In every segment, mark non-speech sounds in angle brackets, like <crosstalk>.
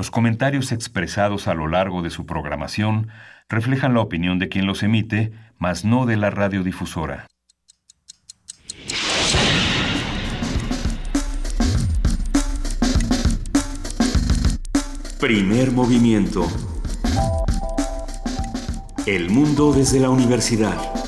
Los comentarios expresados a lo largo de su programación reflejan la opinión de quien los emite, mas no de la radiodifusora. Primer movimiento. El mundo desde la universidad.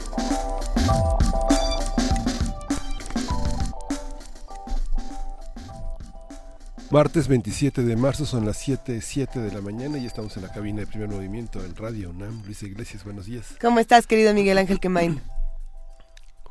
Martes 27 de marzo son las 7, 7 de la mañana y estamos en la cabina de primer movimiento en Radio UNAM. Luis Iglesias, buenos días. ¿Cómo estás, querido Miguel Ángel Quemain?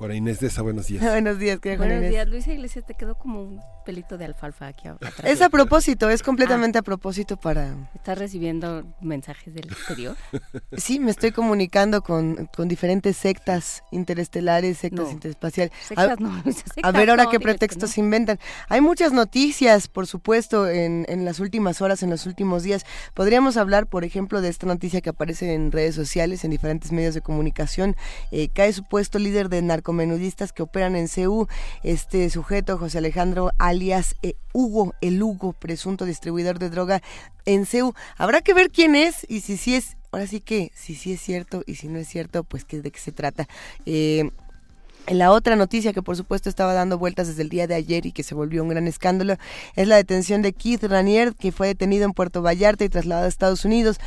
Juana Inés de esa, buenos días. <laughs> buenos días, querida Buenos Juana días, Luisa Iglesias, te quedó como un pelito de alfalfa aquí atrás. Es a propósito, es completamente a propósito para... ¿Estás recibiendo mensajes del exterior? <laughs> Sí, me estoy comunicando con, con diferentes sectas interestelares, sectas No. interespaciales. Sectas a, no, <laughs> Luisa, a sectas ver ahora no, qué pretextos no. inventan. Hay muchas noticias, por supuesto, en, en las últimas horas, en los últimos días. Podríamos hablar, por ejemplo, de esta noticia que aparece en redes sociales, en diferentes medios de comunicación. Eh, cae supuesto líder de narcomenudistas que operan en CEU, este sujeto, José Alejandro, alias eh, Hugo, el Hugo, presunto distribuidor de droga en CEU. Habrá que ver quién es y si sí es, ahora sí que, si sí es cierto y si no es cierto, pues qué de qué se trata. Eh, la otra noticia que por supuesto estaba dando vueltas desde el día de ayer y que se volvió un gran escándalo es la detención de Keith Ranier, que fue detenido en Puerto Vallarta y trasladado a Estados Unidos.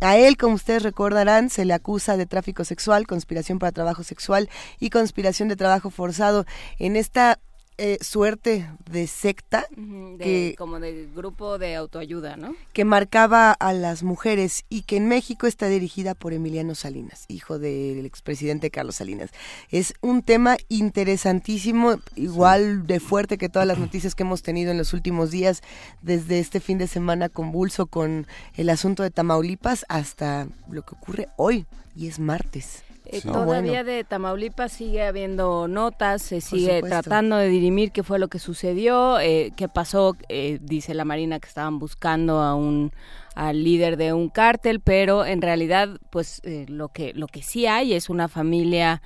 A él, como ustedes recordarán, se le acusa de tráfico sexual, conspiración para trabajo sexual y conspiración de trabajo forzado. En esta eh, suerte de secta Ujú, de- que- como de grupo de autoayuda, ¿no? que marcaba a las mujeres y que en México está dirigida por Emiliano Salinas, hijo del expresidente Carlos Salinas. Es un tema interesantísimo, igual de fuerte que todas las noticias que hemos tenido en los últimos días, desde este fin de semana convulso con el asunto de Tamaulipas hasta lo que ocurre hoy, y es martes. Eh, Sí. Todavía bueno. de Tamaulipas sigue habiendo notas, se sigue tratando de dirimir qué fue lo que sucedió, eh, qué pasó, eh, dice la Marina que estaban buscando a un al líder de un cártel, pero en realidad pues eh, lo que lo que sí hay es una familia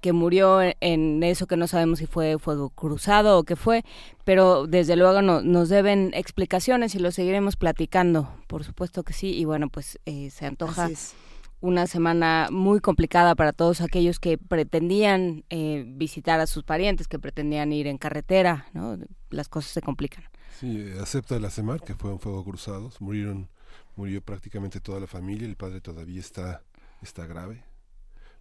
que murió en- en eso que no sabemos si fue fuego cruzado o qué fue, pero desde luego no- nos deben explicaciones y lo seguiremos platicando, por supuesto que sí, y bueno, pues eh, se antoja Así es. Una semana muy complicada para todos aquellos que pretendían eh, visitar a sus parientes, que pretendían ir en carretera, ¿no? Las cosas se complican. Sí, eh, acepta la CEMAR que fue un fuego cruzado. Murieron, murió prácticamente toda la familia. El padre todavía está, está grave.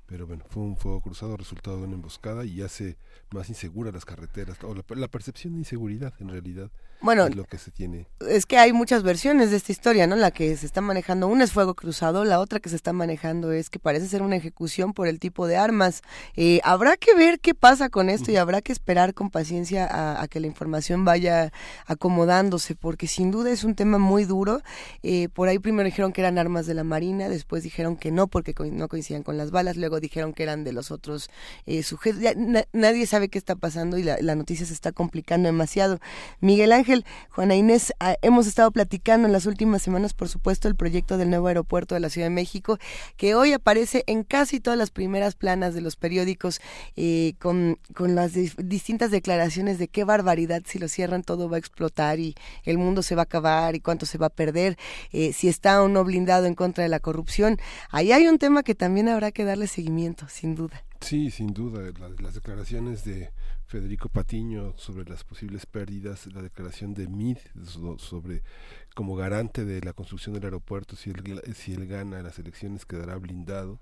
Pero bueno, fue un fuego cruzado resultado de una emboscada y hace más inseguras las carreteras. O la, la percepción de inseguridad, en realidad, Bueno, es lo que se tiene. es que hay muchas versiones de esta historia, ¿no? La que se está manejando, una es fuego cruzado, la otra que se está manejando es que parece ser una ejecución por el tipo de armas. Eh, habrá que ver qué pasa con esto y habrá que esperar con paciencia a, a que la información vaya acomodándose, porque sin duda es un tema muy duro. Eh, por ahí primero dijeron que eran armas de la Marina, después dijeron que no, porque no coincidían con las balas, luego dijeron que eran de los otros eh, sujetos. Ya na- nadie sabe qué está pasando y la, la noticia se está complicando demasiado. Miguel Ángel, Juana Inés, ah, hemos estado platicando en las últimas semanas, por supuesto, el proyecto del nuevo aeropuerto de la Ciudad de México, que hoy aparece en casi todas las primeras planas de los periódicos, eh, con, con las dis- distintas declaraciones de qué barbaridad, si lo cierran todo va a explotar y el mundo se va a acabar y cuánto se va a perder, eh, si está o no blindado en contra de la corrupción. Ahí hay un tema que también habrá que darle seguimiento, sin duda. Sí, sin duda, la- las declaraciones de Federico Patiño sobre las posibles pérdidas, la declaración de MID so- sobre como garante de la construcción del aeropuerto, si él, si él gana las elecciones quedará blindado,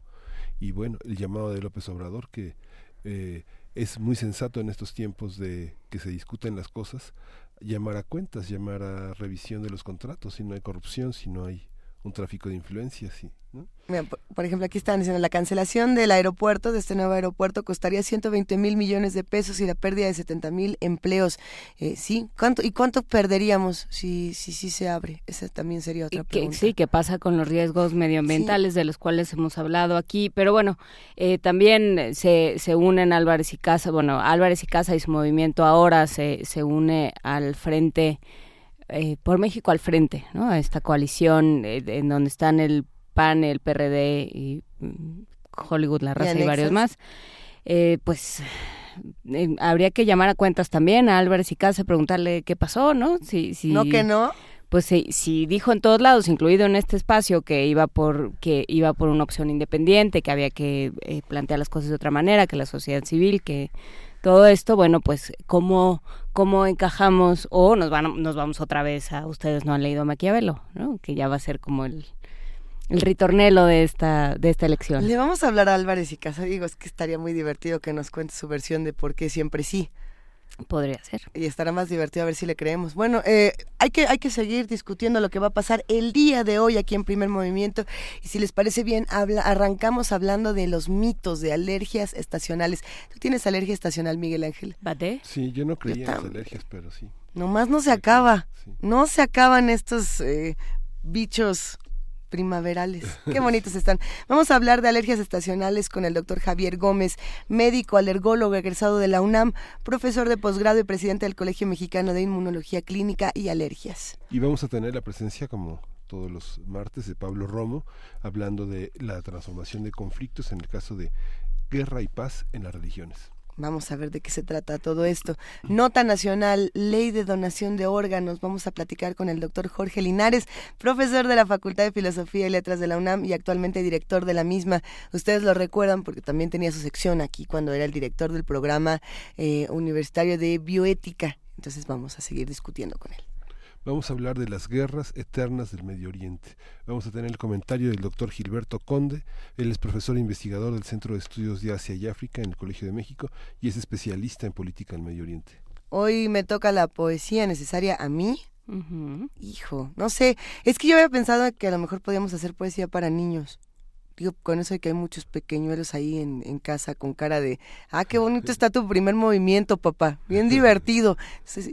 y bueno, el llamado de López Obrador que eh, es muy sensato en estos tiempos de que se discuten las cosas, llamar a cuentas, llamar a revisión de los contratos, si no hay corrupción, si no hay un tráfico de influencias, sí, ¿no? Mira, por, por ejemplo, aquí están diciendo la cancelación del aeropuerto, de este nuevo aeropuerto, costaría 120 mil millones de pesos y la pérdida de 70 mil empleos. Eh, sí, ¿cuánto y cuánto perderíamos si si sí se abre? Esa también sería otra que, pregunta. sí, qué pasa con los riesgos medioambientales de los cuales hemos hablado aquí. Pero bueno, eh, también se, se unen Álvarez y Casa, bueno, Álvarez y Casa y su movimiento ahora se, se une al frente, eh, por México al frente, ¿no? A esta coalición eh, en donde están el PAN, el PRD y mm, Hollywood, la raza y, varios más. Eh, pues eh, habría que llamar a cuentas también a Álvarez y Casa, preguntarle qué pasó, ¿no? Si, si, No que no. pues si, dijo en todos lados, incluido en este espacio, que iba por que iba por una opción independiente, que había que eh, plantear las cosas de otra manera, que la sociedad civil, que todo esto, bueno, pues cómo cómo encajamos o nos van nos vamos otra vez a ustedes no han leído Maquiavelo, ¿no? Que ya va a ser como el el ritornelo de esta de esta elección. Le vamos a hablar a Álvarez y Casadigos, es que estaría muy divertido que nos cuente su versión de por qué siempre sí. Podría ser. Y estará más divertido a ver si le creemos. Bueno, eh, hay, que, hay que seguir discutiendo lo que va a pasar el día de hoy aquí en Primer Movimiento. Y si les parece bien, habla, arrancamos hablando de los mitos de alergias estacionales. ¿Tú tienes alergia estacional, Miguel Ángel? ¿Bate? Sí, yo no creía en las alergias, pero sí. Nomás no se acaba. No se acaban estos eh, bichos primaverales. Qué bonitos están. Vamos a hablar de alergias estacionales con el doctor Javier Gómez, médico alergólogo egresado de la UNAM, profesor de posgrado y presidente del Colegio Mexicano de Inmunología Clínica y Alergias. Y vamos a tener la presencia, como todos los martes, de Pablo Romo, hablando de la transformación de conflictos en el caso de guerra y paz en las religiones. Vamos a ver de qué se trata todo esto. Nota Nacional, Ley de Donación de Órganos. Vamos a platicar con el doctor Jorge Linares, profesor de la Facultad de Filosofía y Letras de la UNAM y actualmente director de la misma. Ustedes lo recuerdan porque también tenía su sección aquí cuando era el director del programa eh, universitario de bioética. Entonces vamos a seguir discutiendo con él. Vamos a hablar de las guerras eternas del Medio Oriente. Vamos a tener el comentario del doctor Gilberto Conde. Él es profesor e investigador del Centro de Estudios de Asia y África en el Colegio de México y es especialista en política del Medio Oriente. Hoy me toca la poesía necesaria a mí. Hijo, no sé, es que yo había pensado que a lo mejor podíamos hacer poesía para niños digo, con eso de que hay muchos pequeñuelos ahí en, en, casa con cara de, ah, qué bonito está tu primer movimiento, papá, bien <laughs> divertido.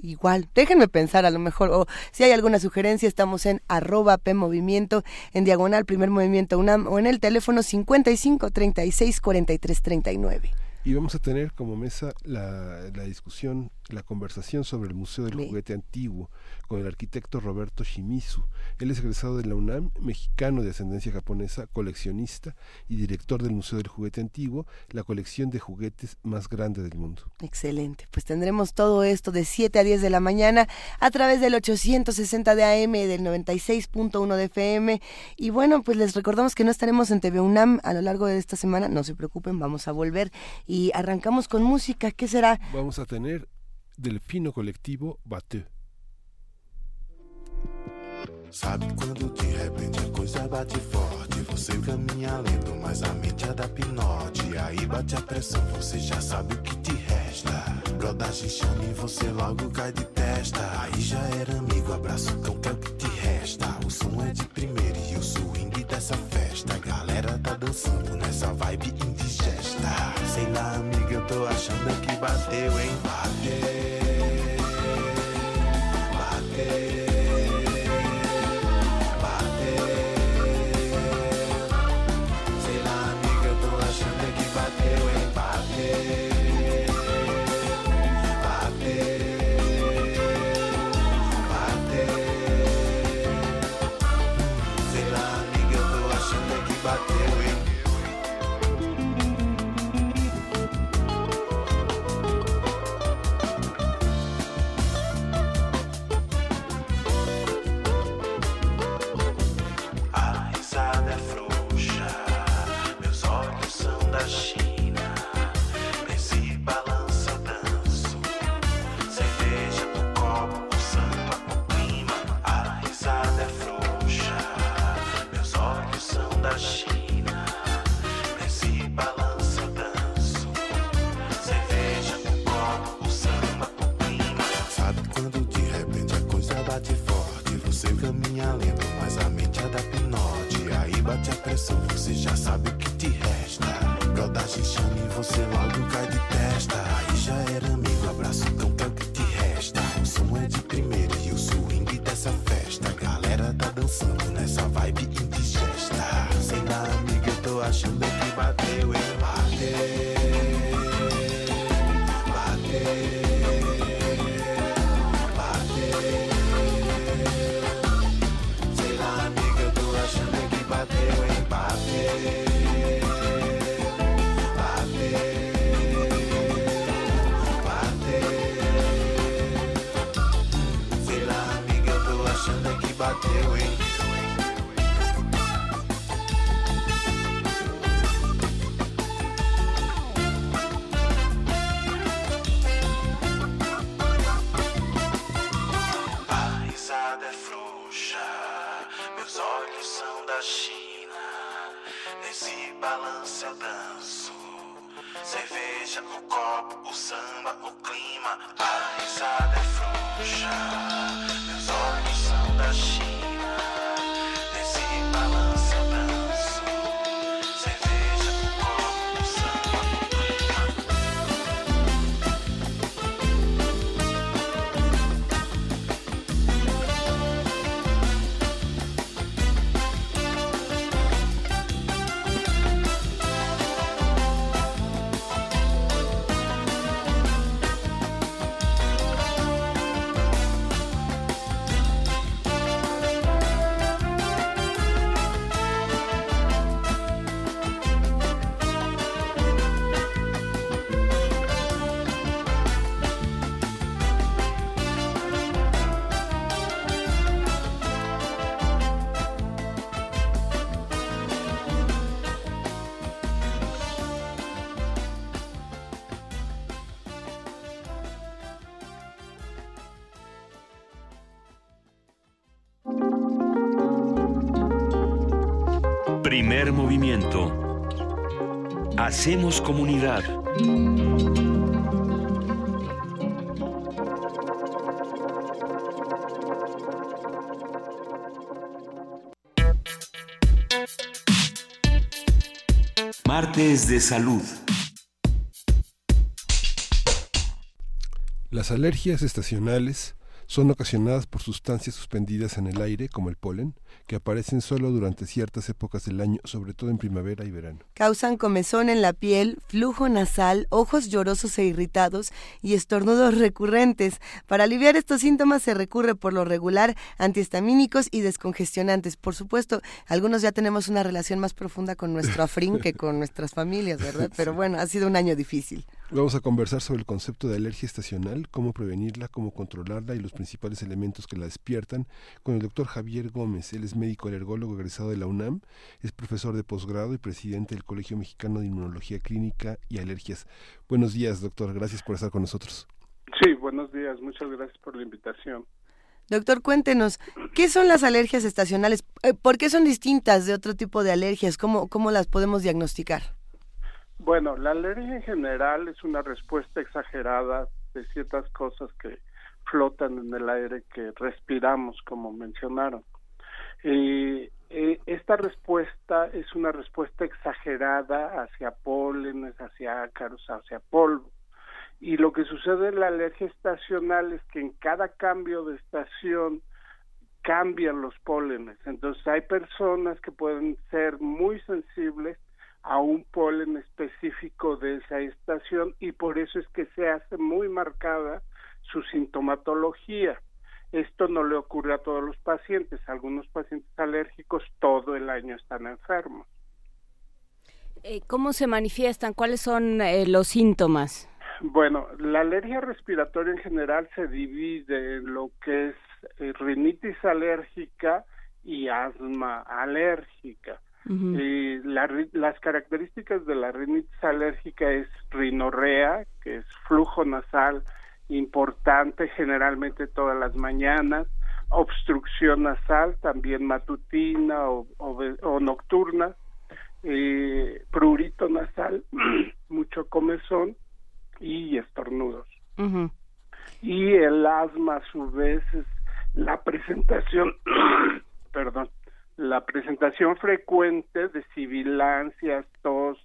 igual, déjenme pensar a lo mejor, o si hay alguna sugerencia, estamos en arroba P Movimiento, en diagonal primer movimiento UNAM, o en el teléfono 55 36 43 39. Y vamos a tener como mesa la, la discusión, la conversación sobre el Museo del Juguete Antiguo con el arquitecto Roberto Shimizu. Él es egresado de la UNAM, mexicano de ascendencia japonesa, coleccionista y director del Museo del Juguete Antiguo, la colección de juguetes más grande del mundo. Excelente. Pues tendremos todo esto de 7 a 10 de la mañana a través del 860 de AM, del 96.1 de FM. Y bueno, pues les recordamos que no estaremos en TV UNAM a lo largo de esta semana. No se preocupen, vamos a volver y arrancamos con música. ¿Qué será? Vamos a tener Delfino Colectivo Bateu. Sabe quando de repente a coisa bate forte? Você caminha lento, mas a mente é da pinote. Aí bate a pressão, você já sabe o que te resta. Brodagem chama e você logo cai de testa. Aí já era amigo, abraço cão que é o que te resta. O som é de primeira e o swing dessa festa. A galera tá dançando nessa vibe indigesta. Sei lá, amiga, eu tô achando que bateu, hein? Bateu. Hey. bater o copo, o samba, o clima, a risada Primer movimiento. Hacemos comunidad. Martes de salud. Las alergias estacionales son ocasionadas por sustancias suspendidas en el aire, como el polen, que aparecen solo durante ciertas épocas del año, sobre todo en primavera y verano. Causan comezón en la piel, flujo nasal, ojos llorosos e irritados y estornudos recurrentes. Para aliviar estos síntomas se recurre por lo regular a antihistamínicos y descongestionantes. Por supuesto, algunos ya tenemos una relación más profunda con nuestro afrín que con nuestras familias, ¿verdad? <laughs> Pero bueno, ha sido un año difícil. Vamos a conversar sobre el concepto de alergia estacional, cómo prevenirla, cómo controlarla y los principales elementos que la despiertan con el doctor Javier Gómez. Él es médico alergólogo egresado de la UNAM, es profesor de posgrado y presidente del Colegio Mexicano de Inmunología Clínica y Alergias. Buenos días, doctor. Gracias por estar con nosotros. Sí, buenos días. Muchas gracias por la invitación. Doctor, cuéntenos, ¿qué son las alergias estacionales? Eh, ¿Por qué son distintas de otro tipo de alergias? ¿Cómo, cómo las podemos diagnosticar? Bueno, la alergia en general es una respuesta exagerada de ciertas cosas que flotan en el aire que respiramos, como mencionaron. Y eh, esta respuesta es una respuesta exagerada hacia pólenes, hacia ácaros, hacia polvo. Y lo que sucede en la alergia estacional es que en cada cambio de estación cambian los pólenes. Entonces hay personas que pueden ser muy sensibles a un polen específico de esa estación y por eso es que se hace muy marcada su sintomatología. Esto no le ocurre a todos los pacientes. Algunos pacientes alérgicos todo el año están enfermos. Eh, ¿Cómo se manifiestan? ¿Cuáles son eh, los síntomas? Bueno, la alergia respiratoria en general se divide en lo que es eh, rinitis alérgica y asma alérgica. Y la las características de la rinitis alérgica es rinorrea, que es flujo nasal importante generalmente todas las mañanas, obstrucción nasal también matutina o, o ve- o nocturna, eh, prurito nasal, <clears throat> mucho comezón y estornudos. Ujú. Y el asma a su vez es la presentación, <clears throat> perdón, la presentación frecuente de sibilancias, tos,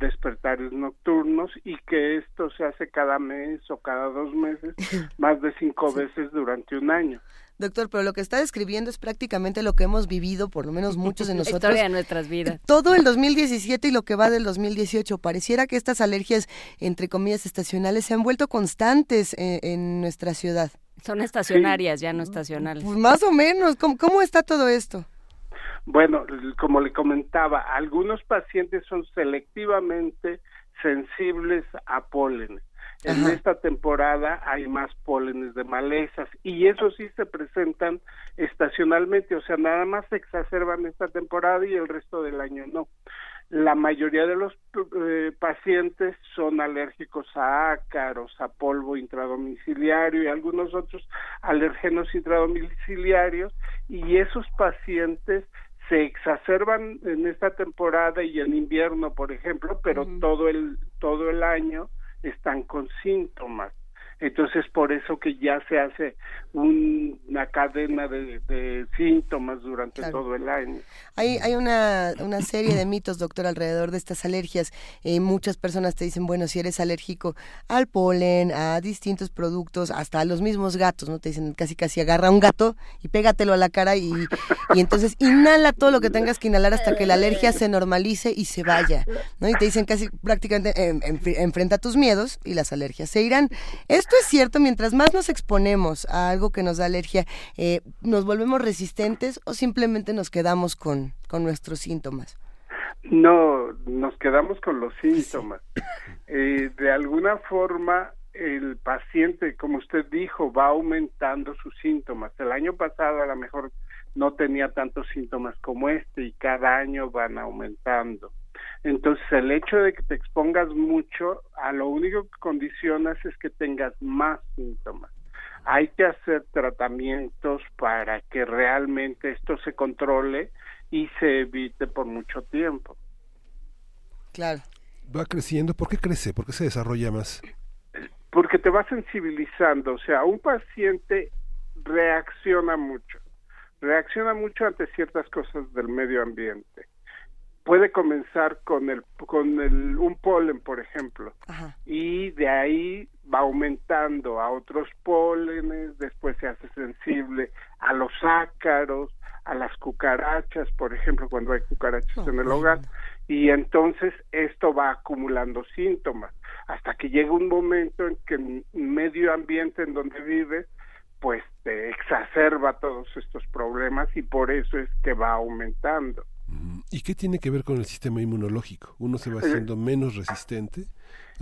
despertares nocturnos y que esto se hace cada mes o cada dos meses, <laughs> más de cinco veces durante un año. Doctor, pero lo que está describiendo es prácticamente lo que hemos vivido, por lo menos muchos de La <laughs> nosotros. historia de nuestras vidas. Todo el 2017 y lo que va del 2018. Pareciera que estas alergias, entre comillas, estacionales se han vuelto constantes en, en nuestra ciudad. Son estacionarias, ya no estacionales. Pues más o menos. ¿Cómo, cómo está todo esto? Bueno, como le comentaba, algunos pacientes son selectivamente sensibles a pólenes. En Ajá. esta temporada hay más pólenes de malezas y eso sí se presentan estacionalmente, o sea, nada más se exacerban esta temporada y el resto del año no. La mayoría de los eh, pacientes son alérgicos a ácaros, a polvo intradomiciliario y algunos otros alérgenos intradomiciliarios y esos pacientes se exacerban en esta temporada y en invierno, por ejemplo, pero todo el todo el año están con síntomas. Entonces, por eso que ya se hace una cadena de, síntomas durante todo el año. Hay, hay una, una, serie de mitos, doctor, alrededor de estas alergias. Eh, muchas personas te dicen, bueno, si eres alérgico al polen, a distintos productos, hasta a los mismos gatos, ¿no? Te dicen casi casi agarra un gato y pégatelo a la cara y, y entonces inhala todo lo que tengas que inhalar hasta que la alergia se normalice y se vaya, ¿no? Y te dicen casi prácticamente enfrenta tus miedos y las alergias se irán. Esto es cierto, mientras más nos exponemos a algo que nos da alergia, eh, ¿nos volvemos resistentes o simplemente nos quedamos con, con nuestros síntomas? No, nos quedamos con los síntomas. Eh, de alguna forma, el paciente, como usted dijo, va aumentando sus síntomas. El año pasado a lo mejor no tenía tantos síntomas como este y cada año van aumentando. Entonces, el hecho de que te expongas mucho, a lo único que condicionas es que tengas más síntomas. Hay que hacer tratamientos para que realmente esto se controle y se evite por mucho tiempo. Claro. Va creciendo, ¿por qué crece? ¿Por qué se desarrolla más? Porque te va sensibilizando, o sea, un paciente reacciona mucho, reacciona mucho ante ciertas cosas del medio ambiente puede comenzar con el con el un polen por ejemplo y de ahí va aumentando a otros pólenes después se hace sensible a los ácaros a las cucarachas por ejemplo cuando hay cucarachas en el hogar y entonces esto va acumulando síntomas hasta que llega un momento en que el medio ambiente en donde vives pues te exacerba todos estos problemas y por eso es que va aumentando ¿Y qué tiene que ver con el sistema inmunológico? ¿Uno se va haciendo menos resistente?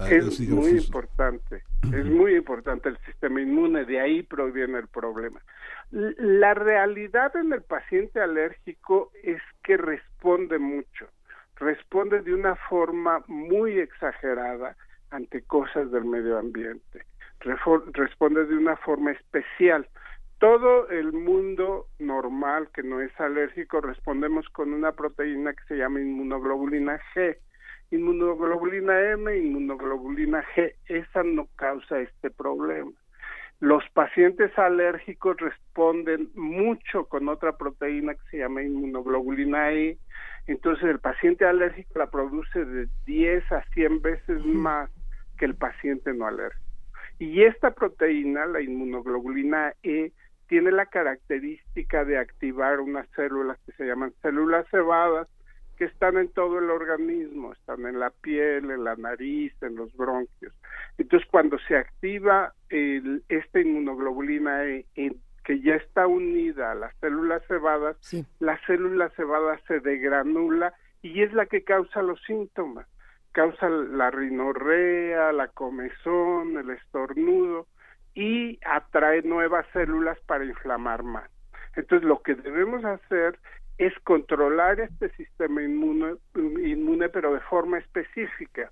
es muy importante, es muy importante el sistema inmune, de ahí proviene el problema. La realidad en el paciente alérgico es que responde mucho, responde de una forma muy exagerada ante cosas del medio ambiente, responde de una forma especial todo el mundo normal que no es alérgico respondemos con una proteína que se llama inmunoglobulina G. Inmunoglobulina M, inmunoglobulina G, esa no causa este problema. Los pacientes alérgicos responden mucho con otra proteína que se llama inmunoglobulina E. Entonces el paciente alérgico la produce de 10 a 100 veces más que el paciente no alérgico. Y esta proteína, la inmunoglobulina E, tiene la característica de activar unas células que se llaman células cebadas que están en todo el organismo, están en la piel, en la nariz, en los bronquios. Entonces, cuando se activa el, esta inmunoglobulina E, que ya está unida a las células cebadas, la célula cebada se degranula y es la que causa los síntomas. Causa la rinorrea, la comezón, el estornudo y atrae nuevas células para inflamar más. Entonces lo que debemos hacer es controlar este sistema inmune, inmune pero de forma específica.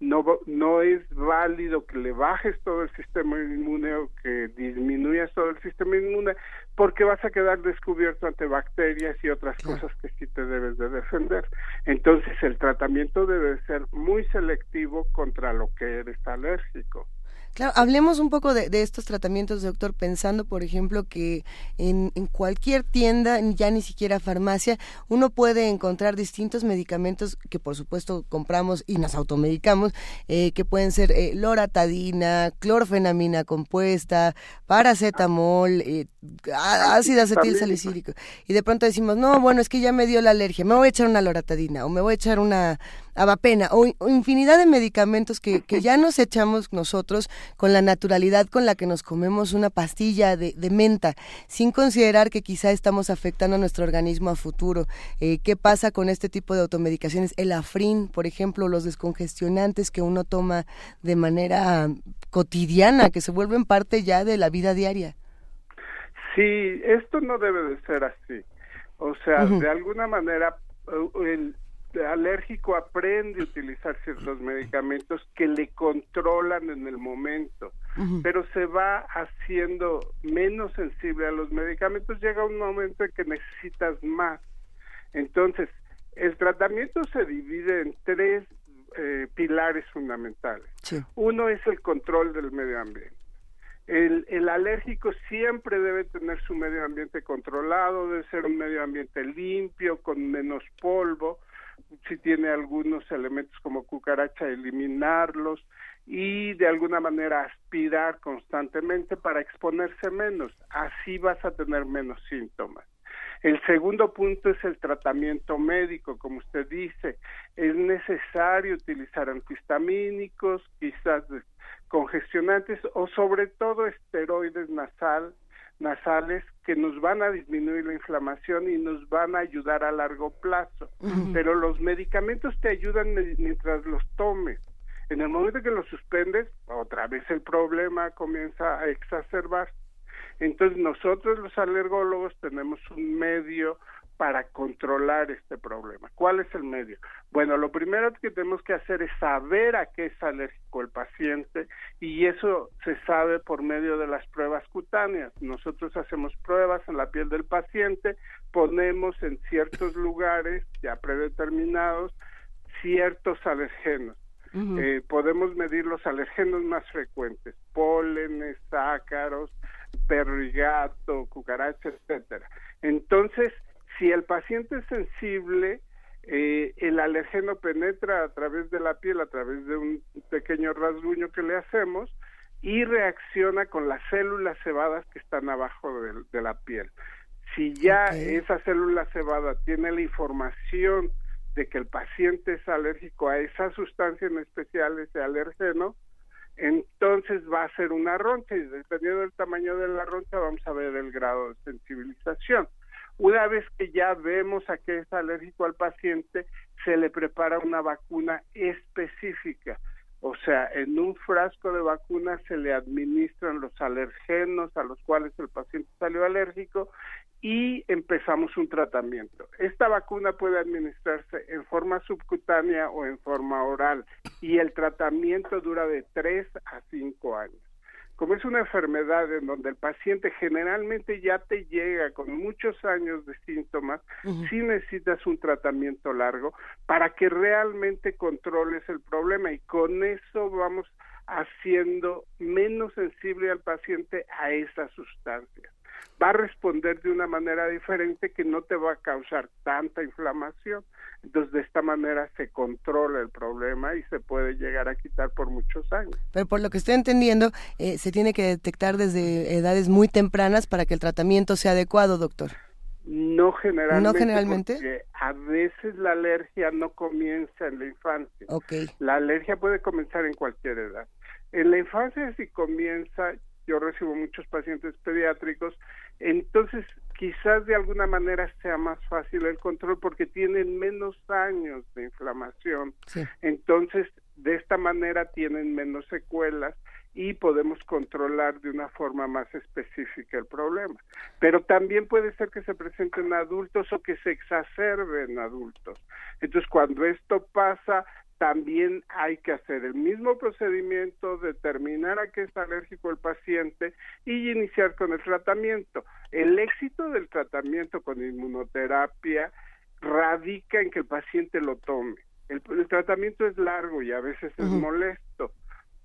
No, no es válido que le bajes todo el sistema inmune o que disminuyas todo el sistema inmune porque vas a quedar descubierto ante bacterias y otras cosas que sí te debes de defender. Entonces el tratamiento debe ser muy selectivo contra lo que eres alérgico. Claro, hablemos un poco de, estos tratamientos, doctor, pensando, por ejemplo, que en, cualquier tienda, ya ni siquiera farmacia, uno puede encontrar distintos medicamentos que, por supuesto, compramos y nos automedicamos, eh, que pueden ser eh, loratadina, clorfenamina compuesta, paracetamol, eh, ácido acetil salicílico. Y de pronto decimos, no, bueno, es que ya me dio la alergia, me voy a echar una loratadina o me voy a echar una avapena o, o infinidad de medicamentos que, que, ya nos echamos nosotros con la naturalidad con la que nos comemos una pastilla de, de menta, sin considerar que quizá estamos afectando a nuestro organismo a futuro. Eh, ¿Qué pasa con este tipo de automedicaciones? El afrin, por ejemplo, los descongestionantes que uno toma de manera cotidiana, que se vuelven parte ya de la vida diaria. Sí, esto no debe de ser así. O sea, de alguna manera el, alérgico aprende a utilizar ciertos medicamentos que le controlan en el momento, pero se va haciendo menos sensible a los medicamentos, llega un momento en que necesitas más. Entonces, el tratamiento se divide en tres eh, pilares fundamentales. Uno es el control del medio ambiente. El, el, alérgico siempre debe tener su medio ambiente controlado, debe ser un medio ambiente limpio, con menos polvo, si tiene algunos elementos como cucaracha, eliminarlos y de alguna manera aspirar constantemente para exponerse menos. Así vas a tener menos síntomas. El segundo punto es el tratamiento médico, como usted dice. Es necesario utilizar antihistamínicos, quizás congestionantes o sobre todo esteroides nasal, nasales que nos van a disminuir la inflamación y nos van a ayudar a largo plazo. Pero los medicamentos te ayudan mientras los tomes. En el momento que los suspendes, otra vez el problema comienza a exacerbarse. Entonces nosotros los alergólogos tenemos un medio para controlar este problema. ¿Cuál es el medio? Bueno, lo primero que tenemos que hacer es saber a qué es alérgico el paciente y eso se sabe por medio de las pruebas cutáneas. Nosotros hacemos pruebas en la piel del paciente, ponemos en ciertos lugares ya predeterminados ciertos alergenos. Eh, podemos medir los alergenos más frecuentes, pólenes, ácaros, perro y gato, cucaracha, etcétera. Entonces, si el paciente es sensible, eh, el alergeno penetra a través de la piel, a través de un pequeño rasguño que le hacemos y reacciona con las células cebadas que están abajo de, la piel. Si ya esa célula cebada tiene la información de que el paciente es alérgico a esa sustancia en especial, ese alergeno, entonces va a ser una roncha y dependiendo del tamaño de la roncha vamos a ver el grado de sensibilización. Una vez que ya vemos a qué es alérgico al paciente, se le prepara una vacuna específica. O sea, en un frasco de vacuna se le administran los alergenos a los cuales el paciente salió alérgico y empezamos un tratamiento. Esta vacuna puede administrarse en forma subcutánea o en forma oral y el tratamiento dura de 3 a 5 años. Como es una enfermedad en donde el paciente generalmente ya te llega con muchos años de síntomas, sí necesitas un tratamiento largo para que realmente controles el problema. Y con eso vamos haciendo menos sensible al paciente a esas sustancias va a responder de una manera diferente que no te va a causar tanta inflamación. Entonces, de esta manera se controla el problema y se puede llegar a quitar por muchos años. Pero por lo que estoy entendiendo, eh, se tiene que detectar desde edades muy tempranas para que el tratamiento sea adecuado, doctor. No generalmente. ¿No generalmente? Porque a veces la alergia no comienza en la infancia. Okay. La alergia puede comenzar en cualquier edad. En la infancia si comienza, yo recibo muchos pacientes pediátricos, entonces quizás de alguna manera sea más fácil el control porque tienen menos años de inflamación, entonces de esta manera tienen menos secuelas y podemos controlar de una forma más específica el problema. Pero también puede ser que se presente en adultos o que se exacerbe en adultos. Entonces, cuando esto pasa, también hay que hacer el mismo procedimiento, determinar a qué es alérgico el paciente y iniciar con el tratamiento. El éxito del tratamiento con inmunoterapia radica en que el paciente lo tome. El, tratamiento es largo y a veces es molesto,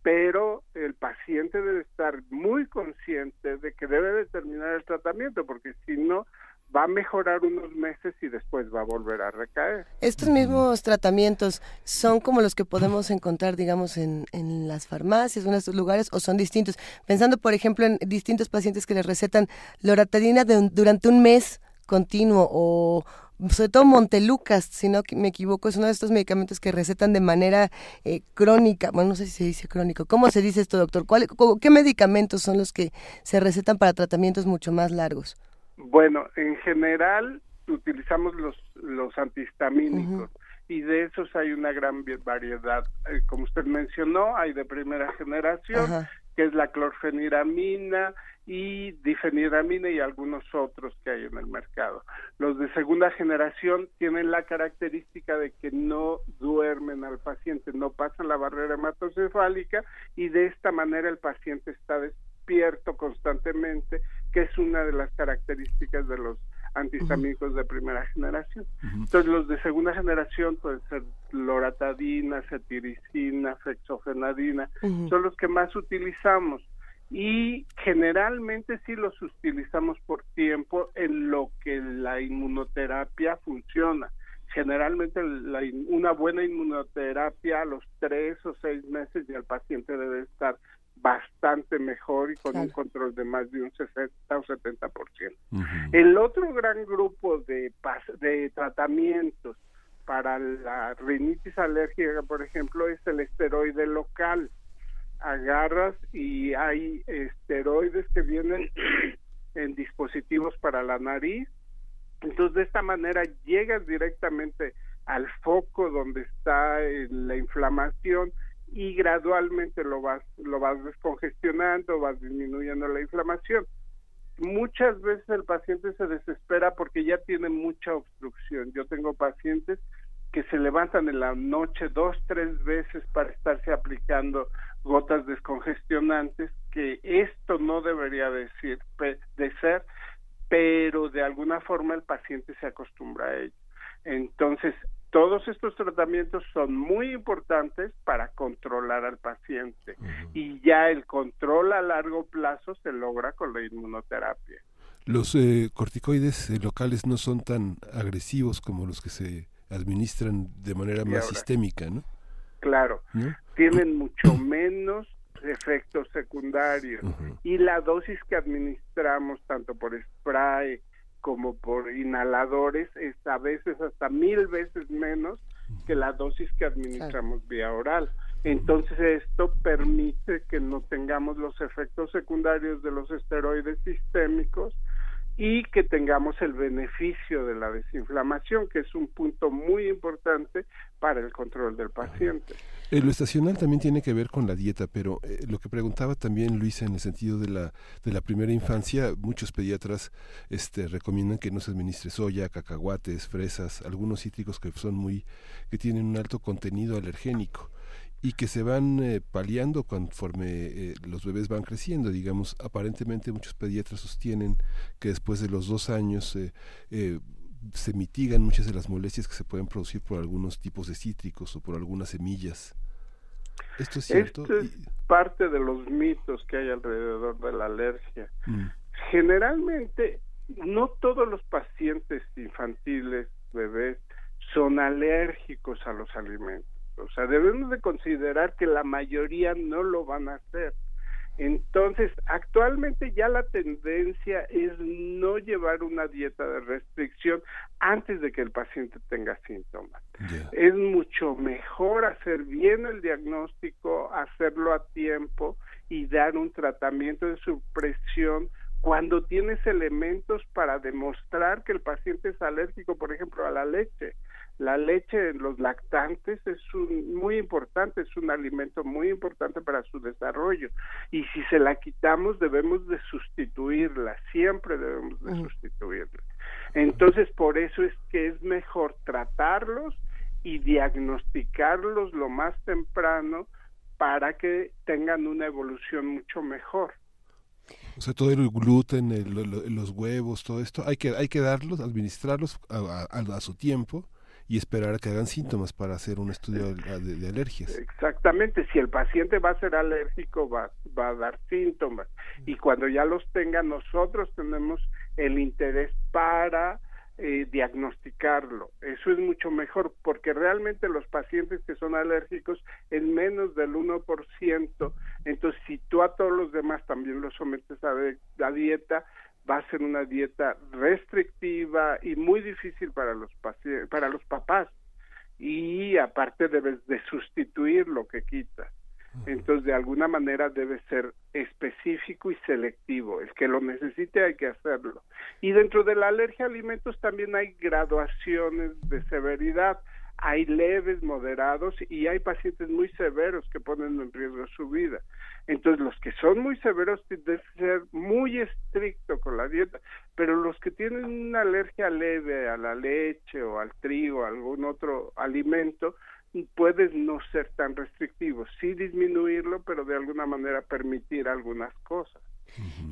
pero el paciente debe estar muy consciente de que debe determinar el tratamiento, porque si no, va a mejorar unos meses y después va a volver a recaer. Estos mismos tratamientos son como los que podemos encontrar, digamos, en, en las farmacias en estos lugares o son distintos. Pensando, por ejemplo, en distintos pacientes que les recetan loratadina durante un mes continuo o sobre todo Montelucas, si no me equivoco, es uno de estos medicamentos que recetan de manera eh, crónica. Bueno, no sé si se dice crónico. ¿Cómo se dice esto, doctor? ¿Cuál, ¿Qué medicamentos son los que se recetan para tratamientos mucho más largos? Bueno, en general utilizamos los, los antihistamínicos y de esos hay una gran variedad. Eh, como usted mencionó, hay de primera generación, que es la clorfeniramina y difeniramina y algunos otros que hay en el mercado. Los de segunda generación tienen la característica de que no duermen al paciente, no pasan la barrera hematocefálica y de esta manera el paciente está despierto constantemente, que es una de las características de los antihistamínicos de primera generación. Entonces los de segunda generación pueden ser loratadina, cetiricina, fexofenadina, son los que más utilizamos y generalmente sí los utilizamos por tiempo en lo que la inmunoterapia funciona. Generalmente una buena inmunoterapia a los tres o seis meses ya el paciente debe estar bastante mejor y con un control de más de un 60 o 70%. por ciento. El otro gran grupo de, de tratamientos para la rinitis alérgica, por ejemplo, es el esteroide local agarras y hay esteroides que vienen <clears throat> en dispositivos para la nariz. Entonces, de esta manera llegas directamente al foco donde está la inflamación y gradualmente lo vas lo vas descongestionando, vas disminuyendo la inflamación. Muchas veces el paciente se desespera porque ya tiene mucha obstrucción. Yo tengo pacientes que se levantan en la noche dos, tres veces para estarse aplicando gotas descongestionantes, que esto no debería decir, de ser, pero de alguna forma el paciente se acostumbra a ello. Entonces, todos estos tratamientos son muy importantes para controlar al paciente. Y ya el control a largo plazo se logra con la inmunoterapia. Los eh, corticoides eh, locales no son tan agresivos como los que se administran de manera más sistémica, ¿no? Claro, tienen <clears throat> mucho menos efectos secundarios. Y la dosis que administramos tanto por spray como por inhaladores es a veces hasta mil veces menos que la dosis que administramos vía oral. Entonces esto permite que no tengamos los efectos secundarios de los esteroides sistémicos y que tengamos el beneficio de la desinflamación, que es un punto muy importante para el control del paciente. Eh, lo estacional también tiene que ver con la dieta, pero eh, lo que preguntaba también Luisa en el sentido de la, de la primera infancia, muchos pediatras este, recomiendan que no se administre soya, cacahuates, fresas, algunos cítricos que son muy, que tienen un alto contenido alergénico y que se van eh, paliando conforme eh, los bebés van creciendo. Digamos, aparentemente muchos pediatras sostienen que después de los dos años eh, se mitigan muchas de las molestias que se pueden producir por algunos tipos de cítricos o por algunas semillas. ¿Esto es cierto? Esto es parte de los mitos que hay alrededor de la alergia. Mm. Generalmente, no todos los pacientes infantiles, bebés, son alérgicos a los alimentos o sea, debemos de considerar que la mayoría no lo van a hacer. Entonces, actualmente ya la tendencia es no llevar una dieta de restricción antes de que el paciente tenga síntomas. Es mucho mejor hacer bien el diagnóstico, hacerlo a tiempo y dar un tratamiento de supresión cuando tienes elementos para demostrar que el paciente es alérgico, por ejemplo, a la leche la leche en los lactantes es muy importante, es un alimento muy importante para su desarrollo y si se la quitamos debemos de sustituirla, siempre debemos de sustituirla. Entonces por eso es que es mejor tratarlos y diagnosticarlos lo más temprano para que tengan una evolución mucho mejor. O sea, todo el gluten, los huevos, todo esto, hay que, hay que darlos, administrarlos a su tiempo y esperar a que hagan síntomas para hacer un estudio de, alergias. Exactamente, si el paciente va a ser alérgico va, va a dar síntomas y cuando ya los tenga nosotros tenemos el interés para eh, diagnosticarlo. Eso es mucho mejor porque realmente los pacientes que son alérgicos es menos del 1%. Entonces, si tú a todos los demás también los sometes a la dieta, va a ser una dieta restrictiva y muy difícil para los para los papás y aparte debes de sustituir lo que quitas. Entonces, de alguna manera debe ser específico y selectivo. El que lo necesite hay que hacerlo. Y dentro de la alergia a alimentos también hay graduaciones de severidad hay leves, moderados y hay pacientes muy severos que ponen en riesgo su vida. Entonces, los que son muy severos deben ser muy estricto con la dieta, pero los que tienen una alergia leve a la leche o al trigo, o algún otro alimento, puedes no ser tan restrictivo, sí disminuirlo, pero de alguna manera permitir algunas cosas.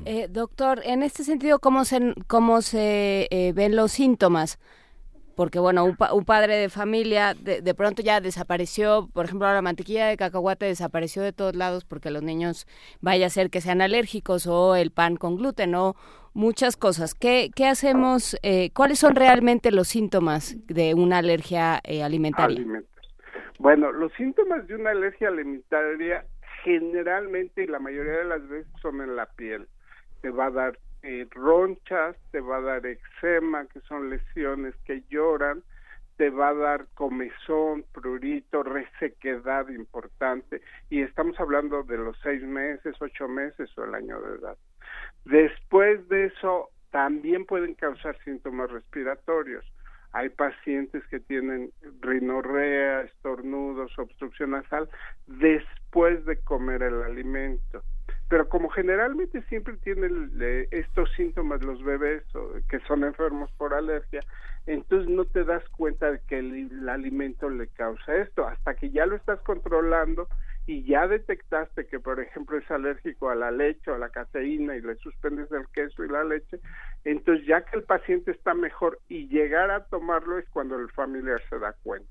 Eh, doctor, en este sentido, ¿cómo se, cómo se eh, ven los síntomas? Porque, bueno, un, un padre de familia de, de, pronto ya desapareció, por ejemplo, la mantequilla de cacahuate desapareció de todos lados porque los niños vaya a ser que sean alérgicos o el pan con gluten o muchas cosas. ¿Qué, qué hacemos? Eh, ¿Cuáles son realmente los síntomas de una alergia eh, alimentaria? Bueno, los síntomas de una alergia alimentaria generalmente y la mayoría de las veces son en la piel. Te va a dar eh, ronchas, te va a dar eczema, que son lesiones que lloran, te va a dar comezón, prurito, resequedad importante, y estamos hablando de los seis meses, ocho meses o el año de edad. Después de eso, también pueden causar síntomas respiratorios. Hay pacientes que tienen rinorrea, estornudos, obstrucción nasal después de comer el alimento. Pero como generalmente siempre tienen estos síntomas los bebés que son enfermos por alergia, entonces no te das cuenta de que el, el alimento le causa esto. Hasta que ya lo estás controlando y ya detectaste que, por ejemplo, es alérgico a la leche o a la caseína y le suspendes el queso y la leche, entonces ya que el paciente está mejor y llegar a tomarlo es cuando el familiar se da cuenta.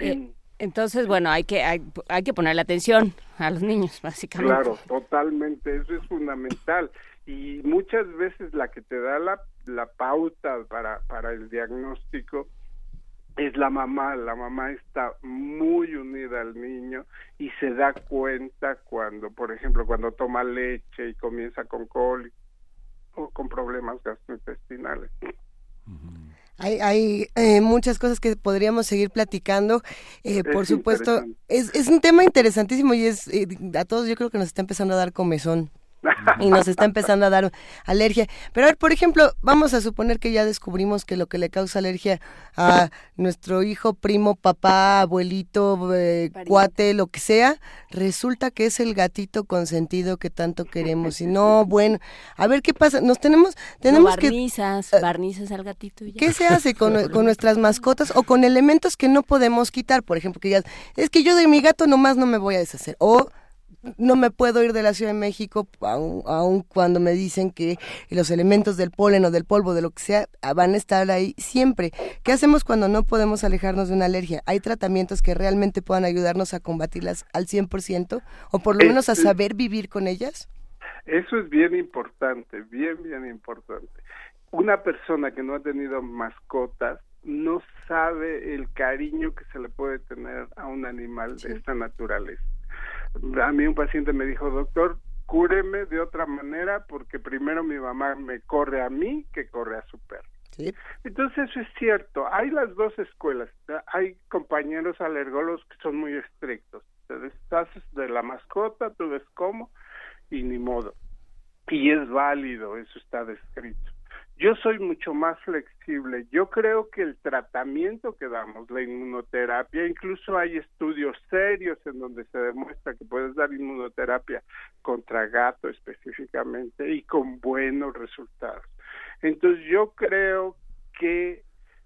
Eh, entonces, bueno, hay que hay, hay que ponerle atención a los niños, <laughs> básicamente. Claro, totalmente, eso es fundamental. Y muchas veces la que te da la, la pauta para, para el diagnóstico es la mamá, la mamá está muy unida al niño y se da cuenta cuando, por ejemplo, cuando toma leche y comienza con cólico o con problemas gastrointestinales. Hay, hay eh, muchas cosas que podríamos seguir platicando. Eh, por supuesto, es, es un tema interesantísimo y es eh, a todos yo creo que nos está empezando a dar comezón <laughs> y nos está empezando a dar alergia. Pero a ver, por ejemplo, vamos a suponer que ya descubrimos que lo que le causa alergia a nuestro hijo, primo, papá, abuelito, eh, cuate, lo que sea, resulta que es el gatito consentido que tanto queremos. Y no, <laughs> bueno, a ver qué pasa. Nos tenemos, tenemos no, barnizas, que barnizas al gatito. Y ya. ¿Qué se hace con, <laughs> con nuestras mascotas o con elementos que no podemos quitar? Por ejemplo, que ya es que yo de mi gato nomás no me voy a deshacer. O no me puedo ir de la Ciudad de México, aun, aun, cuando me dicen que los elementos del polen o del polvo, de lo que sea, van a estar ahí siempre. ¿Qué hacemos cuando no podemos alejarnos de una alergia? ¿Hay tratamientos que realmente puedan ayudarnos a combatirlas al 100% o por lo menos a saber vivir con ellas? Eso es bien importante, bien, bien importante. Una persona que no ha tenido mascotas no sabe el cariño que se le puede tener a un animal sí. de esta naturaleza a mí un paciente me dijo, doctor, cúreme de otra manera porque primero mi mamá me corre a mí que corre a su perro. ¿Sí? Entonces eso es cierto, hay las dos escuelas, hay compañeros alergólogos que son muy estrictos, te deshaces de la mascota, tú ves cómo y ni modo. Y es válido, eso está descrito. Yo soy mucho más flexible. Yo creo que el tratamiento que damos, la inmunoterapia, incluso hay estudios serios en donde se demuestra que puedes dar inmunoterapia contra gato específicamente y con buenos resultados. Entonces yo creo que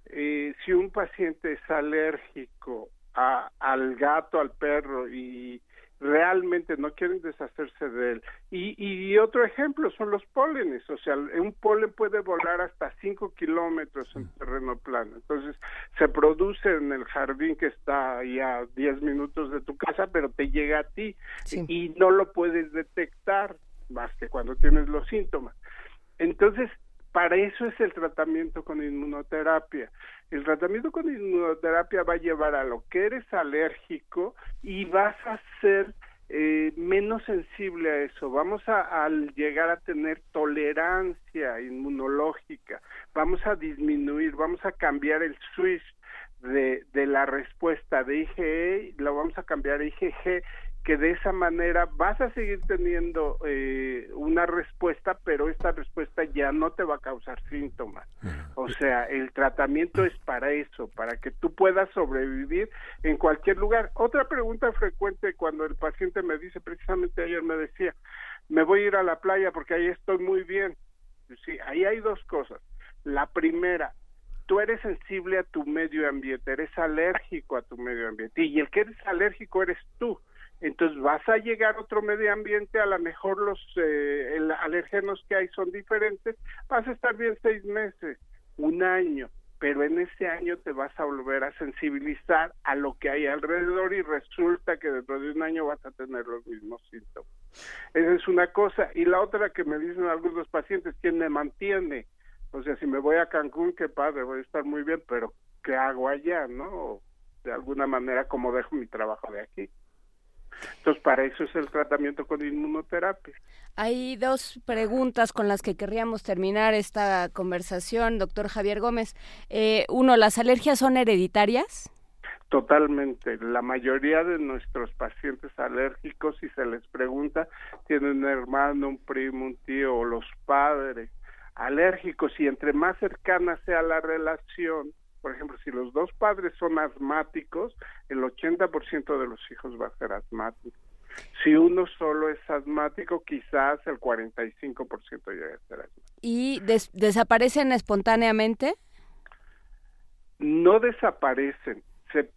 eh, si un paciente es alérgico al gato, al perro y realmente no quieren deshacerse de él. Y, y otro ejemplo son los pólenes, o sea, un polen puede volar hasta 5 kilómetros en terreno plano. Entonces, se produce en el jardín que está ahí a 10 minutos de tu casa, pero te llega a ti sí. y no lo puedes detectar más que cuando tienes los síntomas. Entonces, para eso es el tratamiento con inmunoterapia. El tratamiento con inmunoterapia va a llevar a lo que eres alérgico y vas a ser eh, menos sensible a eso. Vamos a, a, llegar a tener tolerancia inmunológica. Vamos a disminuir, vamos a cambiar el switch de, de la respuesta de IgE, lo vamos a cambiar a IgG que de esa manera vas a seguir teniendo eh, una respuesta, pero esta respuesta ya no te va a causar síntomas. O sea, el tratamiento es para eso, para que tú puedas sobrevivir en cualquier lugar. Otra pregunta frecuente cuando el paciente me dice, precisamente ayer me decía, me voy a ir a la playa porque ahí estoy muy bien. Sí, ahí hay dos cosas. La primera, tú eres sensible a tu medio ambiente, eres alérgico a tu medio ambiente y el que eres alérgico eres tú entonces vas a llegar a otro medio ambiente, a lo mejor los eh, el, alergenos que hay son diferentes, vas a estar bien seis meses, un año, pero en ese año te vas a volver a sensibilizar a lo que hay alrededor y resulta que dentro de un año vas a tener los mismos síntomas. Esa es una cosa. Y la otra que me dicen algunos pacientes, ¿quién me mantiene? O sea, si me voy a Cancún, qué padre, voy a estar muy bien, pero ¿qué hago allá, no? de alguna manera, ¿cómo dejo mi trabajo de aquí? Entonces, para eso es el tratamiento con inmunoterapia. Hay dos preguntas con las que querríamos terminar esta conversación, doctor Javier Gómez. Eh, uno, ¿las alergias son hereditarias? Totalmente. La mayoría de nuestros pacientes alérgicos, si se les pregunta, tienen un hermano, un primo, un tío o los padres alérgicos y entre más cercana sea la relación, por ejemplo, si los dos padres son asmáticos, el 80% de los hijos va a ser asmático. Si uno solo es asmático, quizás el 45% llegue a ser asmático. ¿Y desaparecen espontáneamente? No desaparecen. Se,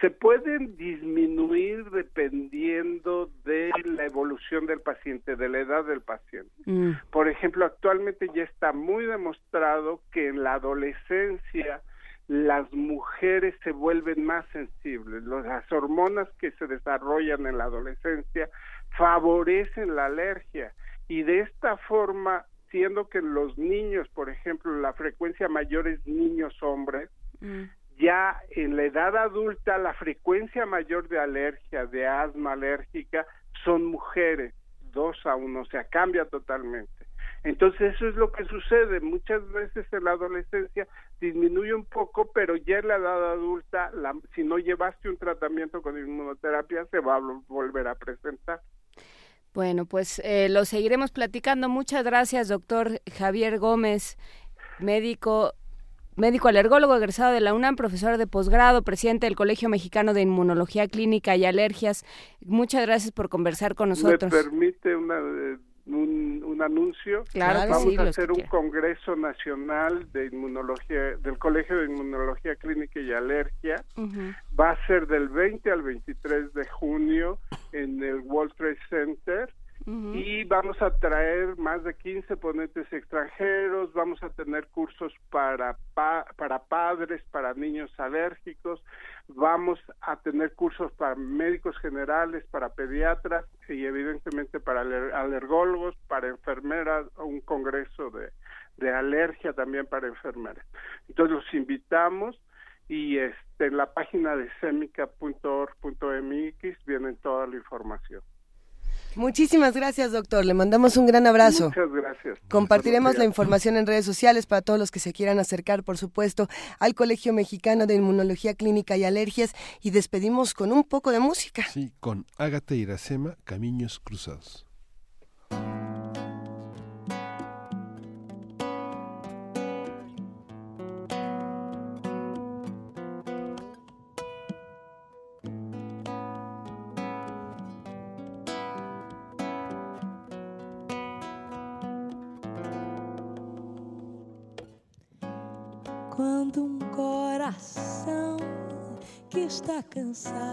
se pueden disminuir dependiendo de la evolución del paciente, de la edad del paciente. Mm. Por ejemplo, actualmente ya está muy demostrado que en la adolescencia las mujeres se vuelven más sensibles. Las hormonas que se desarrollan en la adolescencia favorecen la alergia y de esta forma, siendo que los niños, por ejemplo, la frecuencia mayor es niños hombres, mm. ya en la edad adulta la frecuencia mayor de alergia, de asma alérgica, son mujeres, dos a uno, o sea, cambia totalmente. Entonces eso es lo que sucede. Muchas veces en la adolescencia disminuye un poco, pero ya en la edad adulta, si no llevaste un tratamiento con inmunoterapia, se va a volver a presentar. Bueno, pues eh, lo seguiremos platicando. Muchas gracias, doctor Javier Gómez, médico médico alergólogo egresado de la UNAM, profesor de posgrado, presidente del Colegio Mexicano de Inmunología Clínica y Alergias. Muchas gracias por conversar con nosotros. ¿Me permite una eh, un, anuncio. Vamos a hacer un congreso nacional de inmunología del Colegio de Inmunología Clínica y Alergia. Va a ser del 20 al 23 de junio en el World Trade Center y vamos a traer más de 15 ponentes extranjeros, vamos a tener cursos para, para padres, para niños alérgicos, vamos a tener cursos para médicos generales, para pediatras y evidentemente para alergólogos, para enfermeras, un congreso de, de alergia también para enfermeras. Entonces los invitamos y este, en la página de semica.org.mx viene toda la información. Muchísimas gracias, doctor. Le mandamos un gran abrazo. Muchas gracias. Compartiremos la información en redes sociales para todos los que se quieran acercar, por supuesto, al Colegio Mexicano de Inmunología Clínica y Alergias y despedimos con un poco de música. Sí, con Ágata Iracema, Caminos Cruzados. Está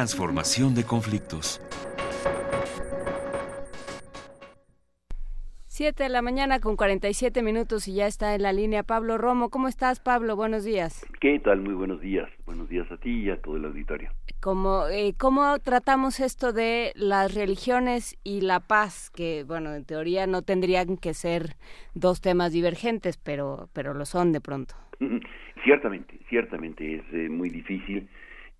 Transformación de conflictos. Siete de la mañana con 47 minutos y ya está en la línea Pablo Romo. ¿Cómo estás, Pablo? Buenos días. ¿Qué tal? Muy buenos días. Buenos días a ti y a todo el auditorio. ¿Cómo, eh, ¿Cómo tratamos esto de las religiones y la paz? Que, bueno, en teoría no tendrían que ser dos temas divergentes, pero, pero lo son de pronto. <laughs> Ciertamente, ciertamente es eh, muy difícil.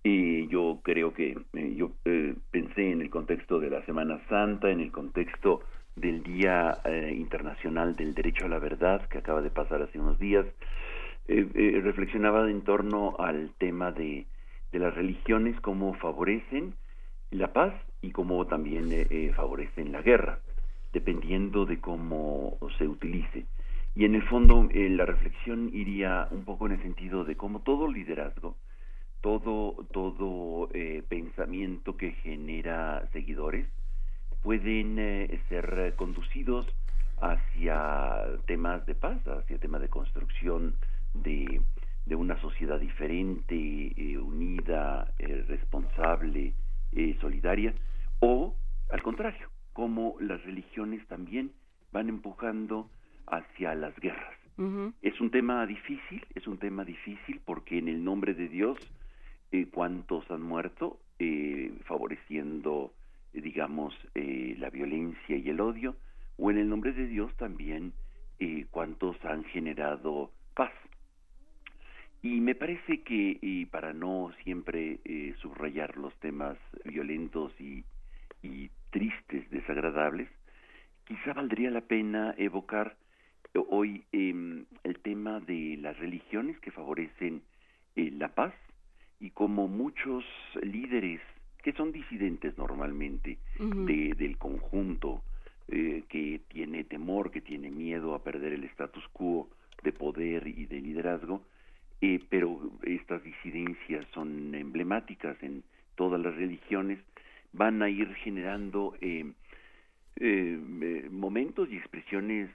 Y yo creo que eh, yo eh, pensé en el contexto de la Semana Santa, en el contexto del Día eh, Internacional del Derecho a la Verdad que acaba de pasar hace unos días. Eh, reflexionaba en torno al tema de, de las religiones, cómo favorecen la paz y cómo también favorecen la guerra, dependiendo de cómo se utilice. Y en el fondo la reflexión iría un poco en el sentido de cómo todo liderazgo, todo, todo eh, pensamiento que genera seguidores pueden eh, ser conducidos hacia temas de paz, hacia temas de construcción de, de una sociedad diferente, eh, unida, eh, responsable, eh, solidaria, o al contrario, como las religiones también van empujando hacia las guerras. Ujú. Es un tema difícil, es un tema difícil porque en el nombre de Dios, eh, ¿cuántos han muerto eh, favoreciendo, eh, digamos, eh, la violencia y el odio? O en el nombre de Dios también, eh, ¿cuántos han generado paz? Y me parece que, y para no siempre eh, subrayar los temas violentos y, tristes, desagradables, quizá valdría la pena evocar eh, hoy em, el tema de las religiones que favorecen eh, la paz y como muchos líderes que son disidentes normalmente de, del conjunto eh, que tiene temor, que tiene miedo a perder el status quo de poder y de liderazgo, eh, pero estas disidencias son emblemáticas en todas las religiones, van a ir generando eh, eh, momentos y expresiones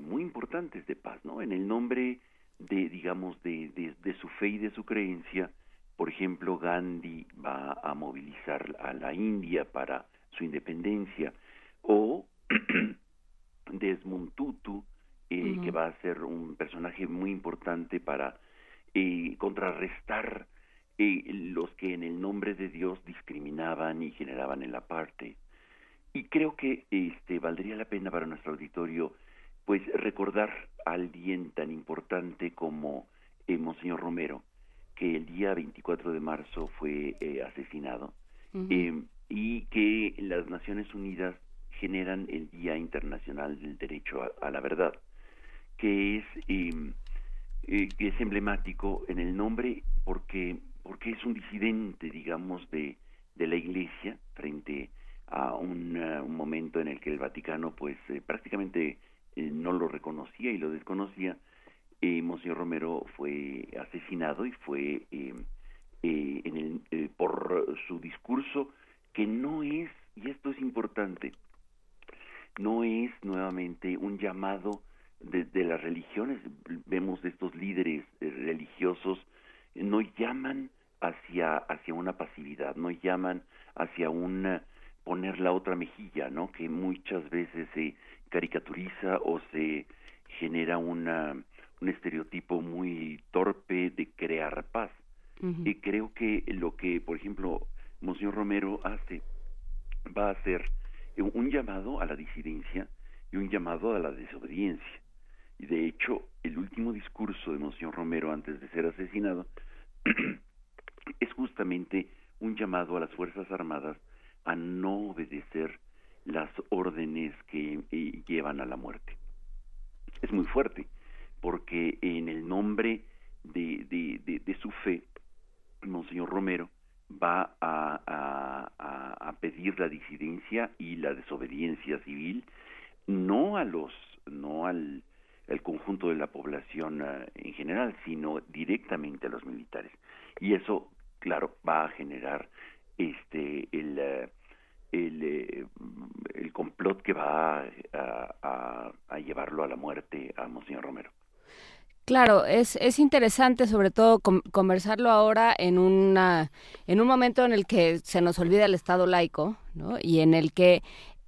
muy importantes de paz, ¿no? En el nombre de, digamos, de, de, de su fe y de su creencia, por ejemplo, Gandhi va a movilizar a la India para su independencia, o <clears throat> Desmond Tutu, eh, que va a ser un personaje muy importante para eh, contrarrestar eh, los que en el nombre de Dios discriminaban y generaban el aparte. Y creo que este valdría la pena para nuestro auditorio pues recordar a alguien tan importante como eh, Monseñor Romero, que el día 24 de marzo fue eh, asesinado eh, y que las Naciones Unidas generan el Día Internacional del Derecho a, a la Verdad, que es eh, eh, que es emblemático en el nombre porque porque es un disidente, digamos, de, de la Iglesia frente a un, eh, un momento en el que el Vaticano, pues, eh, prácticamente no lo reconocía y lo desconocía. Eh, Monseñor Romero fue asesinado y fue eh, eh, en el, eh, por su discurso que no es, y esto es importante, no es nuevamente un llamado de, de las religiones, vemos estos líderes eh, religiosos, no llaman hacia, hacia una pasividad, no llaman hacia una poner la otra mejilla, ¿no? Que muchas veces se caricaturiza o se genera una, un estereotipo muy torpe de crear paz. Y creo que lo que, por ejemplo, Monseñor Romero hace, va a hacer un llamado a la disidencia y un llamado a la desobediencia. Y de hecho, el último discurso de Monseñor Romero antes de ser asesinado <clears throat> es justamente un llamado a las Fuerzas Armadas a no obedecer las órdenes que eh, llevan a la muerte. Es muy fuerte, porque en el nombre de, de, su fe, Monseñor Romero va a, pedir la disidencia y la desobediencia civil, no a los, no al, conjunto de la población uh, en general, sino directamente a los militares. Y eso, claro, va a generar este el uh, el, eh, el complot que va a, a, llevarlo a la muerte a Monseñor Romero. Claro, es, es interesante sobre todo conversarlo ahora en, una, en un momento en el que se nos olvida el Estado laico ¿no? y en el que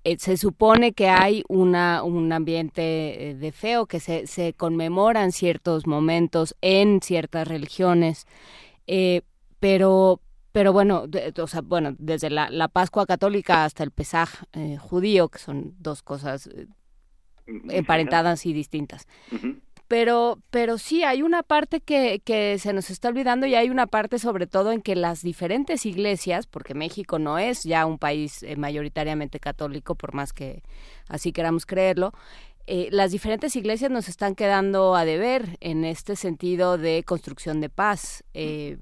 eh, se supone que hay una, un ambiente eh, de feo, que se, se conmemoran ciertos momentos en ciertas religiones, pero, pero bueno, o sea, bueno, desde la, la, Pascua católica hasta el Pesaj eh, judío, que son dos cosas eh, emparentadas y distintas. Pero, pero sí, hay una parte que, que se nos está olvidando y hay una parte sobre todo en que las diferentes iglesias, porque México no es ya un país eh, mayoritariamente católico, por más que así queramos creerlo, las diferentes iglesias nos están quedando a deber en este sentido de construcción de paz. Eh,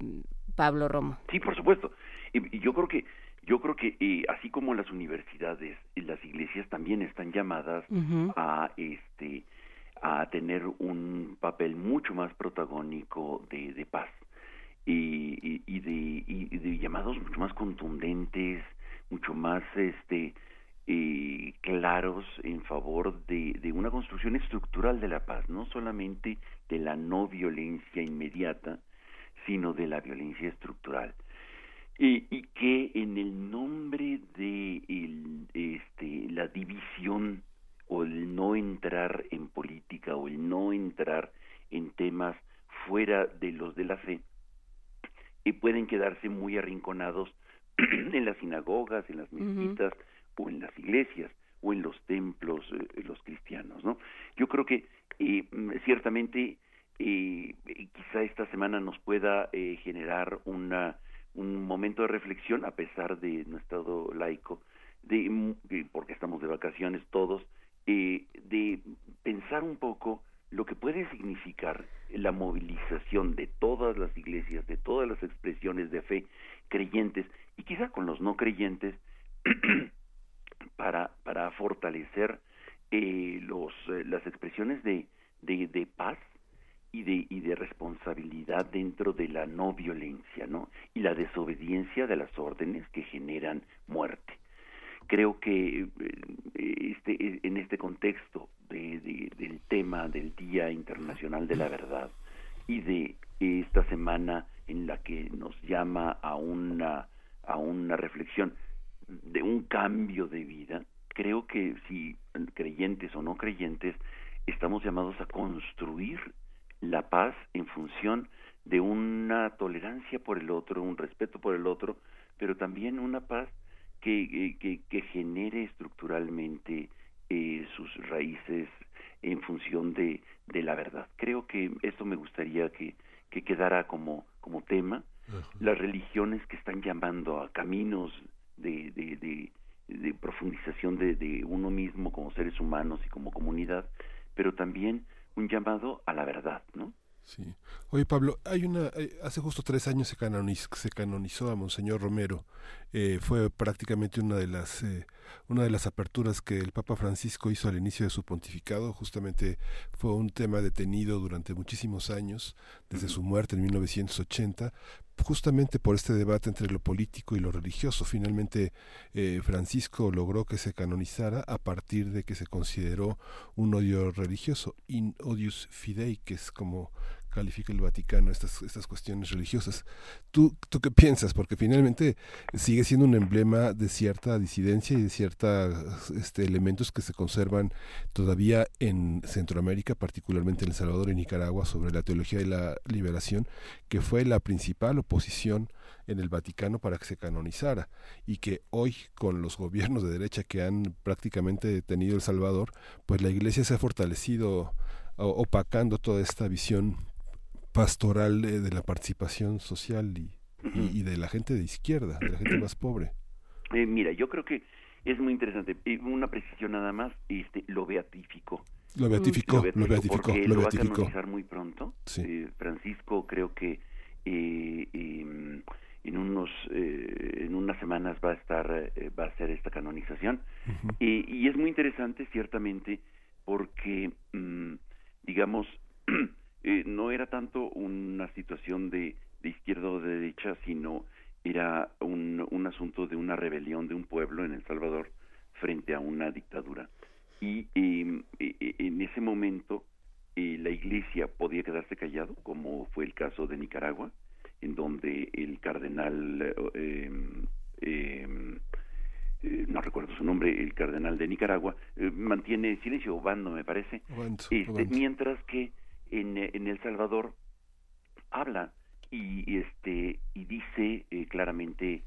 Pablo Romo. Sí, por supuesto. Y, yo creo que yo creo que eh, así como las universidades las iglesias también están llamadas a este a tener un papel mucho más protagónico de, de paz y, y, de, y, de llamados mucho más contundentes mucho más este eh, claros en favor de, de una construcción estructural de la paz no solamente de la no violencia inmediata sino de la violencia estructural. Y, y que en el nombre de este, la división o el no entrar en política o el no entrar en temas fuera de los de la fe, y pueden quedarse muy arrinconados <clears throat> en las sinagogas, en las mezquitas o en las iglesias o en los templos eh, los cristianos, ¿no? Yo creo que eh, ciertamente y quizá esta semana nos pueda eh, generar una, un momento de reflexión a pesar de nuestro estado laico, de, porque estamos de vacaciones todos, eh, de pensar un poco lo que puede significar la movilización de todas las iglesias, de todas las expresiones de fe creyentes y quizá con los no creyentes <clears throat> para, para fortalecer eh, los, eh, las expresiones de, de, de paz y de, y de responsabilidad dentro de la no violencia, ¿no? Y la desobediencia de las órdenes que generan muerte. Creo que eh, este, en este contexto de, del tema del Día Internacional de la Verdad y de esta semana en la que nos llama a una, a una reflexión de un cambio de vida, creo que si creyentes o no creyentes, estamos llamados a construir la paz en función de una tolerancia por el otro, un respeto por el otro, pero también una paz que, que, que genere estructuralmente eh, sus raíces en función de, de la verdad. Creo que esto me gustaría que, que quedara como, como tema. Las religiones que están llamando a caminos de, de, de, de profundización de, de uno mismo como seres humanos y como comunidad, pero también un llamado a la verdad, ¿no? Sí. Oye, Pablo, hay una, eh, hace justo tres años se canonizó, se canonizó a Monseñor Romero. Eh, fue prácticamente una de las eh, una de las aperturas que el Papa Francisco hizo al inicio de su pontificado. Justamente fue un tema detenido durante muchísimos años, desde su muerte en 1980, justamente por este debate entre lo político y lo religioso. Finalmente, eh, Francisco logró que se canonizara a partir de que se consideró un odio religioso, in odius fidei, que es como califica el Vaticano estas, estas cuestiones religiosas. ¿Tú, ¿Tú qué piensas? Porque finalmente sigue siendo un emblema de cierta disidencia y de ciertos este, elementos que se conservan todavía en Centroamérica, particularmente en El Salvador y Nicaragua, sobre la teología de la liberación, que fue la principal oposición en el Vaticano para que se canonizara y que hoy con los gobiernos de derecha que han prácticamente tenido El Salvador, pues la Iglesia se ha fortalecido opacando toda esta visión pastoral de, la participación social y, y, de la gente de izquierda, de la gente <clears throat> más pobre. Eh, mira, yo creo que es muy interesante. Una precisión nada más, este, lo beatificó. Lo beatificó, lo beatificó, lo, lo, va a canonizar muy pronto. Eh, Francisco creo que eh, em, en unos eh, en unas semanas va a estar va a hacer esta canonización y es muy interesante ciertamente porque mm, digamos <clears throat> eh, no era tanto una situación de, de izquierda o de derecha sino era un, un asunto de una rebelión de un pueblo en El Salvador frente a una dictadura. Y en ese momento la iglesia podía quedarse callado como fue el caso de Nicaragua en donde el cardenal, eh, eh, eh, no recuerdo su nombre, el cardenal de Nicaragua, mantiene silencio, Obando me parece, este, mientras que en, en El Salvador habla y este y dice claramente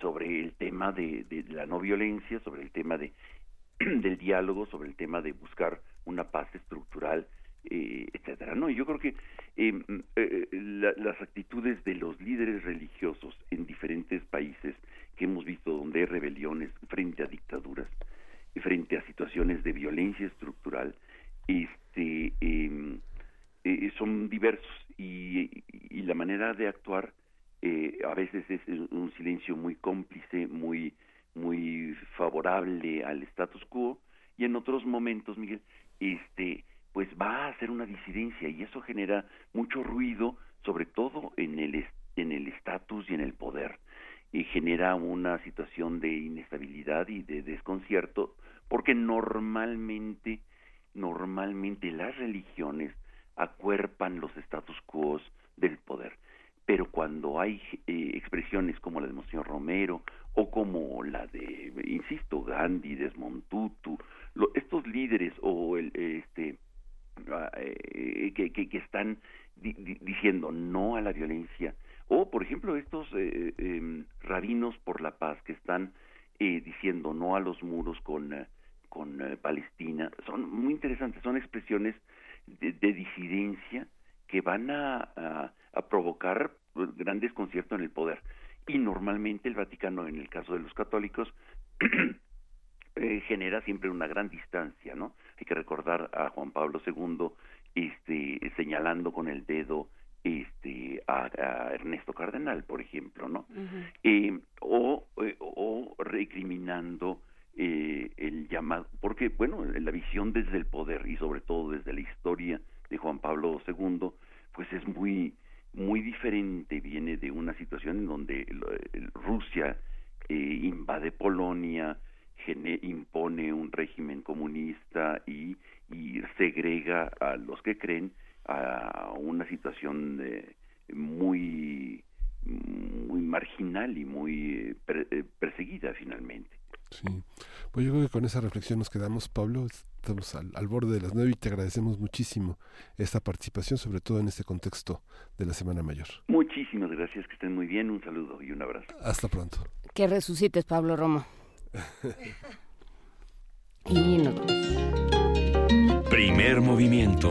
sobre el tema de, de, la no violencia, sobre el tema de <clears throat> del diálogo, sobre el tema de buscar una paz estructural eh, etcétera. No, yo creo que em, eh, las actitudes de los líderes religiosos en diferentes países que hemos visto donde hay rebeliones frente a dictaduras, frente a situaciones de violencia estructural, este, em, eh, son diversos y, y, la manera de actuar eh, a veces es un silencio muy cómplice, muy muy favorable al status quo y en otros momentos, Miguel, este pues va a hacer una disidencia y eso genera mucho ruido, sobre todo en el en el estatus y en el poder y genera una situación de inestabilidad y de desconcierto porque normalmente normalmente las religiones acuerpan los status quo del poder. Pero cuando hay eh, expresiones como la de Monsignor Romero o como la de insisto Gandhi Desmond Tutu estos líderes o el este eh, que, que, están diciendo no a la violencia o por ejemplo estos eh, em, rabinos por la paz que están eh, diciendo no a los muros con con Palestina son muy interesantes son expresiones de, disidencia que van a, a, provocar gran desconcierto en el poder. Y normalmente el Vaticano en el caso de los católicos <clears throat> genera siempre una gran distancia no hay que recordar a Juan Pablo II este, señalando con el dedo este a, Ernesto Cardenal, por ejemplo, ¿no? Eh, o, eh, o recriminando eh, el llamado, porque bueno, la visión desde el poder y sobre todo desde la historia de Juan Pablo II, pues es muy muy diferente, viene de una situación en donde Rusia invade Polonia, impone un régimen comunista y, segrega a los que creen a una situación muy muy marginal y muy eh, perseguida finalmente. Sí, pues yo creo que con esa reflexión nos quedamos, Pablo. Estamos al, al, borde de las nueve y te agradecemos muchísimo esta participación, sobre todo en este contexto de la Semana Mayor. Muchísimas gracias, que estén muy bien. Un saludo y un abrazo. Hasta pronto. Que resucites, Pablo Romo. <laughs> y nos Primer movimiento.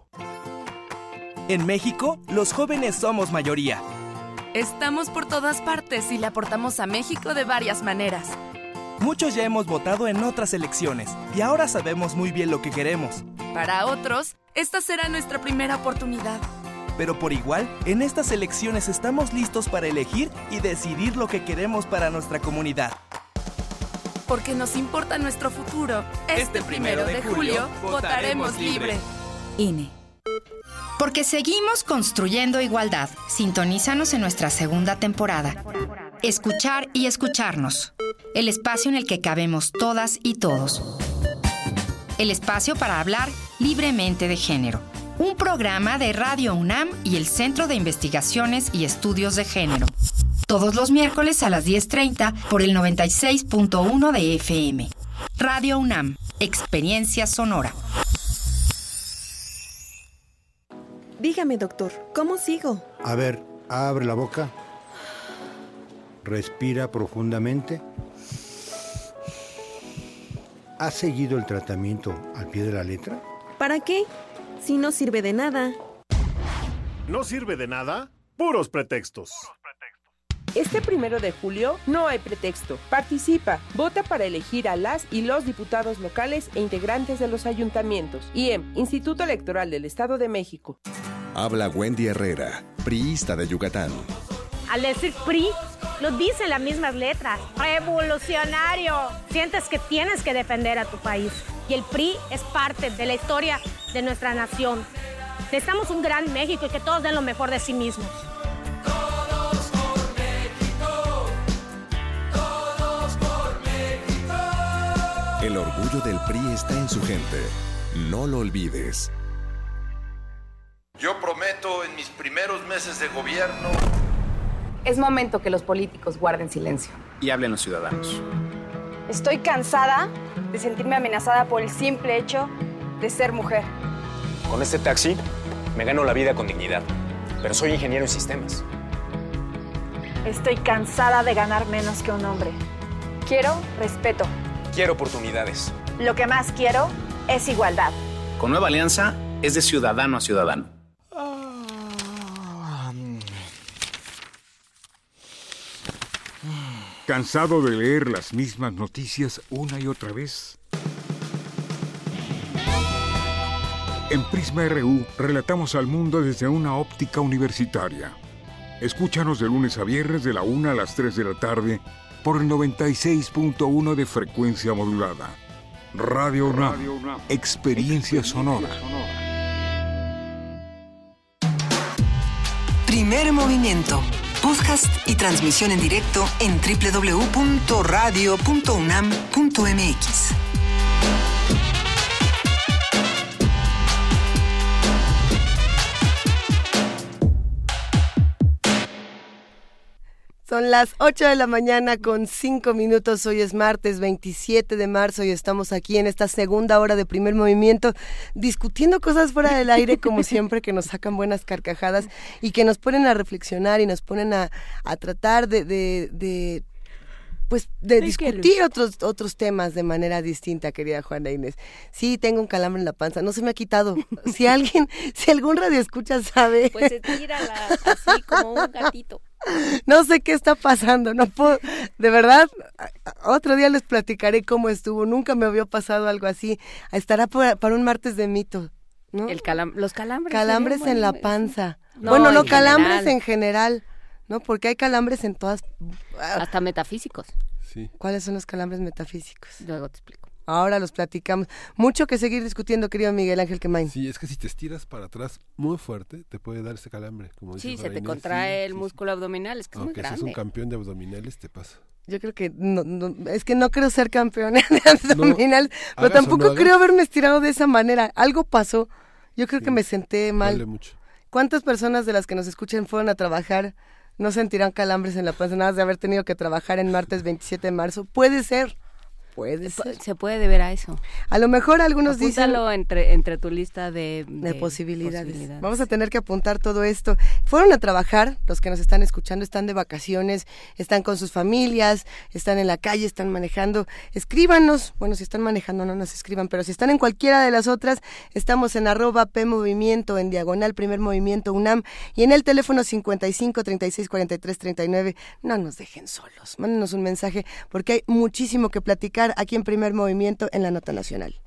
En México, los jóvenes somos mayoría. Estamos por todas partes y le aportamos a México de varias maneras. Muchos ya hemos votado en otras elecciones y ahora sabemos muy bien lo que queremos. Para otros, esta será nuestra primera oportunidad. Pero por igual, en estas elecciones estamos listos para elegir y decidir lo que queremos para nuestra comunidad. Porque nos importa nuestro futuro. Este primero de julio votaremos libre. INE. Porque seguimos construyendo igualdad. Sintonízanos en nuestra segunda temporada. Escuchar y escucharnos. El espacio en el que cabemos todas y todos. El espacio para hablar libremente de género. Un programa de Radio UNAM y el Centro de Investigaciones y Estudios de Género. Todos los miércoles a las 10.30 por el 96.1 de FM. Radio UNAM. Experiencia sonora. Dígame, doctor, ¿cómo sigo? A ver, abre la boca. Respira profundamente. ¿Has seguido el tratamiento al pie de la letra? ¿Para qué? Si no sirve de nada. ¿No sirve de nada? Puros pretextos. Este primero de julio no hay pretexto. Participa, vota para elegir a las y los diputados locales e integrantes de los ayuntamientos. IEM, Instituto Electoral del Estado de México. Habla Wendy Herrera, priista de Yucatán. Al decir PRI, lo dicen las mismas letras. Revolucionario. Sientes que tienes que defender a tu país. Y el PRI es parte de la historia de nuestra nación. Necesitamos un gran México y que todos den lo mejor de sí mismos. Orgullo del PRI está en su gente. No lo olvides. Yo prometo en mis primeros meses de gobierno... Es momento que los políticos guarden silencio. Y hablen los ciudadanos. Estoy cansada de sentirme amenazada por el simple hecho de ser mujer. Con este taxi me gano la vida con dignidad, pero soy ingeniero en sistemas. Estoy cansada de ganar menos que un hombre. Quiero respeto. Quiero oportunidades. Lo que más quiero es igualdad. Con Nueva Alianza es de ciudadano a ciudadano. ¿Cansado de leer las mismas noticias una y otra vez? En Prisma RU relatamos al mundo desde una óptica universitaria. Escúchanos de lunes a viernes de la 1 a las 3 de la tarde por el 96.1 de frecuencia modulada. Radio UNAM, experiencia sonora. Primer movimiento. Podcast y transmisión en directo en www.radio.unam.mx. Son las 8 de la mañana con 5 minutos. Hoy es martes 27 de marzo y estamos aquí en esta segunda hora de primer movimiento discutiendo cosas fuera del aire como siempre que nos sacan buenas carcajadas y que nos ponen a reflexionar y nos ponen a, a tratar de, de, de pues de discutir otros otros temas de manera distinta, querida Juana Inés. Sí, tengo un calambre en la panza, no se me ha quitado. Si alguien, si algún radio escucha sabe. Pues se tira la- así como un gatito. No sé qué está pasando, no puedo, de verdad, otro día les platicaré cómo estuvo, nunca me había pasado algo así. Estará para un martes de mito. ¿no? El calam los calambres. Calambres en la panza. No, bueno, no, en calambres general. en general, ¿no? Porque hay calambres en todas... Hasta metafísicos. Sí. ¿Cuáles son los calambres metafísicos? Luego te explico. Ahora los platicamos. Mucho que seguir discutiendo, querido Miguel Ángel Quemain. Sí, es que si te estiras para atrás muy fuerte, te puede dar ese calambre. Como dice Sí, se te Inés, contrae sí, el sí, sí. músculo abdominal, es que es muy Aunque seas grande. un campeón de abdominales, te pasa. Yo creo que no, no- es que no creo ser campeona <laughs> de abdominal, pero hagas o tampoco no creo haberme estirado de esa manera. Algo pasó. Yo creo que me senté mal. Duele mucho. ¿Cuántas personas de las que nos escuchan fueron a trabajar no sentirán calambres en la panza nada más de haber tenido que trabajar en martes 27 de marzo? Puede ser. Puede ser. Se puede deber a eso. A lo mejor algunos dicen Apúntalo entre, entre tu lista de, de posibilidades. posibilidades. Vamos a tener que apuntar todo esto. Fueron a trabajar, los que nos están escuchando están de vacaciones, están con sus familias, están en la calle, están manejando. Escríbanos, bueno, si están manejando no nos escriban, pero si están en cualquiera de las otras, estamos en arroba P Movimiento, en diagonal Primer Movimiento UNAM y en el teléfono 55 36 43 39. No nos dejen solos, mándenos un mensaje porque hay muchísimo que platicar aquí en Primer Movimiento en la Nota Nacional.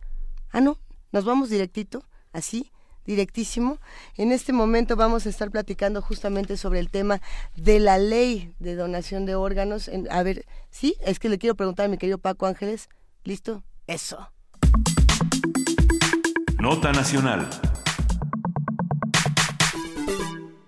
Ah, no, nos vamos directito, así, directísimo. En este momento vamos a estar platicando justamente sobre el tema de la ley de donación de órganos. A ver, sí, es que le quiero preguntar a mi querido Paco Ángeles. ¿Listo? Eso. Nota Nacional.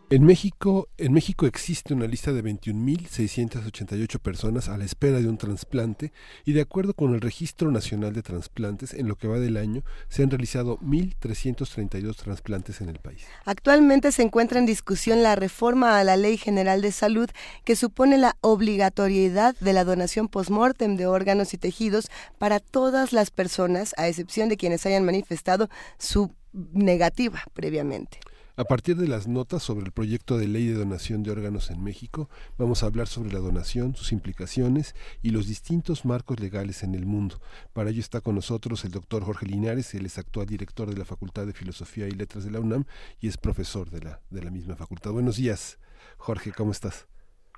En México, en México existe una lista de 21.688 personas a la espera de un trasplante y de acuerdo con el Registro Nacional de Transplantes, en lo que va del año se han realizado 1.332 trasplantes en el país. Actualmente se encuentra en discusión la reforma a la Ley General de Salud que supone la obligatoriedad de la donación post-mortem de órganos y tejidos para todas las personas, a excepción de quienes hayan manifestado su negativa previamente. A partir de las notas sobre el proyecto de ley de donación de órganos en México, vamos a hablar sobre la donación, sus implicaciones y los distintos marcos legales en el mundo. Para ello está con nosotros el doctor Jorge Linares, él es actual director de la Facultad de Filosofía y Letras de la UNAM y es profesor de la, de la misma facultad. Buenos días, Jorge, ¿cómo estás?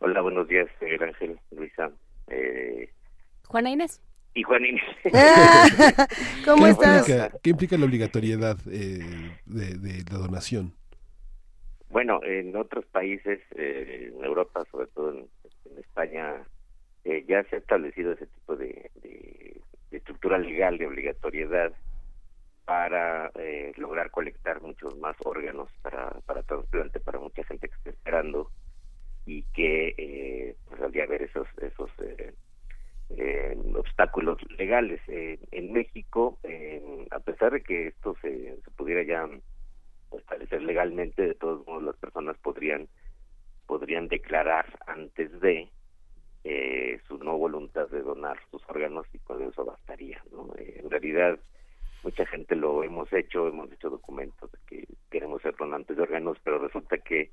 Hola, buenos días, Miguel Ángel, Luisa. Eh, Juana Inés. y Juan Inés. <laughs> <laughs> ¿Cómo ¿Qué estás? Implica, ¿Qué implica la obligatoriedad eh, de, de la donación? Bueno, en otros países, eh, en Europa, sobre todo en, España, eh, ya se ha establecido ese tipo de, estructura legal de obligatoriedad para eh, lograr colectar muchos más órganos para, para trasplante para mucha gente que está esperando y que eh, pues habría haber esos esos eh, obstáculos legales en México a pesar de que esto se pudiera ya establecer legalmente de todos modos las personas podrían declarar antes de eh, su no voluntad de donar sus órganos y con eso bastaría ¿no? Eh, en realidad mucha gente lo hemos hecho hemos hecho documentos de que queremos ser donantes de órganos pero resulta que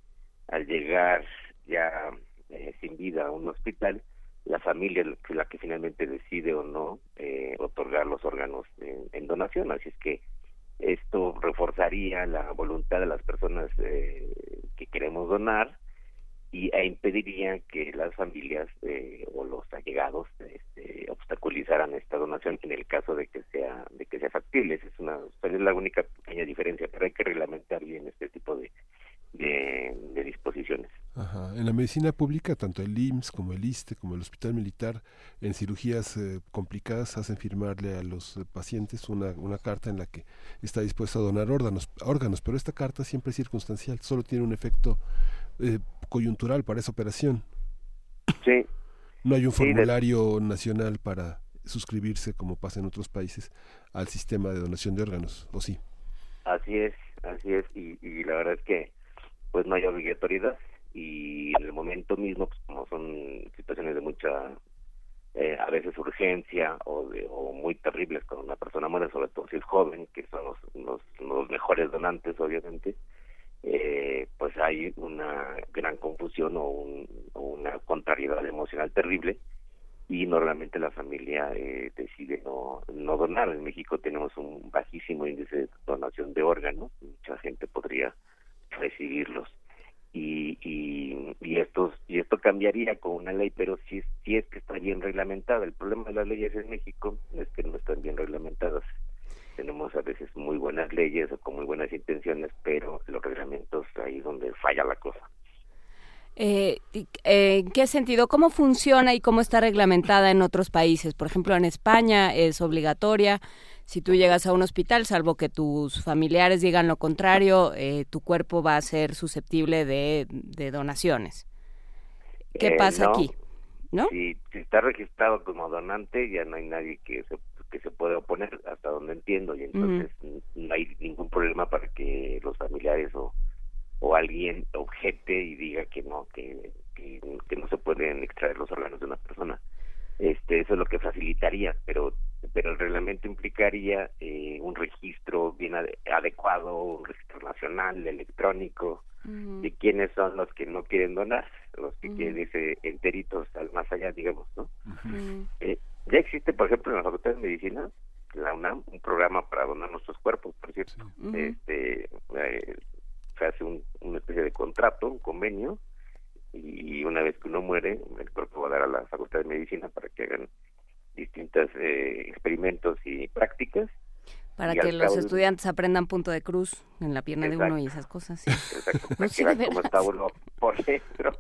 al llegar ya eh, sin vida a un hospital la familia es la que- la que finalmente decide o no eh, otorgar los órganos en, en donación así es que esto reforzaría la voluntad de las personas eh, que queremos donar y e impediría que las familias eh, o los allegados este, obstaculizaran esta donación en el caso de que sea de que sea factible. Esa es una es la única pequeña diferencia pero hay que reglamentar bien este tipo de de, de disposiciones Ajá. En la medicina pública, tanto el IMSS como el ISTE, como el Hospital Militar, en cirugías eh, complicadas hacen firmarle a los eh, pacientes una, una carta en la que está dispuesto a donar órganos, órganos, pero esta carta siempre es circunstancial, solo tiene un efecto eh, coyuntural para esa operación. Sí. No hay un Sí, de- formulario nacional para suscribirse, como pasa en otros países, al sistema de donación de órganos, ¿o sí? Así es, así es, y, y la verdad es que pues no hay obligatoriedad. Y en el momento mismo, pues como son situaciones de mucha, eh, a veces urgencia o, de, muy terribles cuando una persona muere, sobre todo si es joven, que son los, mejores donantes obviamente, eh, pues hay una gran confusión o, un- una contrariedad emocional terrible. Y normalmente la familia eh, decide no, no donar. En México tenemos un bajísimo índice de donación de órganos, mucha gente podría recibirlos. Y, y, y, estos, y esto cambiaría con una ley, pero si, si es que está bien reglamentada. El problema de las leyes en México es que no están bien reglamentadas. Tenemos veces muy buenas leyes o con muy buenas intenciones, pero los reglamentos ahí es donde falla la cosa. Eh, eh, ¿En qué sentido? ¿Cómo funciona y cómo está reglamentada en otros países? Por ejemplo, en España es obligatoria. Si tú llegas a un hospital, salvo que tus familiares digan lo contrario, eh, tu cuerpo va a ser susceptible de, donaciones. ¿Qué pasa aquí? ¿No? Si, está registrado como donante, ya no hay nadie que se, que se pueda oponer, hasta donde entiendo, y entonces no hay ningún problema para que los familiares o o alguien objete y diga que no, que, que, no se pueden extraer los órganos de una persona. Este, eso es lo que facilitaría, pero pero el reglamento implicaría eh, un registro bien adecuado, un registro nacional, electrónico, de quiénes son los que no quieren donar, los que quieren irse enteritos al más allá, digamos, ¿no? eh, ya existe, por ejemplo, en la Facultad de Medicina, la UNAM, un programa para donar nuestros cuerpos, por cierto. Este, eh, se hace un, una especie de contrato, un convenio, y una vez que uno muere, el cuerpo va a dar a la Facultad de Medicina para que hagan distintos eh, experimentos y prácticas. Para que los estudiantes aprendan punto de cruz en la pierna de uno y esas cosas. Sí. Exacto, <laughs> para que vean cómo está uno por dentro.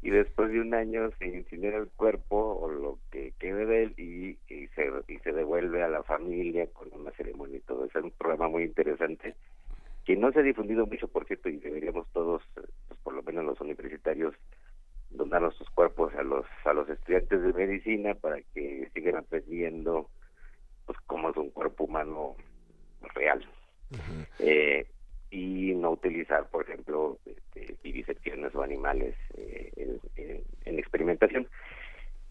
Y después de un año se incinera el cuerpo o lo que quede de él y, y, se, y se devuelve a la familia con una ceremonia y todo. Es un programa muy interesante que no se ha difundido mucho, por cierto, y deberíamos todos, pues por lo menos los universitarios, donar nuestros cuerpos a los a los estudiantes de medicina para que sigan aprendiendo pues cómo es un cuerpo humano real. Eh, y no utilizar por ejemplo este, vivisecciones o animales eh, en, experimentación.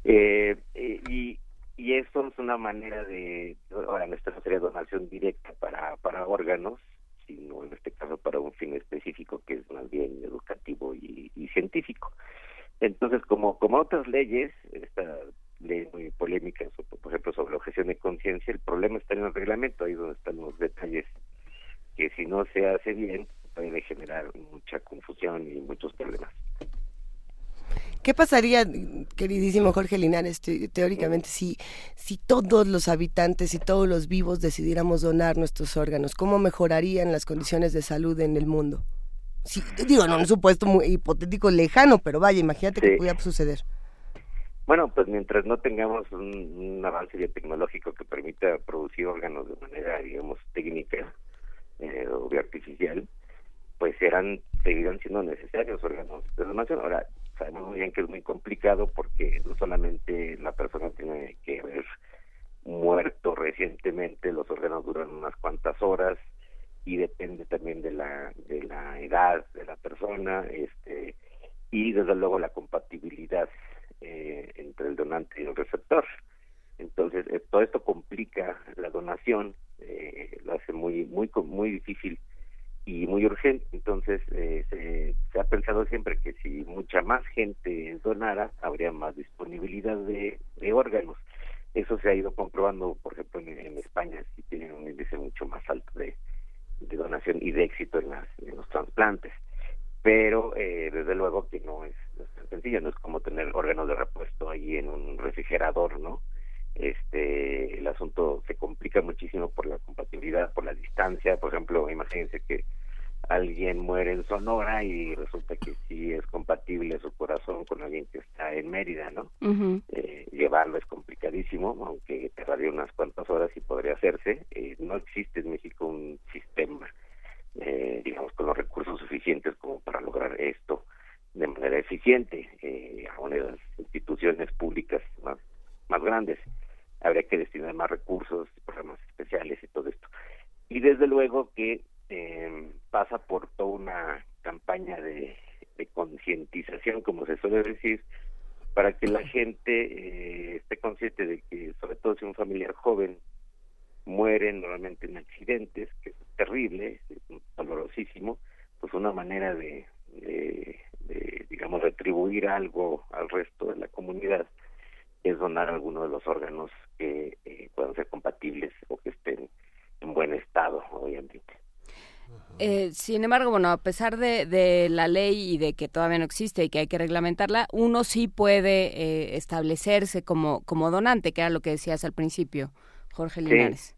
Eh, y y eso es una manera de ahora no sería donación directa para para órganos sino en este caso para un fin específico que es más bien educativo y, científico. Entonces, como, como otras leyes, esta ley muy polémica, por ejemplo, sobre objeción de conciencia, el problema está en el reglamento, ahí donde están los detalles que si no se hace bien puede generar mucha confusión y muchos problemas. ¿Qué pasaría, queridísimo Jorge Linares, teóricamente, si, si todos los habitantes y todos los vivos decidiéramos donar nuestros órganos? ¿Cómo mejorarían las condiciones de salud en el mundo? Si, digo, no, un supuesto muy hipotético lejano, pero vaya, imagínate que pudiera suceder. Bueno, pues mientras no tengamos un, avance biotecnológico que permita producir órganos de manera, digamos, técnica eh, o artificial, pues serán, seguirán siendo necesarios órganos de donación. Ahora, sabemos bien que es muy complicado porque no solamente la persona tiene que haber muerto recientemente, los órganos duran unas cuantas horas y depende también de la de la edad de la persona, este y desde luego la compatibilidad eh, entre el donante y el receptor. Entonces eh, todo esto complica la donación, eh, lo hace muy muy muy difícil y muy urgente. Entonces, eh, se, ha pensado siempre que si mucha más gente donara, habría más disponibilidad de, órganos. Eso se ha ido comprobando, por ejemplo, en, España, si tienen un índice mucho más alto de, donación y de éxito en, las, los trasplantes. Pero, eh, desde luego que no es, no es tan sencillo, no es como tener órganos de repuesto ahí en un refrigerador, ¿no? este el asunto se complica muchísimo por la compatibilidad, por la distancia. Por ejemplo, imagínense que alguien muere en Sonora y resulta que sí es compatible su corazón con alguien que está en Mérida, ¿no? eh, llevarlo es complicadísimo, aunque tardaría unas cuantas horas y podría hacerse. Eh, no existe en México un sistema, eh, digamos, con los recursos suficientes como para lograr esto de manera eficiente. Eh, a una de las instituciones públicas más, más grandes habría que destinar más recursos, programas especiales y todo esto. Y desde luego que eh, pasa por toda una campaña de, concientización, como se suele decir, para que la gente eh, esté consciente de que, sobre todo si un familiar joven muere normalmente en accidentes, que es terrible, es dolorosísimo, pues una manera de, de, de, digamos, retribuir algo al resto de la comunidad es donar alguno de los órganos que eh, puedan ser compatibles o que estén en buen estado, obviamente. Eh, sin embargo, bueno, a pesar de, la ley y de que todavía no existe y que hay que reglamentarla, uno sí puede eh, establecerse como, como donante, que era lo que decías al principio, Jorge Linares.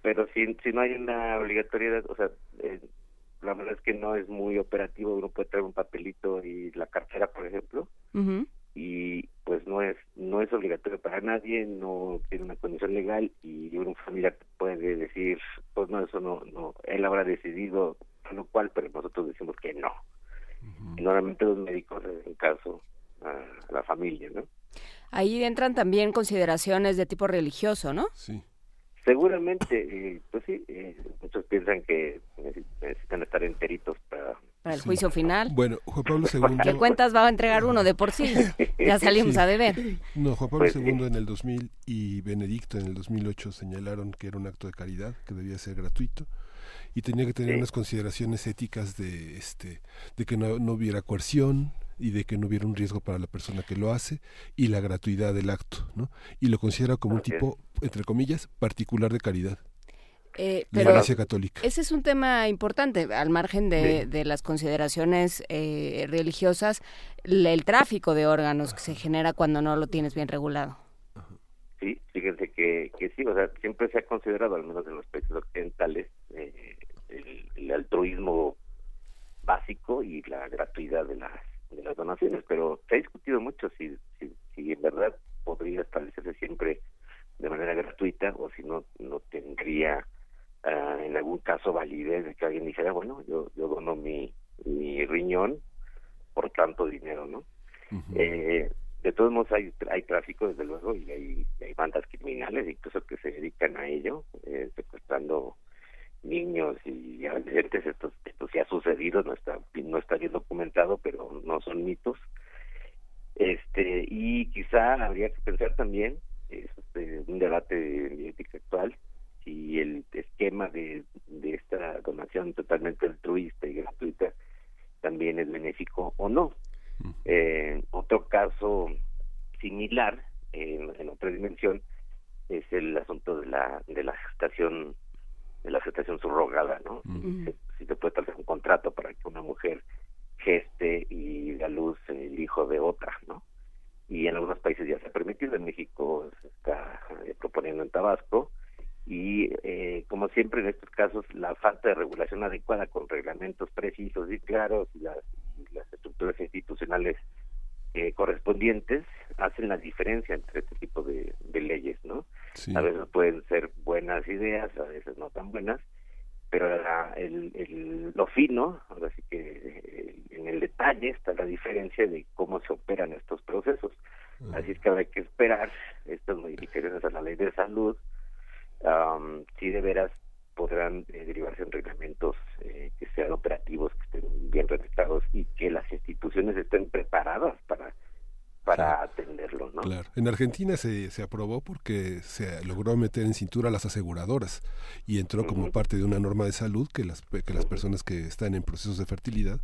pero si, si no hay una obligatoriedad, o sea, eh, la verdad es que no es muy operativo, uno puede traer un papelito y la cartera, por ejemplo, y pues no es no es obligatorio para nadie, no tiene una condición legal y un familiar puede decir, pues no, eso no, no, él habrá decidido lo cual, pero nosotros decimos que no. Normalmente los médicos en caso a la familia, ¿no? Ahí entran también consideraciones de tipo religioso, ¿no? Sí. Seguramente, eh, pues sí, eh, muchos piensan que necesitan estar enteritos para... Para el juicio final. Bueno, Juan Pablo II... ¿Qué cuentas va a entregar uno de por sí? Ya salimos a deber. No, Juan Pablo II pues en el 2000 y Benedicto en el 2008 señalaron que era un acto de caridad, que debía ser gratuito y tenía que tener unas consideraciones éticas de este de que no, no hubiera coerción y de que no hubiera un riesgo para la persona que lo hace y la gratuidad del acto, ¿no? Y lo considera como un tipo, entre comillas, particular de caridad. Eh, la Iglesia Católica. Ese es un tema importante, al margen de, de las consideraciones eh, religiosas, el, tráfico de órganos que se genera cuando no lo tienes bien regulado. Sí, fíjense que, que sí, o sea, siempre se ha considerado, al menos en los países occidentales, eh, el, el altruismo básico y la gratuidad de las de las donaciones, pero se ha discutido mucho si, si, en verdad podría establecerse siempre de manera gratuita o si no no tendría ah, en algún caso validez de que alguien dijera bueno yo yo dono mi mi riñón por tanto dinero no eh, de todos modos hay hay tráfico desde luego y hay, hay bandas criminales incluso que se dedican a ello eh, secuestrando niños y adolescentes. Esto esto sí ha sucedido no está no está bien documentado pero no son mitos. Este y quizá habría que pensar también es este, un debate de ética actual si el esquema de, de esta donación totalmente altruista y gratuita también es benéfico o no eh, otro caso similar en, en otra dimensión es el asunto de la de la gestación de la gestación subrogada, ¿no? si, se puede tratar un contrato para que una mujer geste y dé a luz el hijo de otra, ¿no? Y en algunos países ya se ha permitido, en México se está eh, proponiendo en Tabasco, y eh, como siempre en estos casos la falta de regulación adecuada con reglamentos precisos y claros y las, las estructuras institucionales eh, correspondientes hacen la diferencia entre este tipo de, leyes, ¿no? A veces pueden ser buenas ideas, a veces no tan buenas, pero el, lo fino, ahora sí que eh, en el detalle está la diferencia de cómo se operan estos procesos. Así es que habrá que esperar estas modificaciones a la ley de salud, si de veras podrán eh, derivarse en reglamentos eh, que sean operativos, que estén bien redactados y que las instituciones estén preparadas para para atenderlo, ¿no? Claro. En Argentina se, se aprobó porque se logró meter en cintura a las aseguradoras y entró como parte de una norma de salud que las, que las personas que están en procesos de fertilidad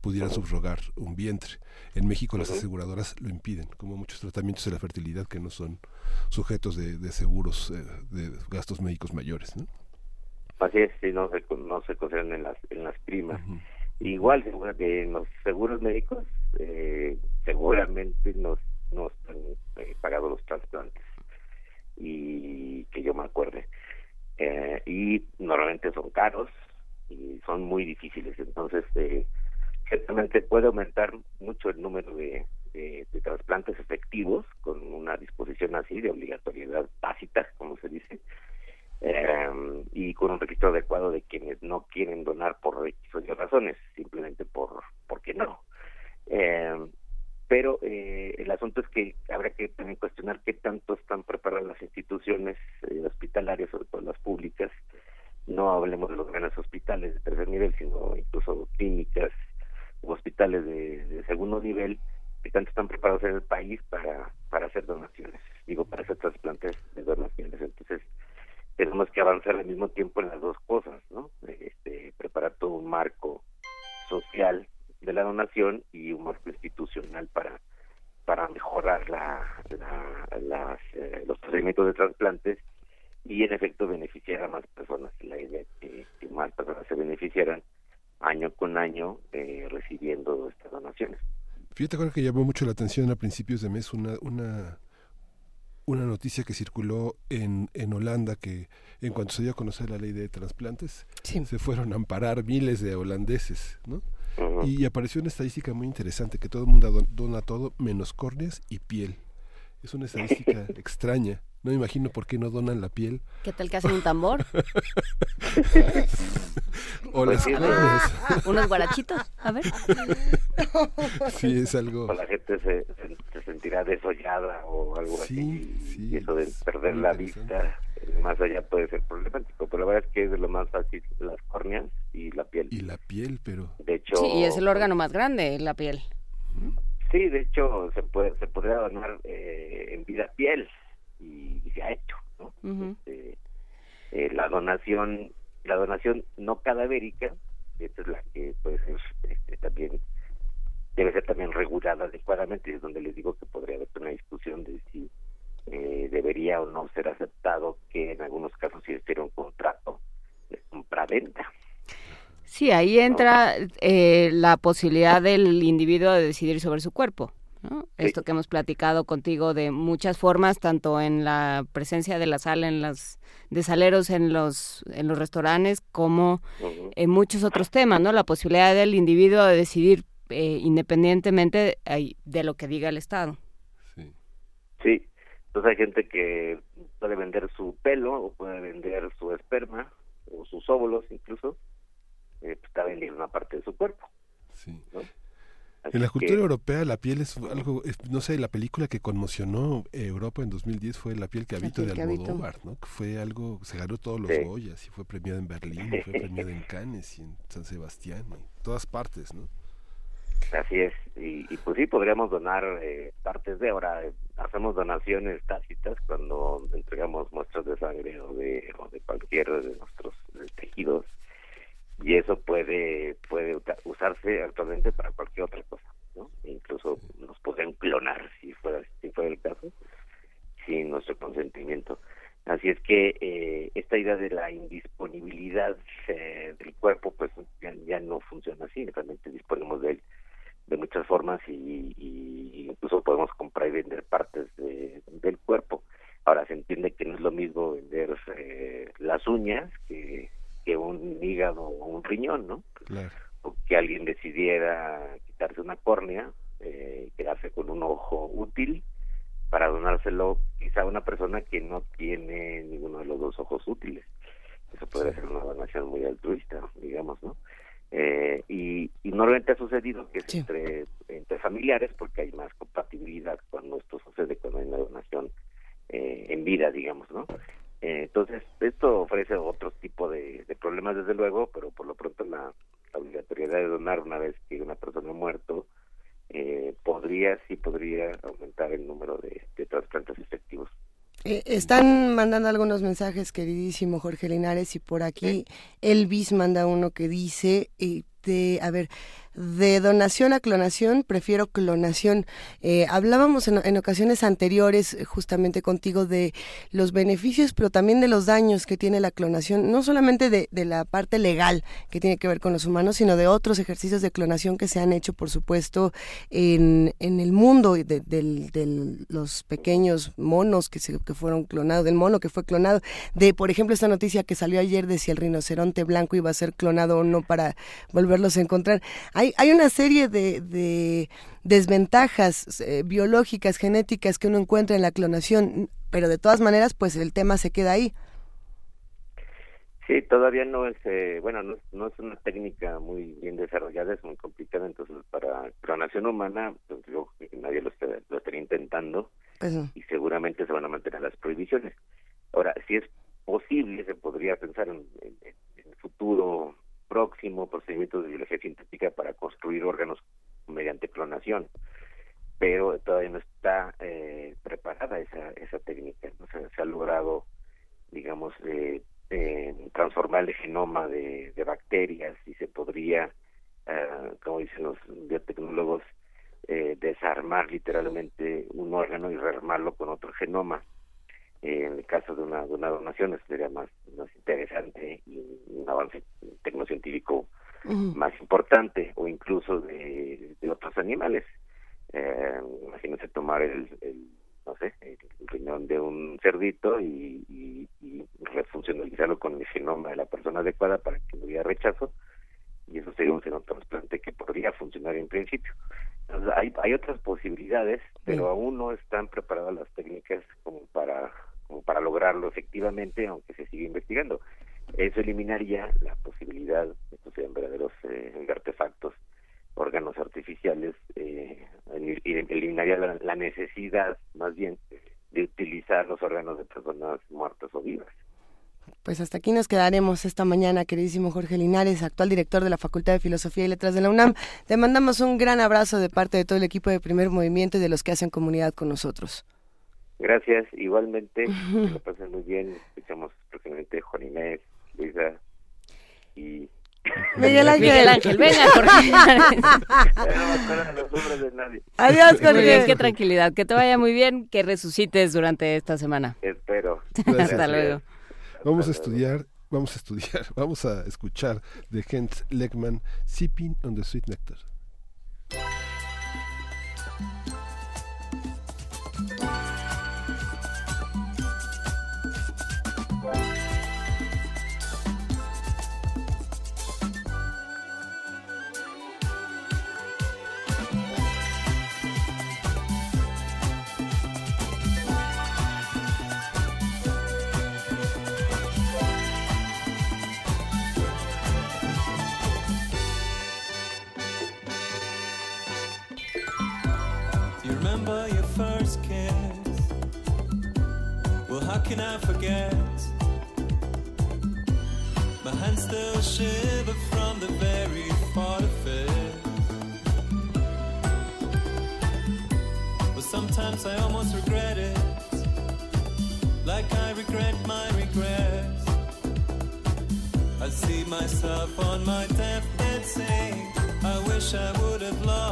pudieran subrogar un vientre. En México las aseguradoras lo impiden, como muchos tratamientos de la fertilidad que no son sujetos de, de seguros eh, de gastos médicos mayores, ¿no? Así es, si no se, no se consideran en las, en las primas. Igual, que los seguros médicos eh, seguramente nos, nos han eh, pagado los trasplantes y que yo me acuerde. Eh, y normalmente son caros y son muy difíciles. Entonces, eh, ciertamente puede aumentar mucho el número de, de, trasplantes efectivos con una disposición así de obligatoriedad tácita, como se dice, eh, y con un registro adecuado de quienes no quieren donar por X o razones, simplemente por porque no. Eh, pero eh, el asunto es que habrá que también cuestionar qué tanto están preparadas las instituciones eh, hospitalarias, sobre todo las públicas. No hablemos de los grandes hospitales de tercer nivel, sino incluso clínicas u hospitales de, de segundo nivel, que tanto están preparados en el país para, para hacer donaciones, digo, para hacer trasplantes de donaciones. Entonces, tenemos que avanzar al mismo tiempo en las dos cosas, ¿no? Este, preparar todo un marco social de la donación y un marco institucional para para mejorar la, eh, los procedimientos de trasplantes y en efecto beneficiar a más personas. La idea es que, más personas se beneficiaran año con año eh, recibiendo estas donaciones. Fíjate que llamó mucho la atención a principios de mes una, una una noticia que circuló en, en Holanda que en cuanto se dio a conocer la ley de trasplantes, se fueron a amparar miles de holandeses, ¿no? Y apareció una estadística muy interesante, que todo el mundo dona todo menos córneas y piel. Es una estadística <laughs> extraña. No me imagino por qué no donan la piel. ¿Qué tal que hacen un tambor? <laughs> o las córneas. Unos guarachitos, a ver. <laughs> Sí, es algo... O la gente se, se, sentirá desollada o algo así. Sí, y eso de perder la vista más allá puede ser problemático, pero la verdad es que es de lo más fácil las córneas y la piel. Y la piel, pero... De hecho... Sí, y es el órgano más grande, la piel. Sí, de hecho se puede se podría donar eh, en vida piel y, se ha hecho, ¿no? Este, eh, la donación la donación no cadavérica, esta es la que puede ser este, también debe ser también regulada adecuadamente, es donde les digo que podría haber una discusión de si eh, debería o no ser aceptado que en algunos casos si existiera un contrato de compra-venta. Sí, ahí entra eh, la posibilidad del individuo de decidir sobre su cuerpo. Esto que hemos platicado contigo de muchas formas, tanto en la presencia de la sal en las de saleros en los en los restaurantes como en muchos otros temas, ¿no? La posibilidad del individuo de decidir eh, independientemente de lo que diga el Estado. Sí. Sí. Entonces hay gente que puede vender su pelo o puede vender su esperma o sus óvulos incluso, eh, pues, está vendiendo una parte de su cuerpo. Sí. En la cultura europea la piel es algo, no sé, la película que conmocionó Europa en 2010 fue La piel que habito de Almodóvar, ¿no? Que fue algo, se ganó todos los Goyas y fue premiada en Berlín, y fue <laughs> premiada en Cannes y en San Sebastián, en todas partes, ¿no? Así es, y, y pues sí, podríamos donar eh, partes de ahora, hacemos donaciones tácitas cuando entregamos muestras de sangre o de, o de cualquier de nuestros tejidos y eso puede puede usarse actualmente para cualquier otra cosa ¿no? incluso nos podrían clonar si fuera si fuera el caso sin nuestro consentimiento. Así es que eh, esta idea de la indisponibilidad eh, del cuerpo pues ya, no funciona así. Realmente disponemos de él de muchas formas y, incluso podemos comprar y vender partes del cuerpo. Ahora se entiende que no es lo mismo vender eh, las uñas que que un hígado o un riñón, ¿no? O que alguien decidiera quitarse una córnea, eh, quedarse con un ojo útil para donárselo quizá a una persona que no tiene ninguno de los dos ojos útiles. Eso podría ser una donación muy altruista, digamos, ¿no? Eh, y, normalmente ha sucedido que es entre, entre familiares porque hay más compatibilidad cuando esto sucede cuando hay una donación eh, en vida, digamos, ¿no? Eh, entonces, esto ofrece otro tipo de, problemas, desde luego, pero por lo pronto la, obligatoriedad de donar una vez que una persona ha muerto eh, podría, sí podría aumentar el número de, de trasplantes efectivos. Eh, están mandando algunos mensajes, queridísimo Jorge Linares, y por aquí Elvis manda uno que dice, de, a ver, de donación a clonación, prefiero clonación. Eh, hablábamos en, ocasiones anteriores eh, justamente contigo de los beneficios, pero también de los daños que tiene la clonación, no solamente de, la parte legal que tiene que ver con los humanos, sino de otros ejercicios de clonación que se han hecho, por supuesto, en, en el mundo de, de, los pequeños monos que, se, que fueron clonados, del mono que fue clonado, de, por ejemplo, esta noticia que salió ayer de si el rinoceronte blanco iba a ser clonado o no para volverlos a encontrar. Hay hay, una serie de, desventajas eh, biológicas, genéticas que uno encuentra en la clonación, pero de todas maneras, pues el tema se queda ahí. Sí, todavía no es, eh, bueno, no, es una técnica muy bien desarrollada, es muy complicada, entonces para clonación humana, pues yo, nadie lo, lo estaría intentando y seguramente se van a mantener las prohibiciones. Ahora, si es posible, se podría pensar en, en el futuro próximo procedimiento de biología sintética para construir órganos mediante clonación. Pero todavía no está eh, preparada esa, esa técnica no se, ha logrado digamos eh, transformar el genoma de, bacterias y se podría eh, como dicen los biotecnólogos desarmar literalmente un órgano y rearmarlo con otro genoma en el caso de una, de una donación eso sería más, más interesante y un avance tecnocientífico más importante o incluso de, otros animales. Eh, imagínense tomar el, no sé, el riñón de un cerdito y, y, y refuncionalizarlo con el genoma de la persona adecuada para que no hubiera rechazo y eso sería un xenotrasplante que podría funcionar en principio. Entonces, hay, hay otras posibilidades, pero aún no están preparadas las técnicas como para como para lograrlo efectivamente, aunque se sigue investigando. Eso eliminaría la posibilidad, estos sean verdaderos eh, artefactos, órganos artificiales, eh, eliminaría la, la necesidad, más bien, de utilizar los órganos de personas muertas o vivas. Pues hasta aquí nos quedaremos esta mañana, queridísimo Jorge Linares, actual director de la Facultad de Filosofía y Letras de la UNAM. Te mandamos un gran abrazo de parte de todo el equipo de Primer Movimiento y de los que hacen comunidad con nosotros. Gracias, igualmente, que lo <laughs> pasen muy bien. Escuchamos próximamente Juan Inés, Luisa y... <laughs> Miguel Ángel. Miguel Ángel, venga, Jorge. Adiós, Muy bien, Jorge. qué tranquilidad. Que te vaya muy bien, que resucites durante esta semana. Espero. Hasta luego. Vamos a estudiar, vamos a estudiar, <laughs> vamos a escuchar de Hens Leckman, Sipping on the Sweet Nectar. Can I forget? My hands still shiver from the very thought of it. But sometimes I almost regret it, like I regret my regrets. I see myself on my deathbed saying, I wish I would have loved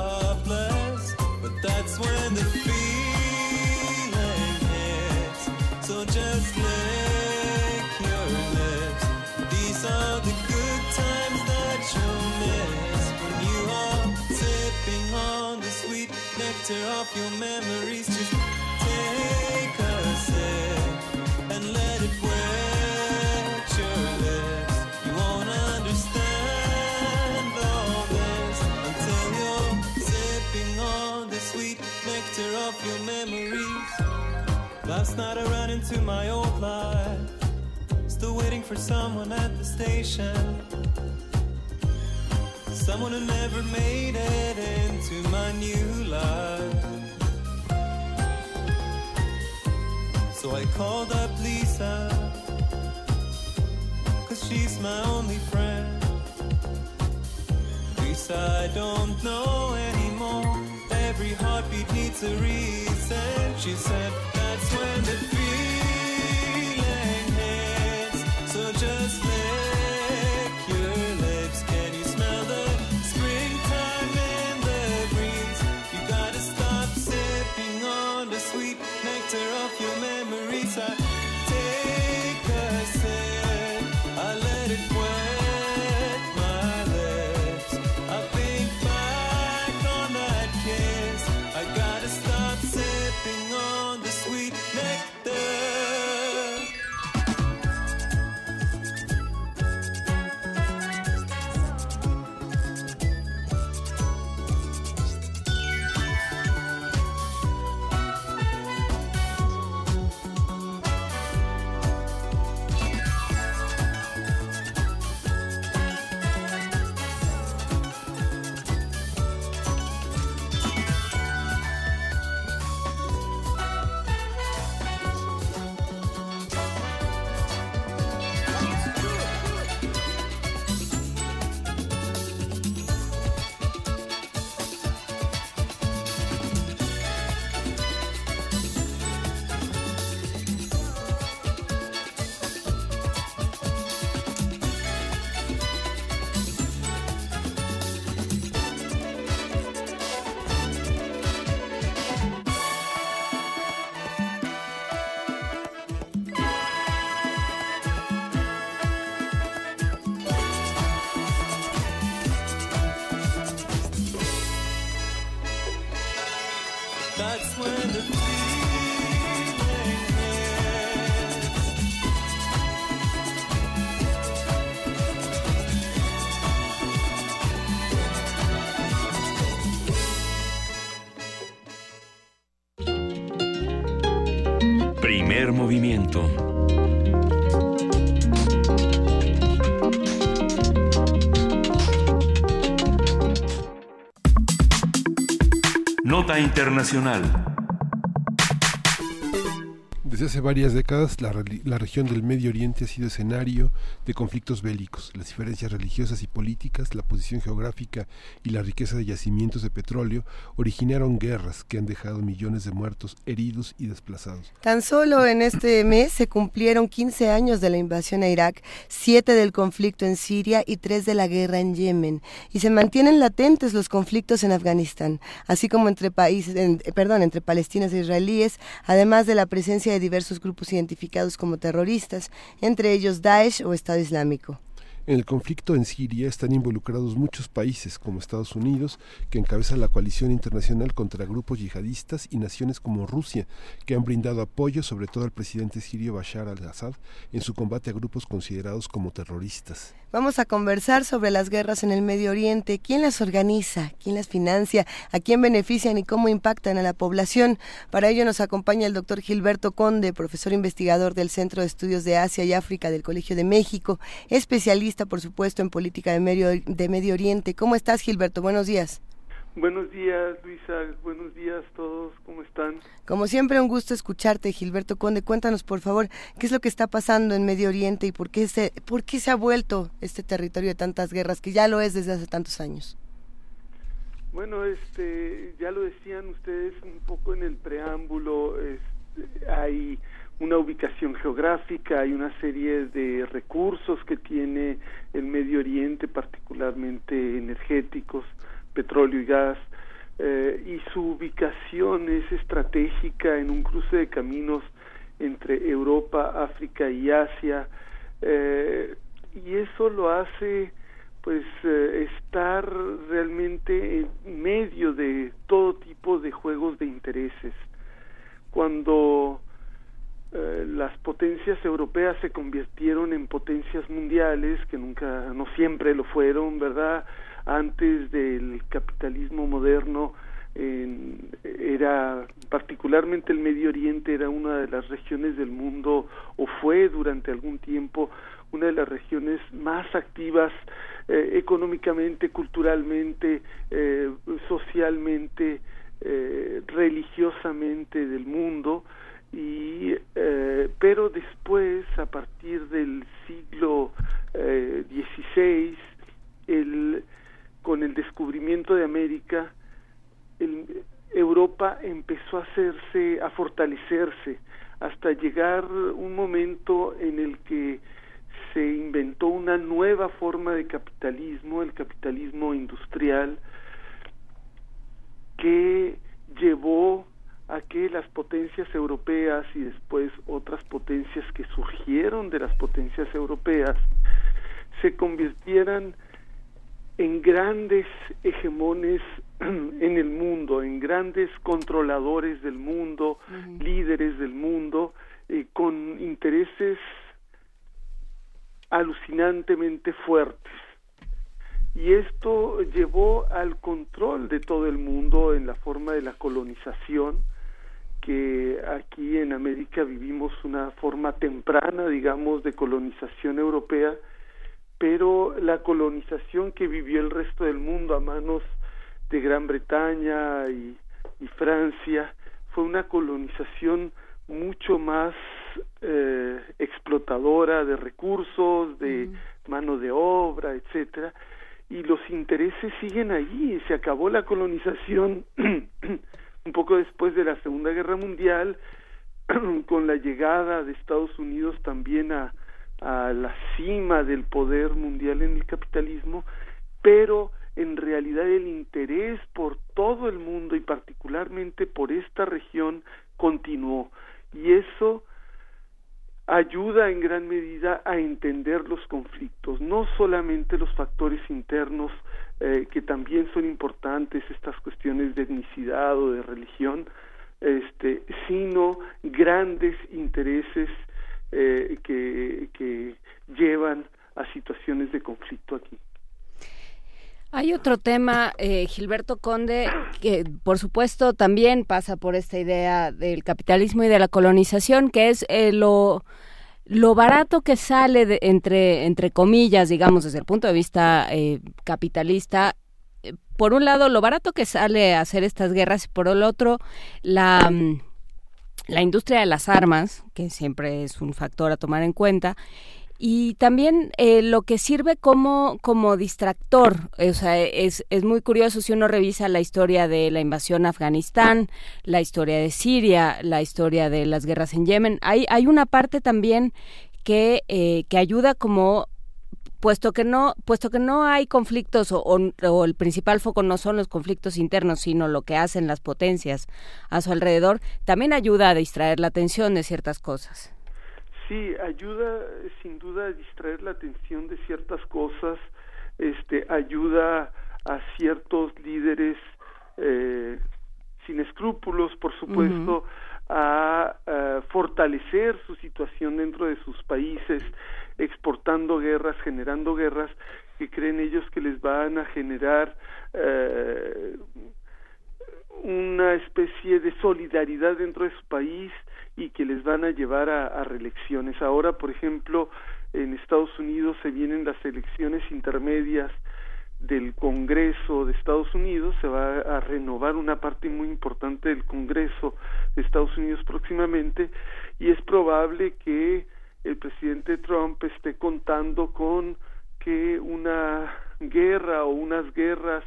nectar of your memories. Just take Last night I ran into my old life, still waiting for someone at the station. Someone who never made it into my new life. So I called up Lisa, cause she's my only friend. Lisa, I don't know anymore. Every heartbeat needs a reason. She said, That's when the feeling hits. So just Internacional. Hace varias décadas, la, región del Medio Oriente ha sido escenario de conflictos bélicos. Las diferencias religiosas y políticas, la posición geográfica y la riqueza de yacimientos de petróleo originaron guerras que han dejado millones de muertos, heridos y desplazados. Tan solo en este mes se cumplieron 15 años de la invasión a Irak, 7 del conflicto en Siria y 3 de la guerra en Yemen. Y se mantienen latentes los conflictos en Afganistán, así como entre países, perdón, entre palestinos e israelíes, además de la presencia de diversos grupos identificados como terroristas, entre ellos Daesh o Estado Islámico. En el conflicto en Siria están involucrados muchos países, como Estados Unidos, que encabeza la coalición internacional contra grupos yihadistas, y naciones como Rusia, que han brindado apoyo sobre todo al presidente sirio Bashar al-Assad en su combate a grupos considerados como terroristas. Vamos a conversar sobre las guerras en el Medio Oriente, quién las organiza, quién las financia, a quién benefician y cómo impactan a la población. Para ello nos acompaña el doctor Gilberto Conde, profesor investigador del Centro de Estudios de Asia y África del Colegio de México, especialista, por supuesto, en política de Medio, de Medio Oriente. ¿Cómo estás, Gilberto? Buenos días. Buenos días, Luisa. Buenos días todos. ¿Cómo están? Como siempre, un gusto escucharte, Gilberto Conde. Cuéntanos, por favor, qué es lo que está pasando en Medio Oriente y por qué se, por qué se ha vuelto este territorio de tantas guerras, que ya lo es desde hace tantos años. Bueno, este, ya lo decían ustedes un poco en el preámbulo. Este, hay una ubicación geográfica, hay una serie de recursos que tiene el Medio Oriente, particularmente energéticos petróleo y gas, eh, y su ubicación es estratégica en un cruce de caminos entre Europa, África y Asia, eh, y eso lo hace pues eh, estar realmente en medio de todo tipo de juegos de intereses. Cuando las potencias europeas se convirtieron en potencias mundiales, que nunca, no siempre lo fueron, ¿verdad? antes del capitalismo moderno era particularmente el Medio Oriente era una de las regiones del mundo o fue durante algún tiempo una de las regiones más activas eh, económicamente, culturalmente, eh, socialmente, eh, religiosamente del mundo y pero después a partir del siglo XVI el con el descubrimiento de América, Europa empezó a hacerse, a fortalecerse, hasta llegar un momento en el que se inventó una nueva forma de capitalismo, el capitalismo industrial, que llevó a que las potencias europeas y después otras potencias que surgieron de las potencias europeas se convirtieran en grandes hegemones <clears throat> en el mundo, en grandes controladores del mundo, líderes del mundo, eh, con intereses alucinantemente fuertes. Y esto llevó al control de todo el mundo en la forma de la colonización, que aquí en América vivimos una forma temprana, digamos, de colonización europea, pero la colonización que vivió el resto del mundo a manos de Gran Bretaña y, Francia fue una colonización mucho más eh, explotadora de recursos, de mano de obra, etcétera, y los intereses siguen allí. Se acabó la colonización <clears throat> un poco después de la Segunda Guerra Mundial, <clears throat> con la llegada de Estados Unidos también a, a la cima del poder mundial en el capitalismo, pero en realidad el interés por todo el mundo y particularmente por esta región continuó. Y eso ayuda en gran medida a entender los conflictos, no solamente los factores internos eh, que también son importantes, estas cuestiones de etnicidad o de religión, este, sino grandes intereses eh, que, que llevan a situaciones de conflicto aquí. Hay otro tema, eh, Gilberto Conde, que por supuesto también pasa por esta idea del capitalismo y de la colonización, que es eh, lo, lo barato que sale de, entre, entre comillas, digamos, desde el punto de vista eh, capitalista, por un lado, lo barato que sale hacer estas guerras y por el otro, la, mm, la industria de las armas, que siempre es un factor a tomar en cuenta, y también eh, lo que sirve como, como distractor, o sea, es, es muy curioso si uno revisa la historia de la invasión a Afganistán, la historia de Siria, la historia de las guerras en Yemen, hay, hay una parte también que, eh, que ayuda como puesto que no puesto que no hay conflictos o, o, el principal foco no son los conflictos internos sino lo que hacen las potencias a su alrededor también ayuda a distraer la atención de ciertas cosas Sí, ayuda sin duda a distraer la atención de ciertas cosas, este, ayuda a ciertos líderes eh, sin escrúpulos, por supuesto, a, fortalecer su situación dentro de sus países, exportando guerras, generando guerras que creen ellos que les van a generar eh, una especie de solidaridad dentro de su país y que les van a llevar a, reelecciones. Ahora, por ejemplo, en Estados Unidos se vienen las elecciones intermedias del Congreso de Estados Unidos, se va a renovar una parte muy importante del Congreso de Estados Unidos próximamente y es probable que el presidente Trump esté contando con que una guerra o unas guerras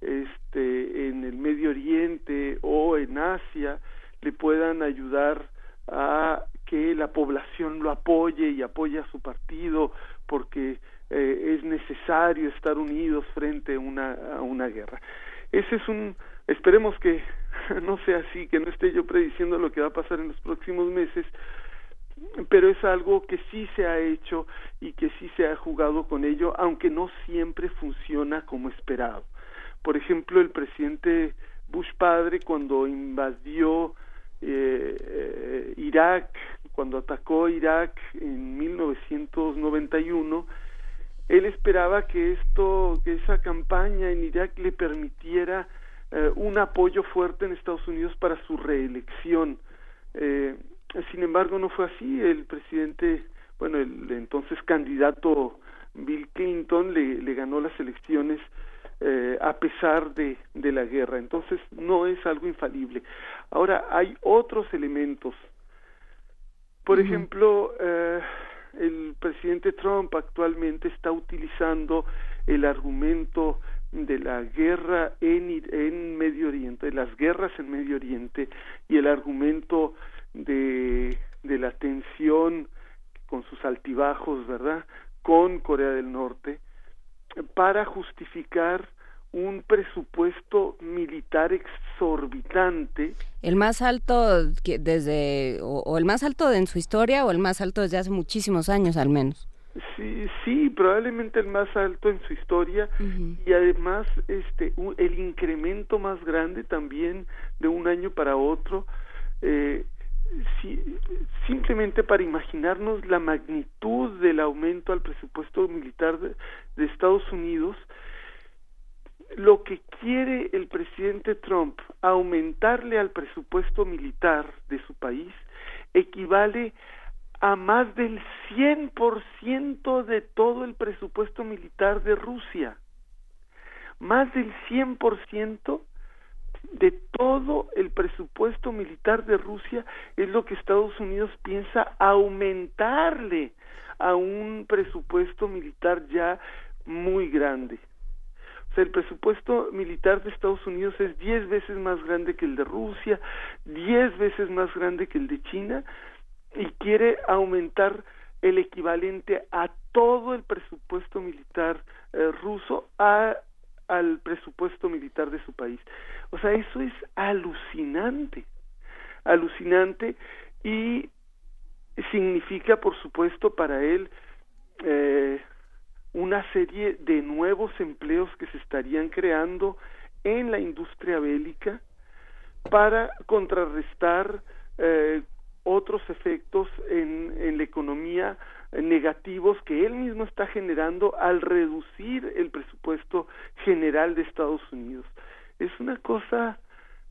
este en el Medio Oriente o en Asia le puedan ayudar a que la población lo apoye y apoye a su partido porque eh, es necesario estar unidos frente una, a una guerra. Ese es un, esperemos que <laughs> no sea así, que no esté yo prediciendo lo que va a pasar en los próximos meses, pero es algo que sí se ha hecho y que sí se ha jugado con ello, aunque no siempre funciona como esperado. Por ejemplo, el presidente Bush padre cuando invadió eh, eh, Irak, cuando atacó Irak en 1991, él esperaba que esto, que esa campaña en Irak le permitiera eh, un apoyo fuerte en Estados Unidos para su reelección. Eh, sin embargo, no fue así. El presidente, bueno, el entonces candidato Bill Clinton le, le ganó las elecciones eh, a pesar de, de la guerra. Entonces no es algo infalible. Ahora hay otros elementos. Por ejemplo, eh, el presidente Trump actualmente está utilizando el argumento de la guerra en, en Medio Oriente, de las guerras en Medio Oriente y el argumento de, de la tensión con sus altibajos, ¿verdad?, con Corea del Norte, para justificar un presupuesto militar exorbitante. El más alto que desde, o, el más alto en su historia o el más alto desde hace muchísimos años al menos. Sí, sí, probablemente el más alto en su historia y además este el incremento más grande también de un año para otro. Eh, simplemente para imaginarnos la magnitud del aumento al presupuesto militar de, Estados Unidos, lo que quiere el presidente Trump aumentarle al presupuesto militar de su país equivale a más del 100% de todo el presupuesto militar de Rusia. Más del 100% de todo el presupuesto militar de Rusia es lo que Estados Unidos piensa aumentarle a un presupuesto militar ya muy grande. O sea, el presupuesto militar de Estados Unidos es diez veces más grande que el de Rusia, diez veces más grande que el de China, y quiere aumentar el equivalente a todo el presupuesto militar eh, ruso a al presupuesto militar de su país. O sea, eso es alucinante, alucinante y significa, por supuesto, para él eh, una serie de nuevos empleos que se estarían creando en la industria bélica para contrarrestar eh, otros efectos en, en la economía negativos que él mismo está generando al reducir el presupuesto general de Estados Unidos. Es una cosa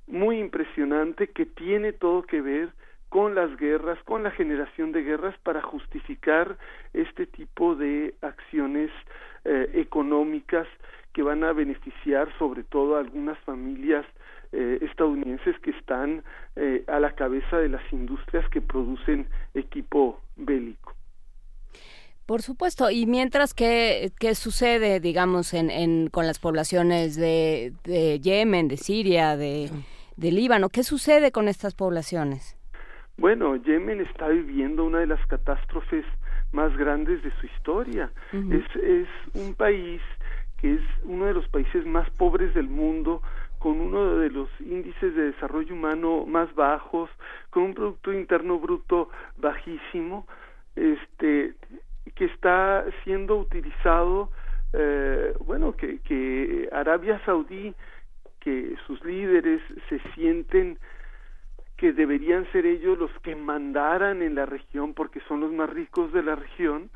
muy impresionante que tiene todo que ver con las guerras, con la generación de guerras para justificar este tipo de acciones eh, económicas que van a beneficiar sobre todo a algunas familias eh, estadounidenses que están eh, a la cabeza de las industrias que producen equipo bélico. Por supuesto, y mientras, ¿qué, qué sucede, digamos, en, en, con las poblaciones de, de Yemen, de Siria, de, de Líbano? ¿Qué sucede con estas poblaciones? Bueno, Yemen está viviendo una de las catástrofes más grandes de su historia. es, es un país que es uno de los países más pobres del mundo, con uno de los índices de desarrollo humano más bajos, con un producto interno bruto bajísimo, este que está siendo utilizado, eh, bueno, que, que Arabia Saudí, que sus líderes se sienten que deberían ser ellos los que mandaran en la región porque son los más ricos de la región,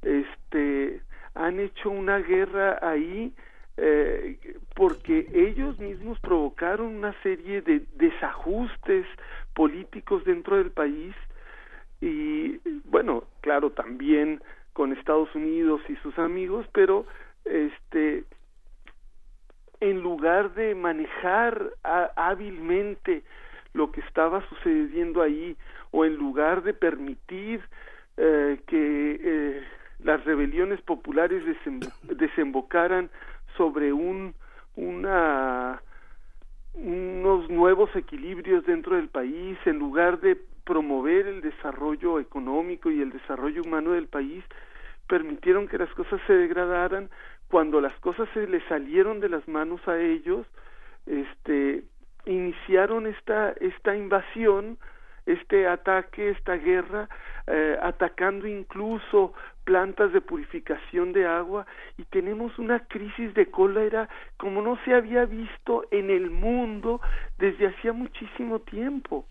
este han hecho una guerra ahí eh, porque ellos mismos provocaron una serie de desajustes políticos dentro del país. Y bueno, claro, también con Estados Unidos y sus amigos, pero este en lugar de manejar hábilmente lo que estaba sucediendo ahí o en lugar de permitir eh, que eh, las rebeliones populares desembocaran sobre un una unos nuevos equilibrios dentro del país en lugar de promover el desarrollo económico y el desarrollo humano del país permitieron que las cosas se degradaran cuando las cosas se les salieron de las manos a ellos este iniciaron esta esta invasión este ataque esta guerra eh, atacando incluso plantas de purificación de agua y tenemos una crisis de cólera como no se había visto en el mundo desde hacía muchísimo tiempo.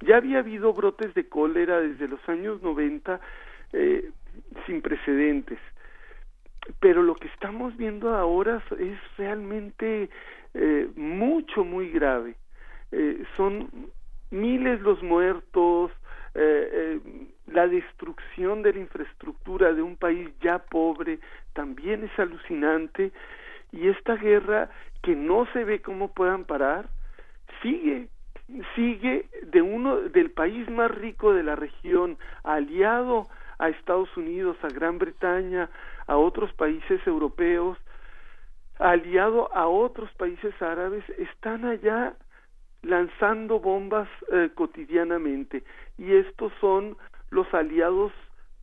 Ya había habido brotes de cólera desde los años 90 eh, sin precedentes. Pero lo que estamos viendo ahora es realmente eh, mucho, muy grave. Eh, son miles los muertos, eh, la destrucción de la infraestructura de un país ya pobre también es alucinante y esta guerra que no se ve cómo puedan parar sigue sigue de uno del país más rico de la región aliado a Estados Unidos a Gran Bretaña a otros países europeos aliado a otros países árabes están allá lanzando bombas eh, cotidianamente. Y estos son los aliados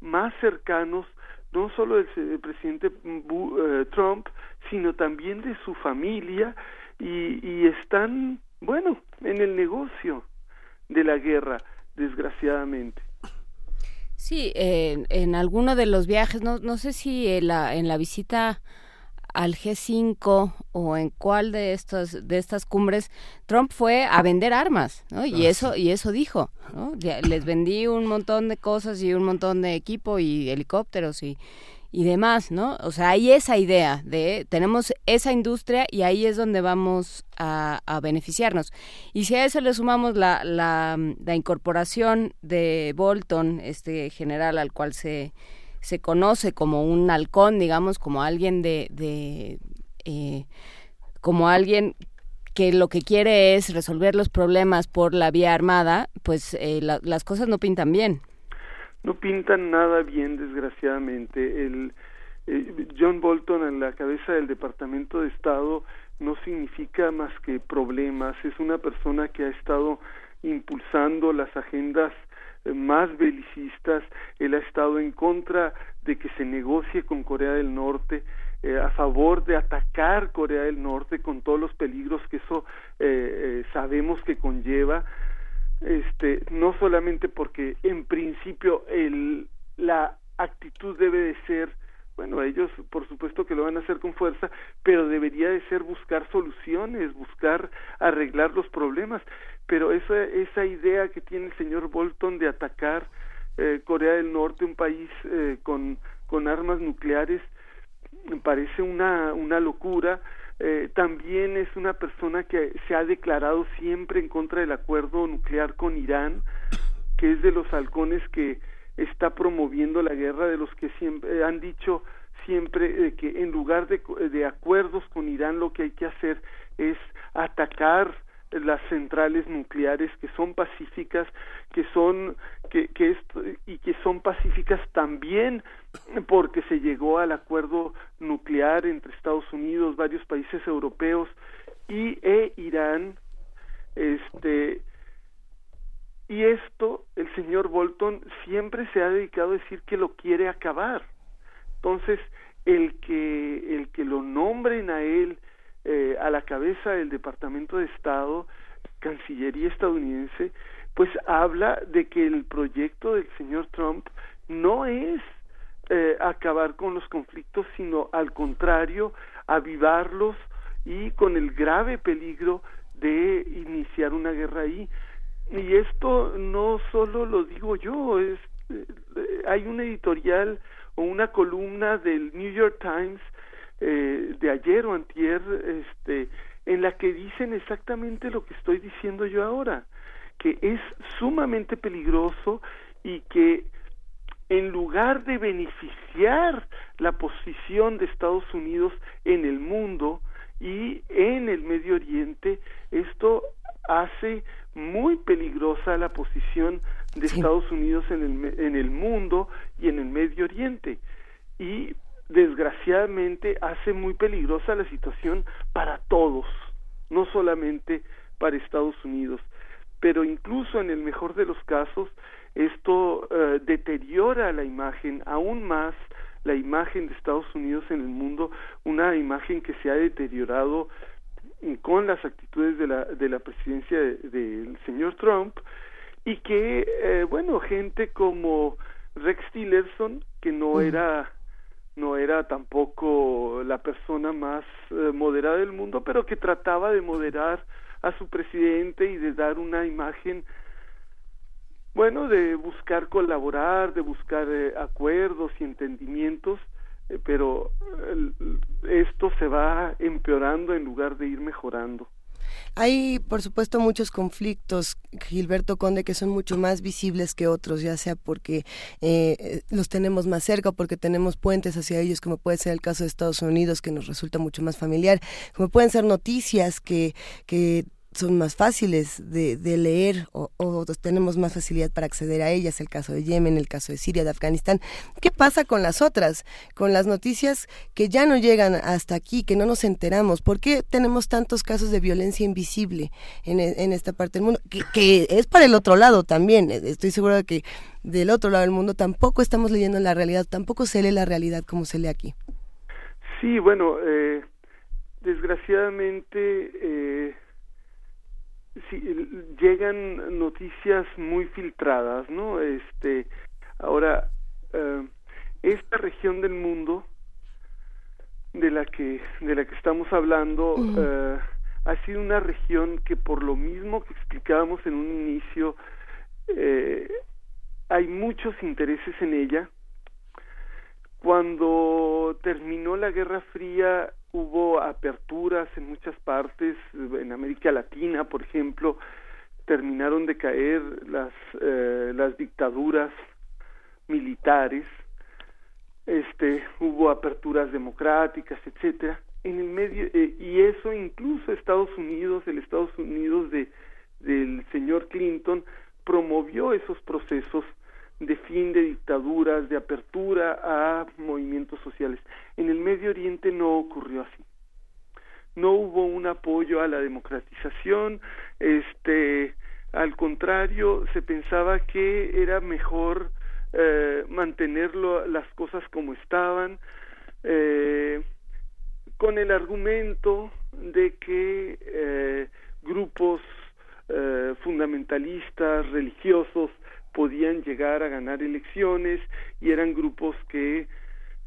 más cercanos no solo del, presidente eh, Trump sino también de su familia y, y están bueno en el negocio de la guerra desgraciadamente Sí, en, en alguno de los viajes, no, no sé si en la, en la visita al G5 o en cuál de estas de estas cumbres Trump fue a vender armas, ¿no? Y ah, eso y eso dijo, ¿no? Les vendí un montón de cosas y un montón de equipo y helicópteros y y demás, ¿no? O sea, hay esa idea de tenemos esa industria y ahí es donde vamos a, beneficiarnos. Y si a eso le sumamos la, la, la incorporación de Bolton, este general al cual se se conoce como un halcón, digamos, como alguien de, de eh, como alguien que lo que quiere es resolver los problemas por la vía armada, pues eh, las cosas no pintan bien. No pintan nada bien, desgraciadamente. El, eh, John Bolton en la cabeza del Departamento de Estado no significa más que problemas. Es una persona que ha estado impulsando las agendas más belicistas, él ha estado en contra de que se negocie con Corea del Norte, eh, a favor de atacar Corea del Norte con todos los peligros que eso eh, eh, sabemos que conlleva, este, no solamente porque en principio el, la actitud debe de ser bueno, ellos por supuesto que lo van a hacer con fuerza, pero debería de ser buscar soluciones, buscar arreglar los problemas pero esa, esa idea que tiene el señor Bolton de atacar eh, Corea del Norte, un país eh, con, con armas nucleares, me parece una, una locura. Eh, también es una persona que se ha declarado siempre en contra del acuerdo nuclear con Irán, que es de los halcones que está promoviendo la guerra, de los que siempre han dicho siempre que en lugar de, de acuerdos con Irán lo que hay que hacer es atacar las centrales nucleares que son pacíficas que son que, que esto, y que son pacíficas también porque se llegó al acuerdo nuclear entre Estados Unidos varios países europeos y e Irán este y esto el señor Bolton siempre se ha dedicado a decir que lo quiere acabar. Entonces el que el que lo nombren a él eh, a la cabeza del Departamento de Estado, Cancillería estadounidense, pues habla de que el proyecto del señor Trump no es eh, acabar con los conflictos, sino al contrario, avivarlos y con el grave peligro de iniciar una guerra ahí. Y esto no solo lo digo yo, es, eh, hay un editorial o una columna del New York Times eh, de ayer o antier, este, en la que dicen exactamente lo que estoy diciendo yo ahora, que es sumamente peligroso y que en lugar de beneficiar la posición de Estados Unidos en el mundo y en el Medio Oriente, esto hace muy peligrosa la posición de Estados Unidos en el, en el mundo y en el Medio Oriente. Y desgraciadamente hace muy peligrosa la situación para todos, no solamente para Estados Unidos, pero incluso en el mejor de los casos esto eh, deteriora la imagen aún más la imagen de Estados Unidos en el mundo, una imagen que se ha deteriorado con las actitudes de la, de la presidencia del señor Trump y que, eh, bueno, gente como Rex Tillerson, que no era no era tampoco la persona más eh, moderada del mundo, pero que trataba de moderar a su presidente y de dar una imagen, bueno, de buscar colaborar, de buscar eh, acuerdos y entendimientos, eh, pero esto se va empeorando en lugar de ir mejorando. Hay, por supuesto, muchos conflictos, Gilberto Conde, que son mucho más visibles que otros, ya sea porque eh, los tenemos más cerca o porque tenemos puentes hacia ellos, como puede ser el caso de Estados Unidos, que nos resulta mucho más familiar, como pueden ser noticias que, que son más fáciles de, leer o, tenemos más facilidad para acceder a ellas, el caso de Yemen, el caso de Siria, de Afganistán. ¿Qué pasa con las otras, con las noticias que ya no llegan hasta aquí, que no nos enteramos? ¿Por qué tenemos tantos casos de violencia invisible en, en esta parte del mundo? Que, es para el otro lado también. Estoy segura de que del otro lado del mundo tampoco estamos leyendo la realidad, tampoco se lee la realidad como se lee aquí. Sí, bueno, eh, desgraciadamente... Eh llegan noticias muy filtradas, ¿no? Este, ahora, eh, esta región del mundo de la que de la que estamos hablando eh, ha sido una región que por lo mismo que explicábamos en un inicio eh, hay muchos intereses en ella cuando terminó la Guerra Fría hubo aperturas en muchas partes, en América Latina, por ejemplo, terminaron de caer las, eh, las dictaduras militares, este, hubo aperturas democráticas, etcétera, en el medio eh, y eso incluso Estados Unidos, el Estados Unidos de del señor Clinton promovió esos procesos de fin de dictaduras, de apertura a movimientos sociales. En el Medio Oriente no ocurrió así. No hubo un apoyo a la democratización, este, al contrario, se pensaba que era mejor eh, mantener las cosas como estaban, eh, con el argumento de que eh, grupos eh, fundamentalistas, religiosos, podían llegar a ganar elecciones y eran grupos que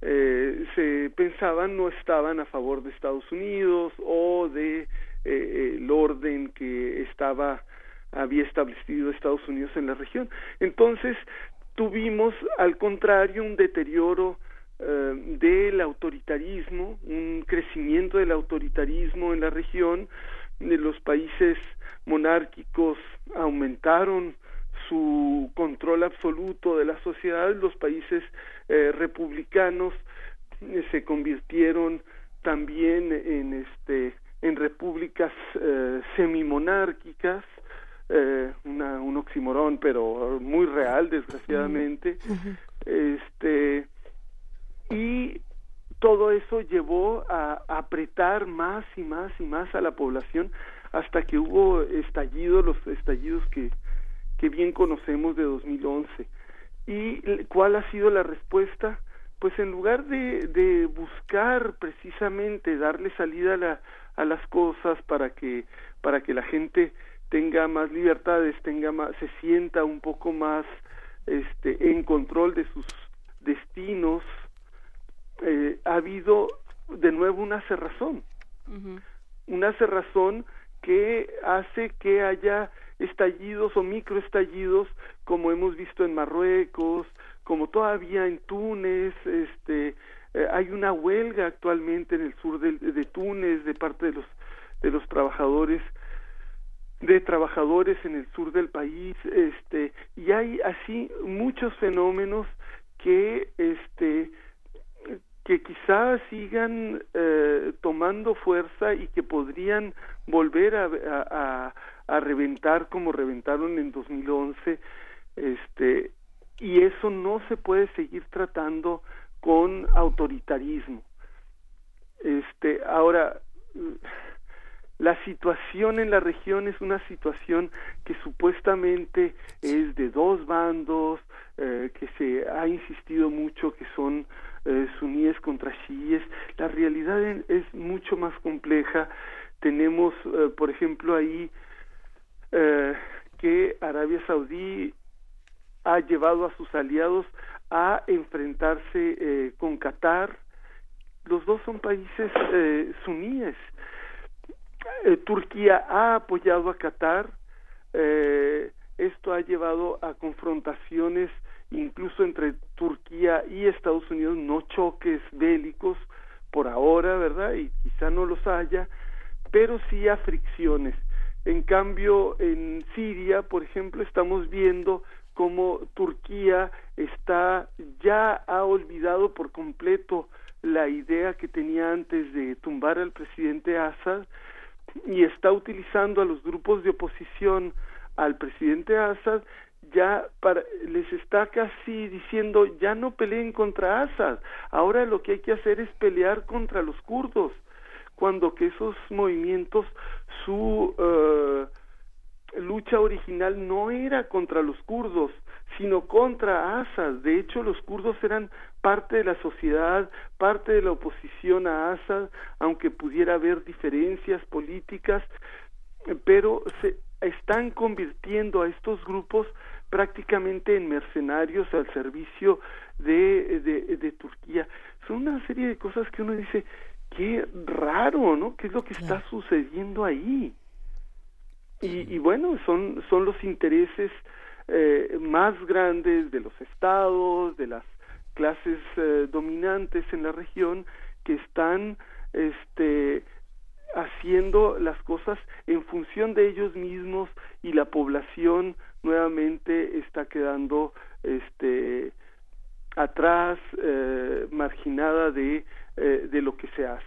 eh, se pensaban no estaban a favor de Estados Unidos o de eh, el orden que estaba había establecido Estados Unidos en la región. Entonces, tuvimos al contrario un deterioro eh, del autoritarismo, un crecimiento del autoritarismo en la región, de los países monárquicos aumentaron su control absoluto de la sociedad, los países eh, republicanos eh, se convirtieron también en este en repúblicas eh, semimonárquicas eh, una, un oximorón pero muy real desgraciadamente. Este y todo eso llevó a apretar más y más y más a la población hasta que hubo estallidos los estallidos que que bien conocemos de 2011 y cuál ha sido la respuesta pues en lugar de, de buscar precisamente darle salida a, la, a las cosas para que para que la gente tenga más libertades tenga más se sienta un poco más este en control de sus destinos eh, ha habido de nuevo una cerrazón. Una cerrazón que hace que haya estallidos o microestallidos como hemos visto en Marruecos, como todavía en Túnez, este, eh, hay una huelga actualmente en el sur de, de Túnez de parte de los de los trabajadores de trabajadores en el sur del país, este, y hay así muchos fenómenos que este que quizás sigan eh, tomando fuerza y que podrían volver a, reventar como reventaron en 2011 este y eso no se puede seguir tratando con autoritarismo. Este ahora la situación en la región es una situación que supuestamente es de dos bandos eh, que se ha insistido mucho que son eh, suníes contra chiíes. La realidad es mucho más compleja tenemos eh, por ejemplo ahí eh, que Arabia Saudí ha llevado a sus aliados a enfrentarse eh, con Qatar. Los dos son países eh, suníes. Eh, Turquía ha apoyado a Qatar. esto ha llevado a confrontaciones incluso entre Turquía y Estados Unidos, no choques bélicos por ahora, ¿verdad? Y quizá no los haya, pero sí a fricciones. En cambio, en Siria, por ejemplo, estamos viendo cómo Turquía está ya ha olvidado por completo la idea que tenía antes de tumbar al presidente Assad y está utilizando a los grupos de oposición al presidente Assad ya para, les está casi diciendo ya no peleen contra Assad, ahora lo que hay que hacer es pelear contra los kurdos cuando que esos movimientos su eh, lucha original no era contra los kurdos, sino contra Assad. De hecho, los kurdos eran parte de la sociedad, parte de la oposición a Assad, aunque pudiera haber diferencias políticas, pero se están convirtiendo a estos grupos prácticamente en mercenarios al servicio de, de, de Turquía. Son una serie de cosas que uno dice, qué raro, ¿no? ¿Qué es lo que está sucediendo ahí? Y, y, bueno, son, son los intereses eh, más grandes de los estados, de las clases eh, dominantes en la región que están este haciendo las cosas en función de ellos mismos y la población nuevamente está quedando este atrás eh, marginada de eh, de lo que se hace.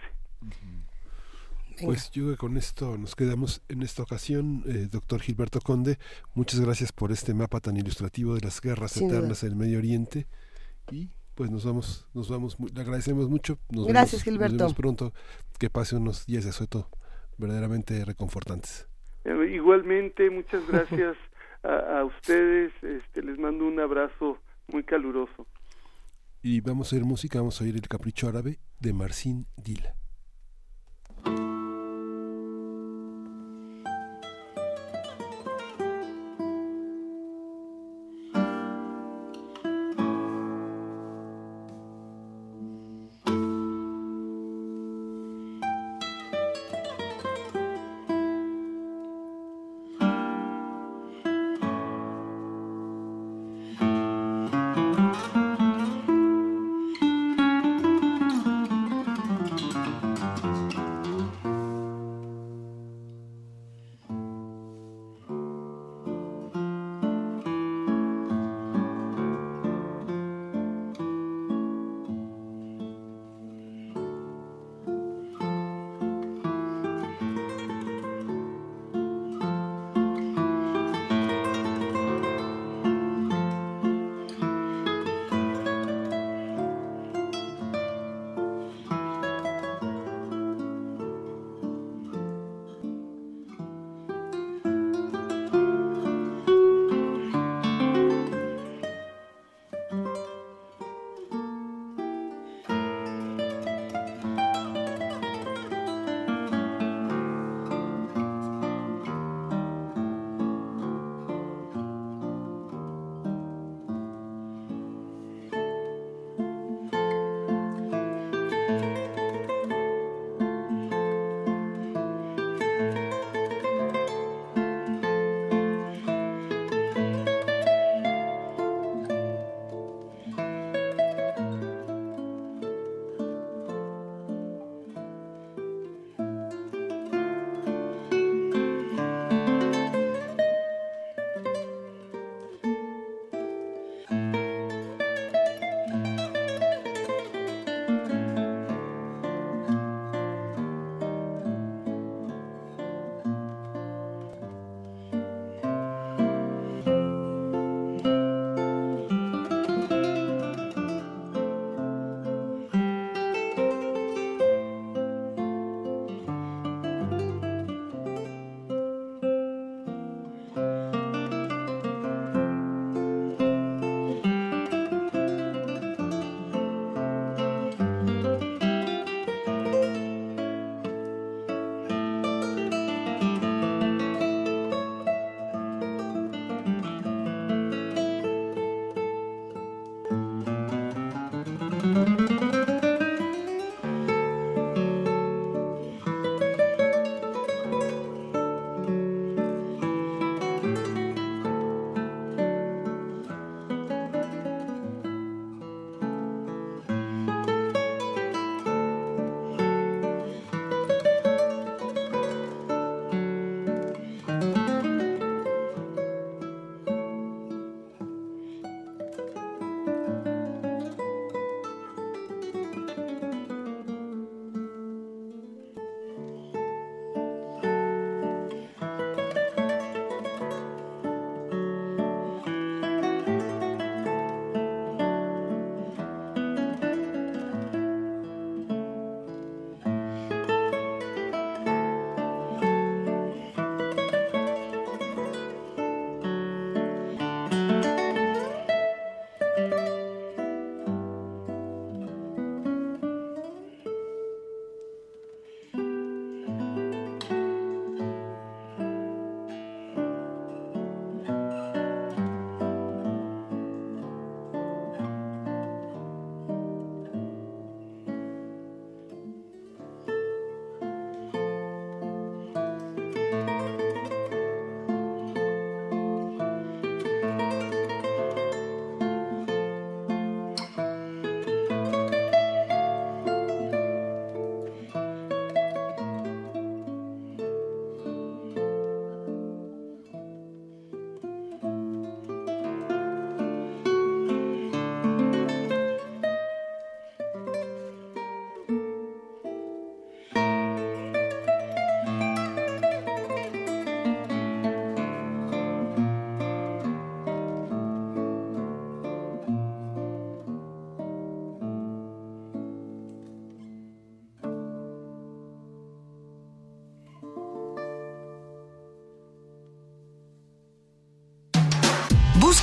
Pues yo con esto nos quedamos en esta ocasión, eh, doctor Gilberto Conde. Muchas gracias por este mapa tan ilustrativo de las guerras eternas en el Medio Oriente y pues nos vamos, nos vamos, le agradecemos mucho. Nos gracias vemos, Gilberto. Nos vemos pronto. Que pase unos días de asueto verdaderamente reconfortantes. Eh, igualmente, muchas gracias <laughs> a, a ustedes. Este, les mando un abrazo muy caluroso. Y vamos a oír música, vamos a oír El Capricho Árabe de Marcin Dila.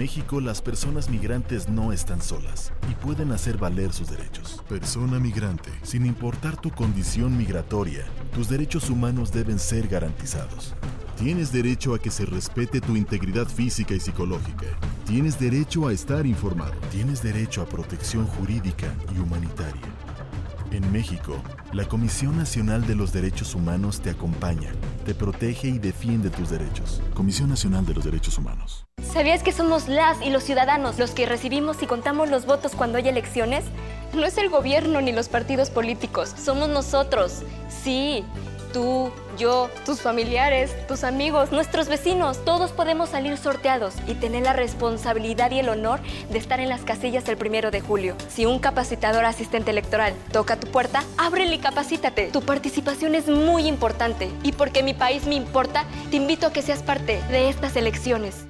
México las personas migrantes no están solas y pueden hacer valer sus derechos. Persona migrante, sin importar tu condición migratoria, tus derechos humanos deben ser garantizados. Tienes derecho a que se respete tu integridad física y psicológica. Tienes derecho a estar informado. Tienes derecho a protección jurídica y humanitaria. En México, la Comisión Nacional de los Derechos Humanos te acompaña, te protege y defiende tus derechos. Comisión Nacional de los Derechos Humanos. ¿Sabías que somos las y los ciudadanos los que recibimos y contamos los votos cuando hay elecciones? No es el gobierno ni los partidos políticos, somos nosotros. Sí, tú, yo, tus familiares, tus amigos, nuestros vecinos, todos podemos salir sorteados y tener la responsabilidad y el honor de estar en las casillas el primero de julio. Si un capacitador asistente electoral toca tu puerta, ábrele y capacítate. Tu participación es muy importante y porque mi país me importa, te invito a que seas parte de estas elecciones.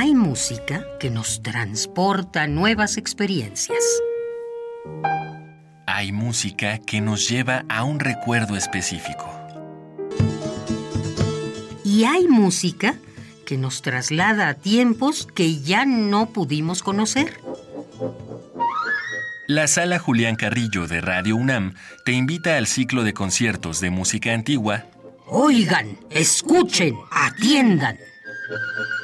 Hay música que nos transporta a nuevas experiencias. Hay música que nos lleva a un recuerdo específico. Y hay música que nos traslada a tiempos que ya no pudimos conocer. La Sala Julián Carrillo de Radio UNAM te invita al ciclo de conciertos de música antigua. Oigan, escuchen, atiendan.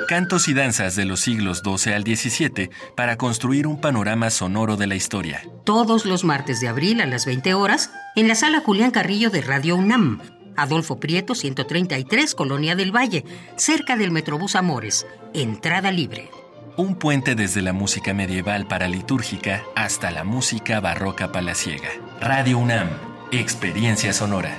Cantos y danzas de los siglos XII al XVII para construir un panorama sonoro de la historia. Todos los martes de abril a las 20 horas en la sala Julián Carrillo de Radio UNAM. Adolfo Prieto, 133, Colonia del Valle, cerca del Metrobús Amores. Entrada libre. Un puente desde la música medieval paralitúrgica hasta la música barroca palaciega. Radio UNAM, experiencia sonora.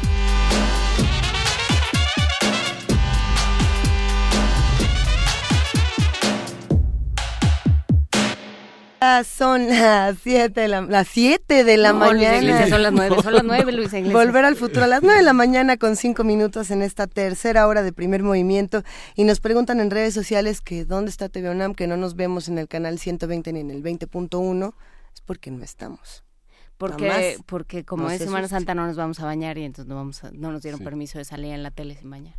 Son las 7 de la, las siete de la No, Luisa mañana. Iglesias, son las nueve, son las nueve, Luisa Iglesias. Volver al futuro a las 9 de la mañana con 5 minutos en esta tercera hora de primer movimiento. Y nos preguntan en redes sociales que dónde está TV UNAM, que no nos vemos en el canal 120 ni en el 20.1. Es porque no estamos. Porque, porque como no es se Semana. Santa no nos vamos a bañar y entonces no vamos a- no nos dieron Sí. permiso de salir en la tele sin bañar.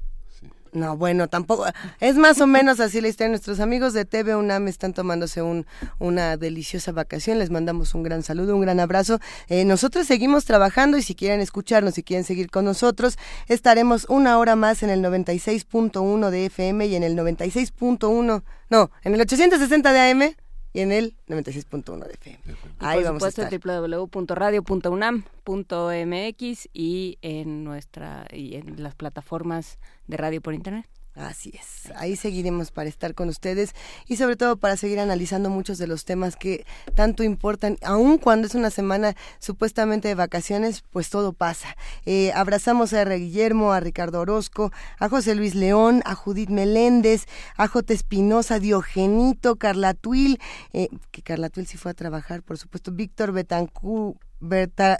No, bueno, tampoco. Es más o menos así la historia. Nuestros amigos de TV UNAM están tomándose un, una deliciosa vacación. Les mandamos un gran saludo, un gran abrazo. Eh, nosotros seguimos trabajando y si quieren escucharnos, si quieren seguir con nosotros, estaremos una hora más en el 96.1 de FM y en el 96.1, no, en el 860 de AM y en el 96.1 de FM. Ahí por vamos a supuesto estar. www.radio.unam.mx y en nuestra y en las plataformas de radio por internet. Así es, ahí seguiremos para estar con ustedes y sobre todo para seguir analizando muchos de los temas que tanto importan, aun cuando es una semana supuestamente de vacaciones, pues todo pasa. Eh, abrazamos a R. Guillermo, a Ricardo Orozco, a José Luis León, a Judith Meléndez, a J. Espinosa, Diogenito, Carla Tuil, eh, que Carla Tuil sí fue a trabajar, por supuesto, Víctor Betancu, Berta-.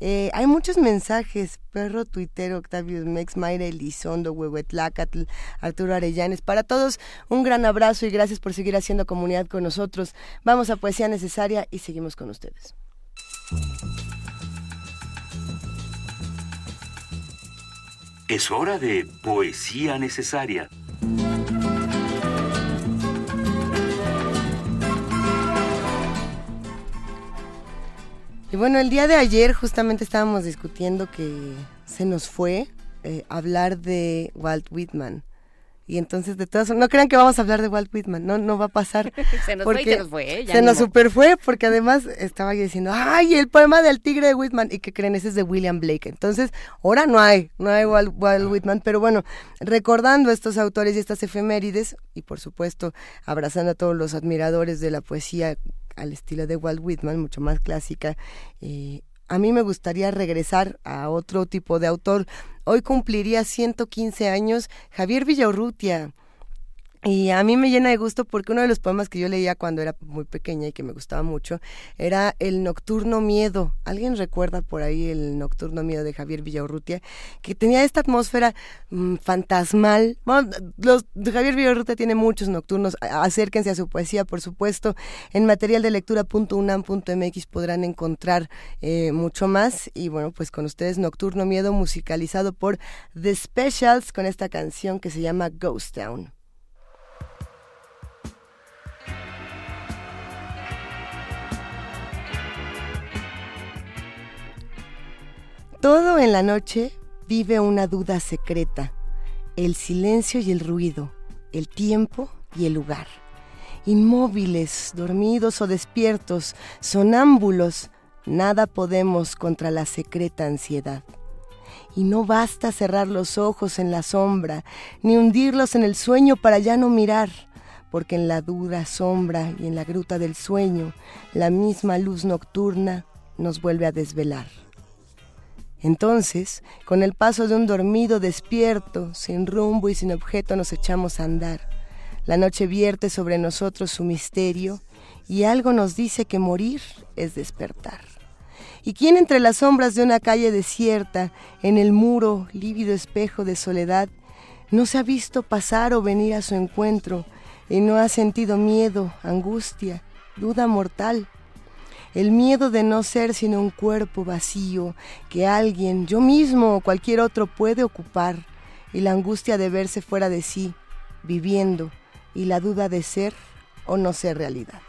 Eh, hay muchos mensajes, perro tuitero, Octavio Mex, Mayra Elizondo, Huehuetlacatl, Arturo Arellanes, para todos un gran abrazo y gracias por seguir haciendo comunidad con nosotros. Vamos a Poesía Necesaria y seguimos con ustedes. Es hora de poesía necesaria. Y bueno, el día de ayer justamente estábamos discutiendo que se nos fue eh, hablar de Walt Whitman. Y entonces, de todas no crean que vamos a hablar de Walt Whitman, no, no va a pasar. <laughs> Se nos fue y se nos fue. Ya se nos super fue, porque además estaba yo diciendo, ¡ay, el poema del tigre de Whitman! Y que creen, ese es de William Blake. Entonces, ahora no hay, no hay Walt, Walt Whitman, pero bueno, recordando estos autores y estas efemérides, y por supuesto, abrazando a todos los admiradores de la poesía al estilo de Walt Whitman, mucho más clásica, eh, a mí me gustaría regresar a otro tipo de autor. Hoy cumpliría 115 años Javier Villaurrutia. Y a mí me llena de gusto porque uno de los poemas que yo leía cuando era muy pequeña y que me gustaba mucho era El Nocturno Miedo. ¿Alguien recuerda por ahí el Nocturno Miedo de Javier Villaurrutia? Que tenía esta atmósfera mm, fantasmal. Bueno, los, Javier Villaurrutia tiene muchos nocturnos. Acérquense a su poesía, por supuesto. En material de lectura.unam.mx podrán encontrar eh, mucho más. Y bueno, pues con ustedes Nocturno Miedo musicalizado por The Specials con esta canción que se llama Ghost Town. Todo en la noche vive una duda secreta, el silencio y el ruido, el tiempo y el lugar. Inmóviles, dormidos o despiertos, sonámbulos, nada podemos contra la secreta ansiedad. Y no basta cerrar los ojos en la sombra, ni hundirlos en el sueño para ya no mirar, porque en la dura sombra y en la gruta del sueño, la misma luz nocturna nos vuelve a desvelar. Entonces, con el paso de un dormido despierto, sin rumbo y sin objeto, nos echamos a andar. La noche vierte sobre nosotros su misterio y algo nos dice que morir es despertar. ¿Y quién entre las sombras de una calle desierta, en el muro, lívido espejo de soledad, no se ha visto pasar o venir a su encuentro y no ha sentido miedo, angustia, duda mortal? El miedo de no ser sino un cuerpo vacío que alguien, yo mismo o cualquier otro puede ocupar, y la angustia de verse fuera de sí, viviendo, y la duda de ser o no ser realidad.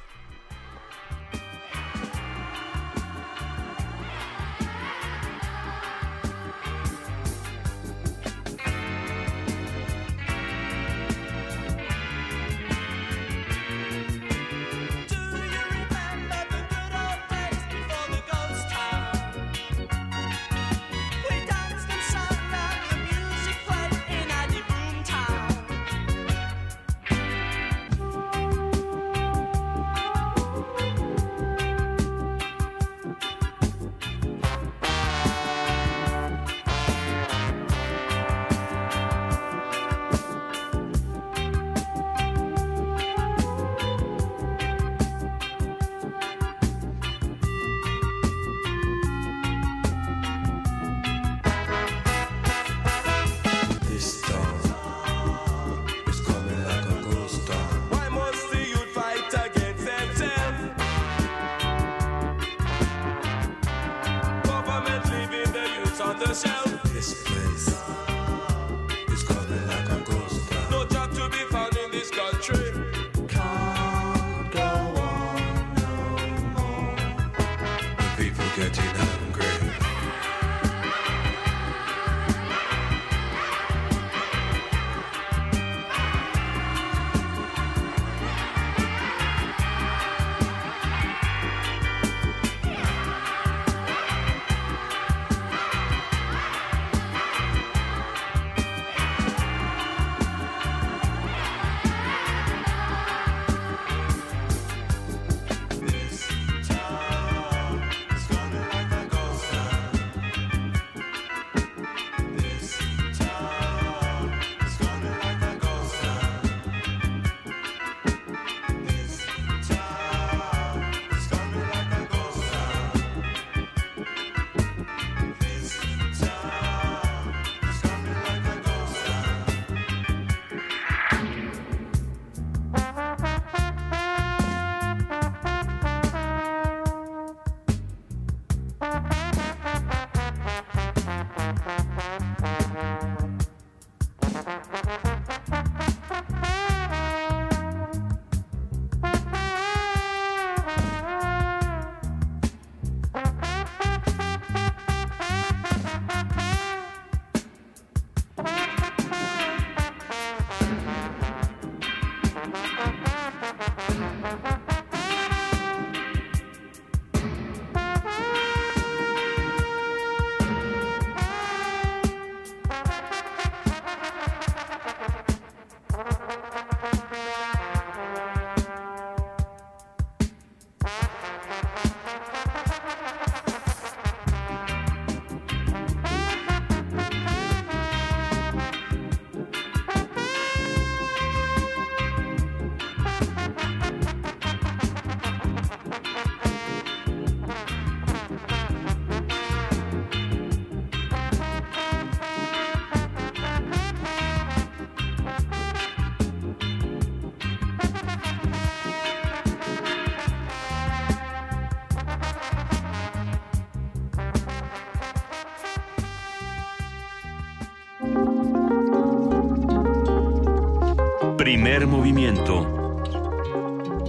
Movimiento.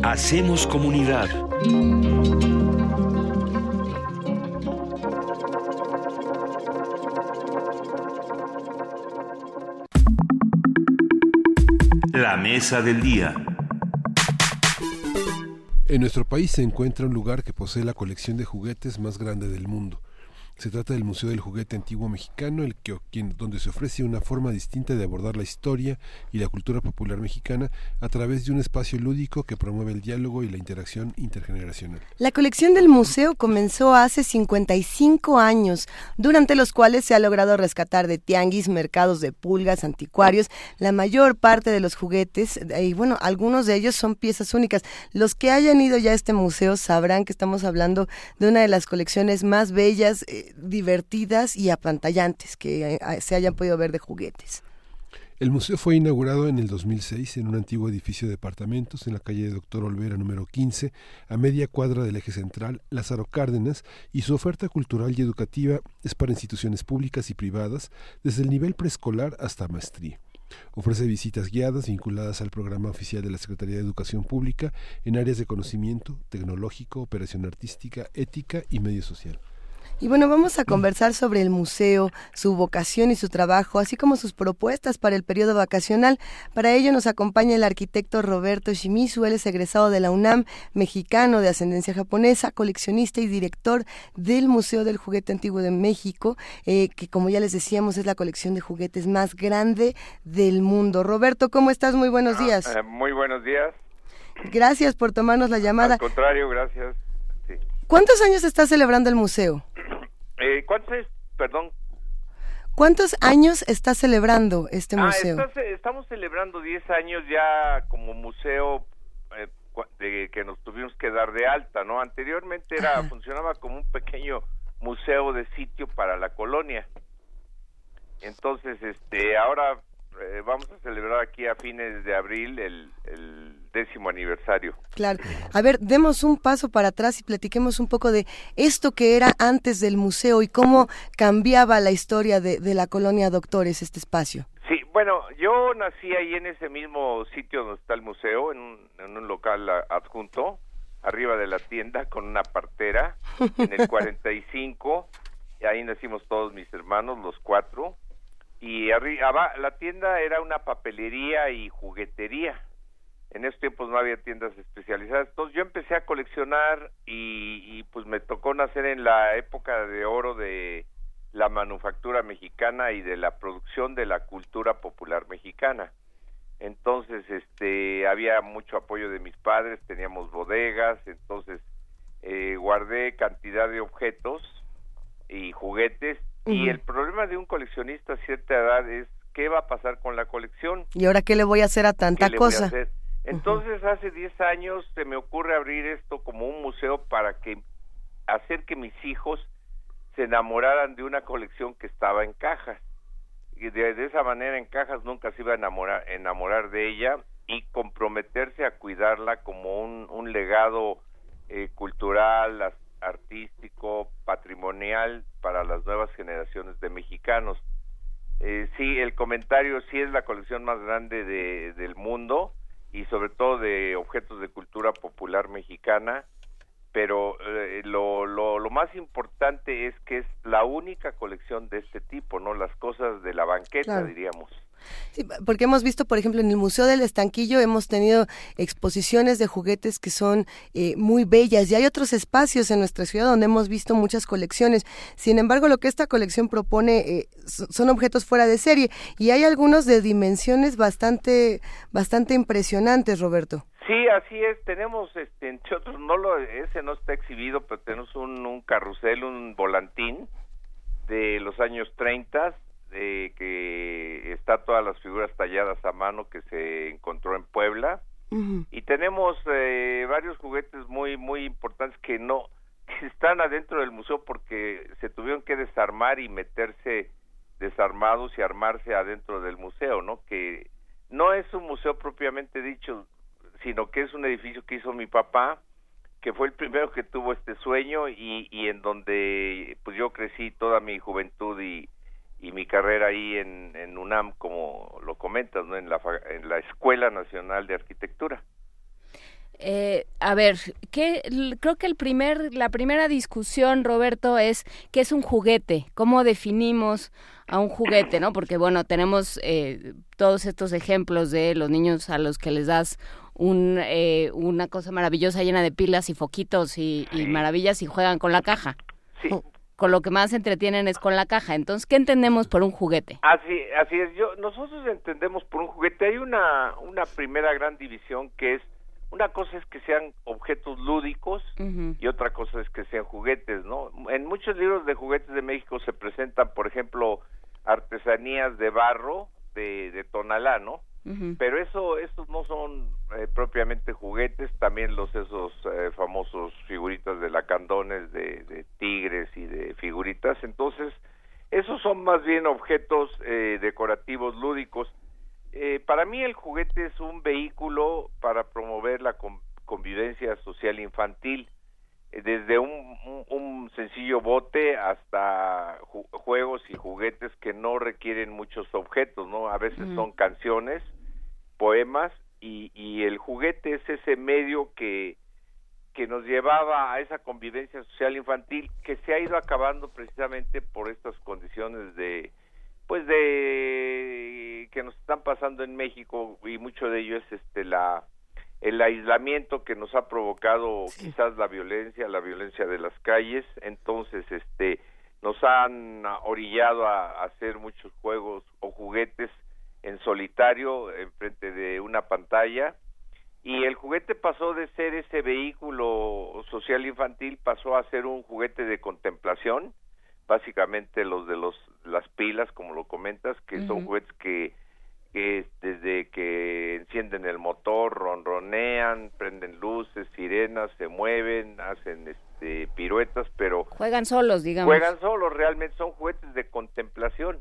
Hacemos comunidad. La mesa del día. En nuestro país se encuentra un lugar que posee la colección de juguetes más grande del mundo. Se trata del Museo del Juguete Antiguo Mexicano, el que, donde se ofrece una forma distinta de abordar la historia y la cultura popular mexicana a través de un espacio lúdico que promueve el diálogo y la interacción intergeneracional. La colección del museo comenzó hace 55 años, durante los cuales se ha logrado rescatar de tianguis, mercados de pulgas, anticuarios, la mayor parte de los juguetes, y bueno, algunos de ellos son piezas únicas. Los que hayan ido ya a este museo sabrán que estamos hablando de una de las colecciones más bellas, eh, divertidas y apantallantes que eh, se hayan podido ver de juguetes. El museo fue inaugurado en el 2006 en un antiguo edificio de departamentos en la calle Doctor Olvera número 15, a media cuadra del eje central Lázaro Cárdenas, y su oferta cultural y educativa es para instituciones públicas y privadas, desde el nivel preescolar hasta maestría. Ofrece visitas guiadas vinculadas al programa oficial de la Secretaría de Educación Pública en áreas de conocimiento, tecnológico, operación artística, ética y medio social. Y bueno, vamos a conversar sobre el museo, su vocación y su trabajo, así como sus propuestas para el periodo vacacional. Para ello nos acompaña el arquitecto Roberto Shimizu, él es egresado de la UNAM, mexicano de ascendencia japonesa, coleccionista y director del Museo del Juguete Antiguo de México, eh, que como ya les decíamos es la colección de juguetes más grande del mundo. Roberto, ¿cómo estás? Muy buenos días. Eh, muy buenos días. Gracias por tomarnos la llamada. Al contrario, gracias. Sí. ¿Cuántos años está celebrando el museo? Eh, ¿Cuántos es? Perdón. ¿Cuántos años está celebrando este Ah, museo? estás- estamos celebrando 10 años ya como museo eh, de que nos tuvimos que dar de alta, ¿no? Anteriormente era funcionaba como un pequeño museo de sitio para la colonia. Entonces, este, ahora eh, vamos a celebrar aquí a fines de abril el, el décimo aniversario. Claro. A ver, demos un paso para atrás y platiquemos un poco de esto que era antes del museo y cómo cambiaba la historia de, de la colonia Doctores, este espacio. Sí, bueno, yo nací ahí en ese mismo sitio donde está el museo, en un, en un local adjunto, arriba de la tienda, con una partera, en el <laughs> 45, y ahí nacimos todos mis hermanos, los cuatro, y arriba, la tienda era una papelería y juguetería. En esos tiempos no había tiendas especializadas, entonces yo empecé a coleccionar y, y pues me tocó nacer en la época de oro de la manufactura mexicana y de la producción de la cultura popular mexicana. Entonces, este, había mucho apoyo de mis padres, teníamos bodegas, entonces eh, guardé cantidad de objetos y juguetes. Y el problema de un coleccionista a cierta edad es qué va a pasar con la colección. ¿Y ahora qué le voy a hacer a tanta ¿Qué le voy a cosa? hacer? Entonces, hace 10 años se me ocurre abrir esto como un museo para que hacer que mis hijos se enamoraran de una colección que estaba en cajas. Y de, esa manera en cajas nunca se iba a enamorar, enamorar de ella y comprometerse a cuidarla como un, un legado eh, cultural, artístico, patrimonial para las nuevas generaciones de mexicanos. Eh, sí, el comentario sí es la colección más grande de- del mundo y sobre todo de objetos de cultura popular mexicana, pero eh, lo, lo, lo más importante es que es la única colección de este tipo, ¿no? Las cosas de la banqueta, Claro. diríamos. Sí, porque hemos visto, por ejemplo, en el Museo del Estanquillo hemos tenido exposiciones de juguetes que son eh, muy bellas y hay otros espacios en nuestra ciudad donde hemos visto muchas colecciones. Sin embargo, lo que esta colección propone eh, so- son objetos fuera de serie y hay algunos de dimensiones bastante, bastante impresionantes, Roberto. Sí, así es. Tenemos, este, entre otros, no lo, ese no está exhibido, pero tenemos un, un carrusel, un volantín de los años 30, de que está todas las figuras talladas a mano que se encontró en Puebla. Y tenemos eh, varios juguetes muy, muy importantes que no, <laughs> que están adentro del museo porque se tuvieron que desarmar y meterse desarmados y armarse adentro del museo, ¿no? Que no es un museo propiamente dicho, sino que es un edificio que hizo mi papá, que fue el primero que tuvo este sueño y, y en donde pues yo crecí toda mi juventud y, y mi carrera ahí en, en UNAM, como lo comentas, ¿no? en, la, en la Escuela Nacional de Arquitectura. Eh, a ver, ¿qué, l- creo que el primer, la primera discusión, Roberto, es qué es un juguete, cómo definimos a un juguete, ¿no? Porque bueno, tenemos eh, todos estos ejemplos de los niños a los que les das un, eh, una cosa maravillosa llena de pilas y foquitos y, y maravillas y juegan con la caja. Con lo que más se entretienen es con la caja. Entonces, ¿qué entendemos por un juguete? Así, así es. Yo, nosotros entendemos por un juguete. Hay una, una primera gran división que es una cosa es que sean objetos lúdicos y otra cosa es que sean juguetes, ¿no? En muchos libros de juguetes de México se presentan, por ejemplo, artesanías de barro de, de Tonalá, ¿no? Pero eso, esos no son eh, propiamente juguetes, también los esos eh, famosos figuritas de lacandones, de, tigres y de figuritas. Entonces, esos son más bien objetos eh, decorativos lúdicos. Eh, para mí el juguete es un vehículo para promover la con- convivencia social infantil, desde un, un- un sencillo bote hasta ju- juegos y juguetes que no requieren muchos objetos, ¿no? A veces son canciones, poemas y, y el juguete es ese medio que que nos llevaba a esa convivencia social infantil que se ha ido acabando precisamente por estas condiciones de pues de que nos están pasando en México y mucho de ello es este la el aislamiento que nos ha provocado quizás la violencia, la violencia de las calles, entonces este nos han orillado a, a hacer muchos juegos o juguetes en solitario enfrente de una pantalla. Y el juguete pasó de ser ese vehículo social infantil pasó a ser un juguete de contemplación básicamente los de los las pilas como lo comentas que son juguetes que, que desde que encienden el motor ronronean prenden luces sirenas se mueven hacen este piruetas pero Juegan solos, digamos. Juegan solos, realmente son juguetes de contemplación.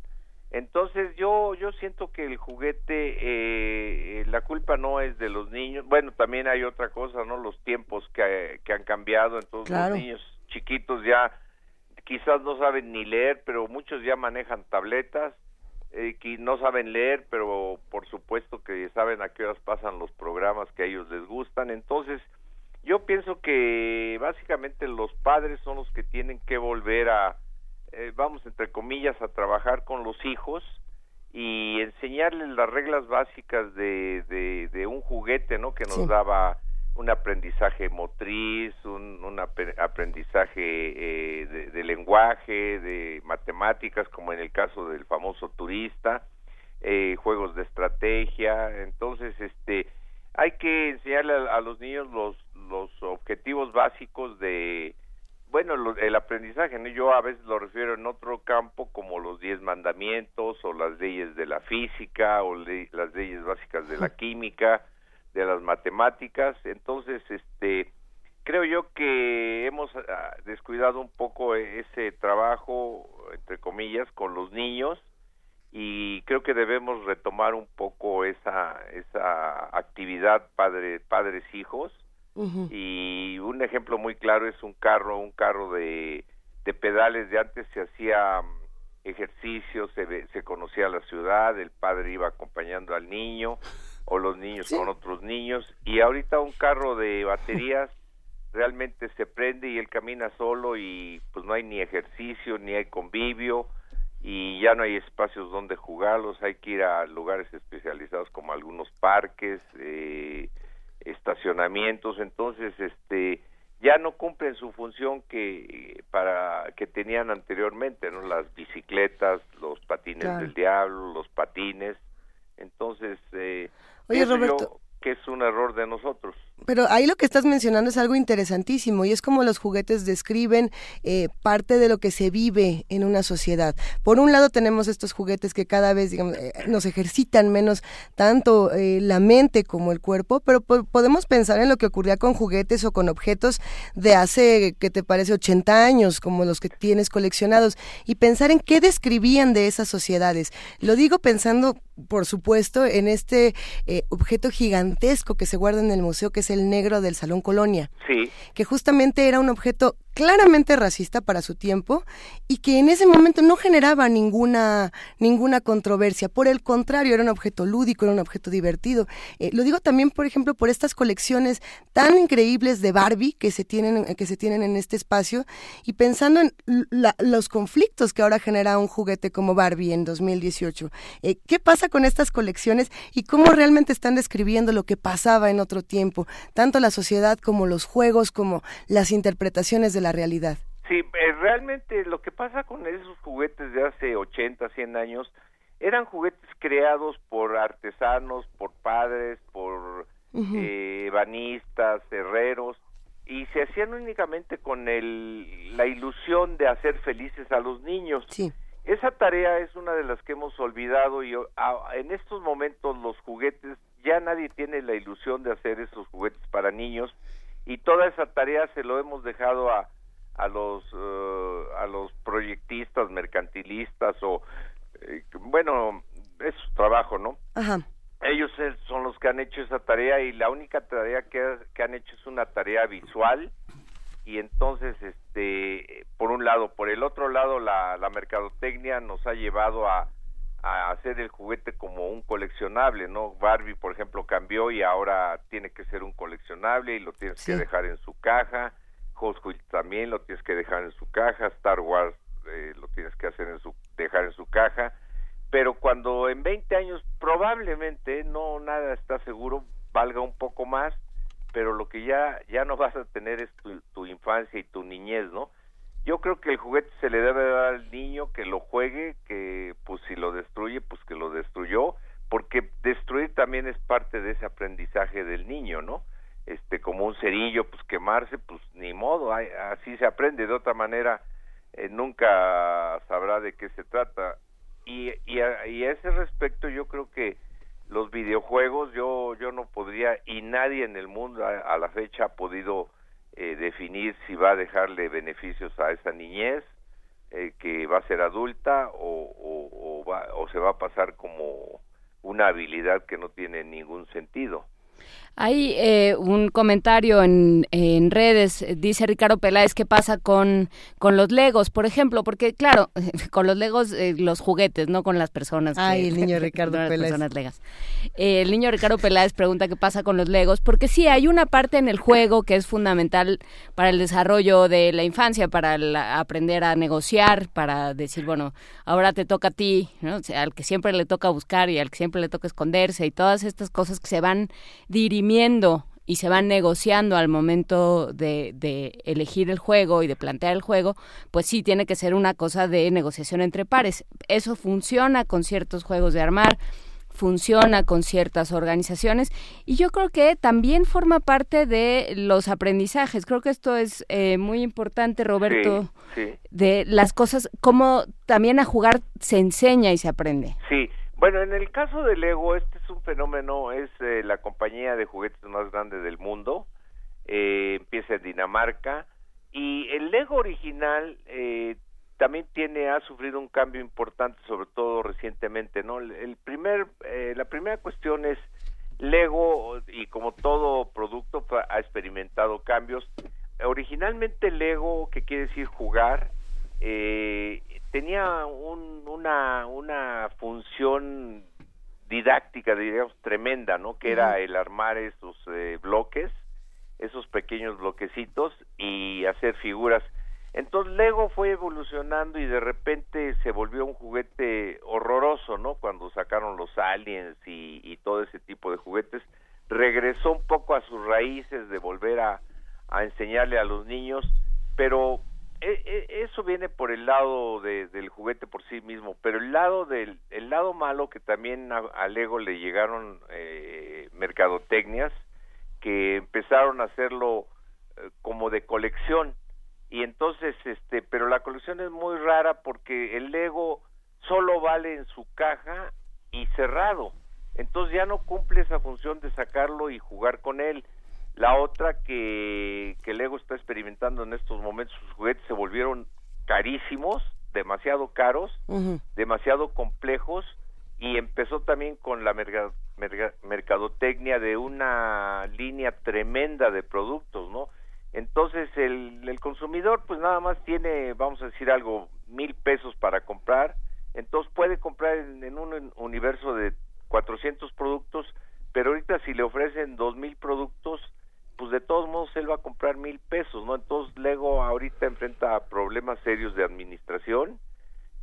Entonces yo yo siento que el juguete eh, la culpa no es de los niños. Bueno, también hay otra cosa, ¿no? Los tiempos que, que han cambiado, entonces Claro. los niños chiquitos ya quizás no saben ni leer, pero muchos ya manejan tabletas, eh, que no saben leer, pero por supuesto que saben a qué horas pasan los programas que a ellos les gustan. Entonces, yo pienso que básicamente los padres son los que tienen que volver a, eh, vamos, entre comillas, a trabajar con los hijos y enseñarles las reglas básicas de, de, de un juguete, ¿no? Que nos Sí. daba un aprendizaje motriz, un, un aprendizaje eh, de, de lenguaje, de matemáticas, como en el caso del famoso turista, eh, juegos de estrategia. Entonces, este, hay que enseñarle a, a los niños los, los objetivos básicos de, bueno, lo- el aprendizaje, ¿no? yo a veces lo refiero en otro campo como los diez mandamientos o las leyes de la física o le- las leyes básicas de la química, de las matemáticas. Entonces, este, creo yo que hemos ah, descuidado un poco ese trabajo, entre comillas, con los niños y creo que debemos retomar un poco esa esa actividad padre padres hijos y un ejemplo muy claro es un carro un carro de, de pedales de antes se hacía mm, ejercicio se se conocía la ciudad el padre iba acompañando al niño o los niños con otros niños y ahorita un carro de baterías <laughs> realmente se prende y él camina solo y pues no hay ni ejercicio ni hay convivio y ya no hay espacios donde jugarlos, hay que ir a lugares especializados como algunos parques, eh, estacionamientos, entonces este ya no cumplen su función que para que tenían anteriormente, ¿no? Las bicicletas, los patines Claro. del diablo, los patines, entonces eh, Oye, pienso yo Roberto. que es un error de nosotros. Pero ahí lo que estás mencionando es algo interesantísimo y es como los juguetes describen eh, parte de lo que se vive en una sociedad. Por un lado tenemos estos juguetes que cada vez eh, nos ejercitan menos tanto eh, la mente como el cuerpo, pero po- podemos pensar en lo que ocurría con juguetes o con objetos de hace, que te parece, 80 años, como los que tienes coleccionados, y pensar en qué describían de esas sociedades. Lo digo pensando, por supuesto, en este eh, objeto gigantesco que se guarda en el museo, que es el negro del Salón Colonia Sí, que justamente era un objeto claramente racista para su tiempo y que en ese momento no generaba ninguna ninguna controversia. Por el contrario, era un objeto lúdico, era un objeto divertido. Eh, lo digo también, por ejemplo, por estas colecciones tan increíbles de Barbie que se tienen que se tienen en este espacio y pensando en la- los conflictos que ahora genera un juguete como Barbie en 2018. Eh, ¿Qué pasa con estas colecciones y cómo realmente están describiendo lo que pasaba en otro tiempo, tanto la sociedad como los juegos, como las interpretaciones de la realidad? Sí, eh, realmente lo que pasa con esos juguetes de hace 80, 100 años eran juguetes creados por artesanos, por padres, por Ujú. eh, ebanistas, herreros y se hacían únicamente con el, la ilusión de hacer felices a los niños. Sí. Esa tarea es una de las que hemos olvidado y a- en estos momentos los juguetes ya nadie tiene la ilusión de hacer esos juguetes para niños y toda esa tarea se lo hemos dejado a a los eh, a los proyectistas mercantilistas o eh, bueno es su trabajo no Ajá. ellos son los que han hecho esa tarea y la única tarea que, que han hecho es una tarea visual y entonces este por un lado por el otro lado la, la mercadotecnia nos ha llevado a, a hacer el juguete como un coleccionable no Barbie por ejemplo cambió y ahora tiene que ser un coleccionable y lo tienes que dejar en su caja. Hot Wheels también lo tienes que dejar en su caja. Star Wars eh, lo tienes que hacer en su dejar en su caja. Pero cuando en 20 años probablemente no nada está seguro valga un poco más pero lo que ya ya no vas a tener es tu, tu infancia y tu niñez no yo creo que el juguete se le debe dar al niño que lo juegue que pues si lo destruye pues que lo destruyó porque destruir también es parte de ese aprendizaje del niño no este como un cerillo pues quemarse pues ni modo así se aprende de otra manera eh, nunca sabrá de qué se trata. Y, y, a, y a ese respecto yo creo que los videojuegos yo yo no podría y nadie en el mundo a la fecha ha podido eh, definir si va a dejarle beneficios a esa niñez eh, que va a ser adulta o, o- o va- o se va a pasar como una habilidad que no tiene ningún sentido. Hay eh, un comentario en, en redes, dice Ricardo Peláez, ¿qué pasa con, con los legos, por ejemplo? Porque, claro, <laughs> con los legos, eh, los juguetes, no con las personas. que- Ay, el niño <laughs> Ricardo no las Peláez. personas legas. Eh, el niño Ricardo Peláez pregunta qué pasa con los legos, porque sí, hay una parte en el juego que es fundamental para el desarrollo de la infancia, para la- aprender a negociar, para decir, bueno, ahora te toca a ti, ¿no? O sea, al que siempre le toca buscar y al que siempre le toca esconderse y todas estas cosas que se van dirimiendo y se van negociando al momento de, de elegir el juego y de plantear el juego, pues sí tiene que ser una cosa de negociación entre pares. Eso funciona con ciertos juegos de armar, funciona con ciertas organizaciones y yo creo que también forma parte de los aprendizajes. Creo que esto es eh, muy importante, Roberto, Sí, sí. de las cosas, cómo también a jugar se enseña y se aprende. Sí, bueno, en el caso de Lego, este es un fenómeno, es eh, la compañía de juguetes más grande del mundo, eh, empieza en Dinamarca, y el Lego original eh, también tiene, ha sufrido un cambio importante, sobre todo recientemente, ¿no? El, primer, eh, la primera cuestión es, Lego, y como todo producto, ha experimentado cambios. Originalmente Lego, que quiere decir jugar, eh, tenía un- una, una función didáctica, diríamos, tremenda, ¿no? Que era el armar esos eh, bloques, esos pequeños bloquecitos y hacer figuras. Entonces Lego fue evolucionando y de repente se volvió un juguete horroroso, ¿no? Cuando sacaron los aliens y, y todo ese tipo de juguetes, regresó un poco a sus raíces de volver a, a enseñarle a los niños, pero eso viene por el lado de- del juguete por sí mismo, pero el lado del el lado malo que también a Lego le llegaron eh, mercadotecnias que empezaron a hacerlo eh, como de colección. Y entonces este pero la colección es muy rara porque el Lego solo vale en su caja y cerrado. Entonces ya no cumple esa función de sacarlo y jugar con él la otra que que Lego está experimentando en estos momentos sus juguetes se volvieron carísimos demasiado caros demasiado complejos y empezó también con la merga- merga- mercadotecnia de una línea tremenda de productos, ¿no? Entonces el, el consumidor pues nada más tiene, vamos a decir algo, mil pesos para comprar, entonces puede comprar en, en un universo de 400 productos, pero ahorita si le ofrecen dos mil productos, pues de todos modos él va a comprar mil pesos, ¿no? Entonces Lego ahorita enfrenta problemas serios de administración,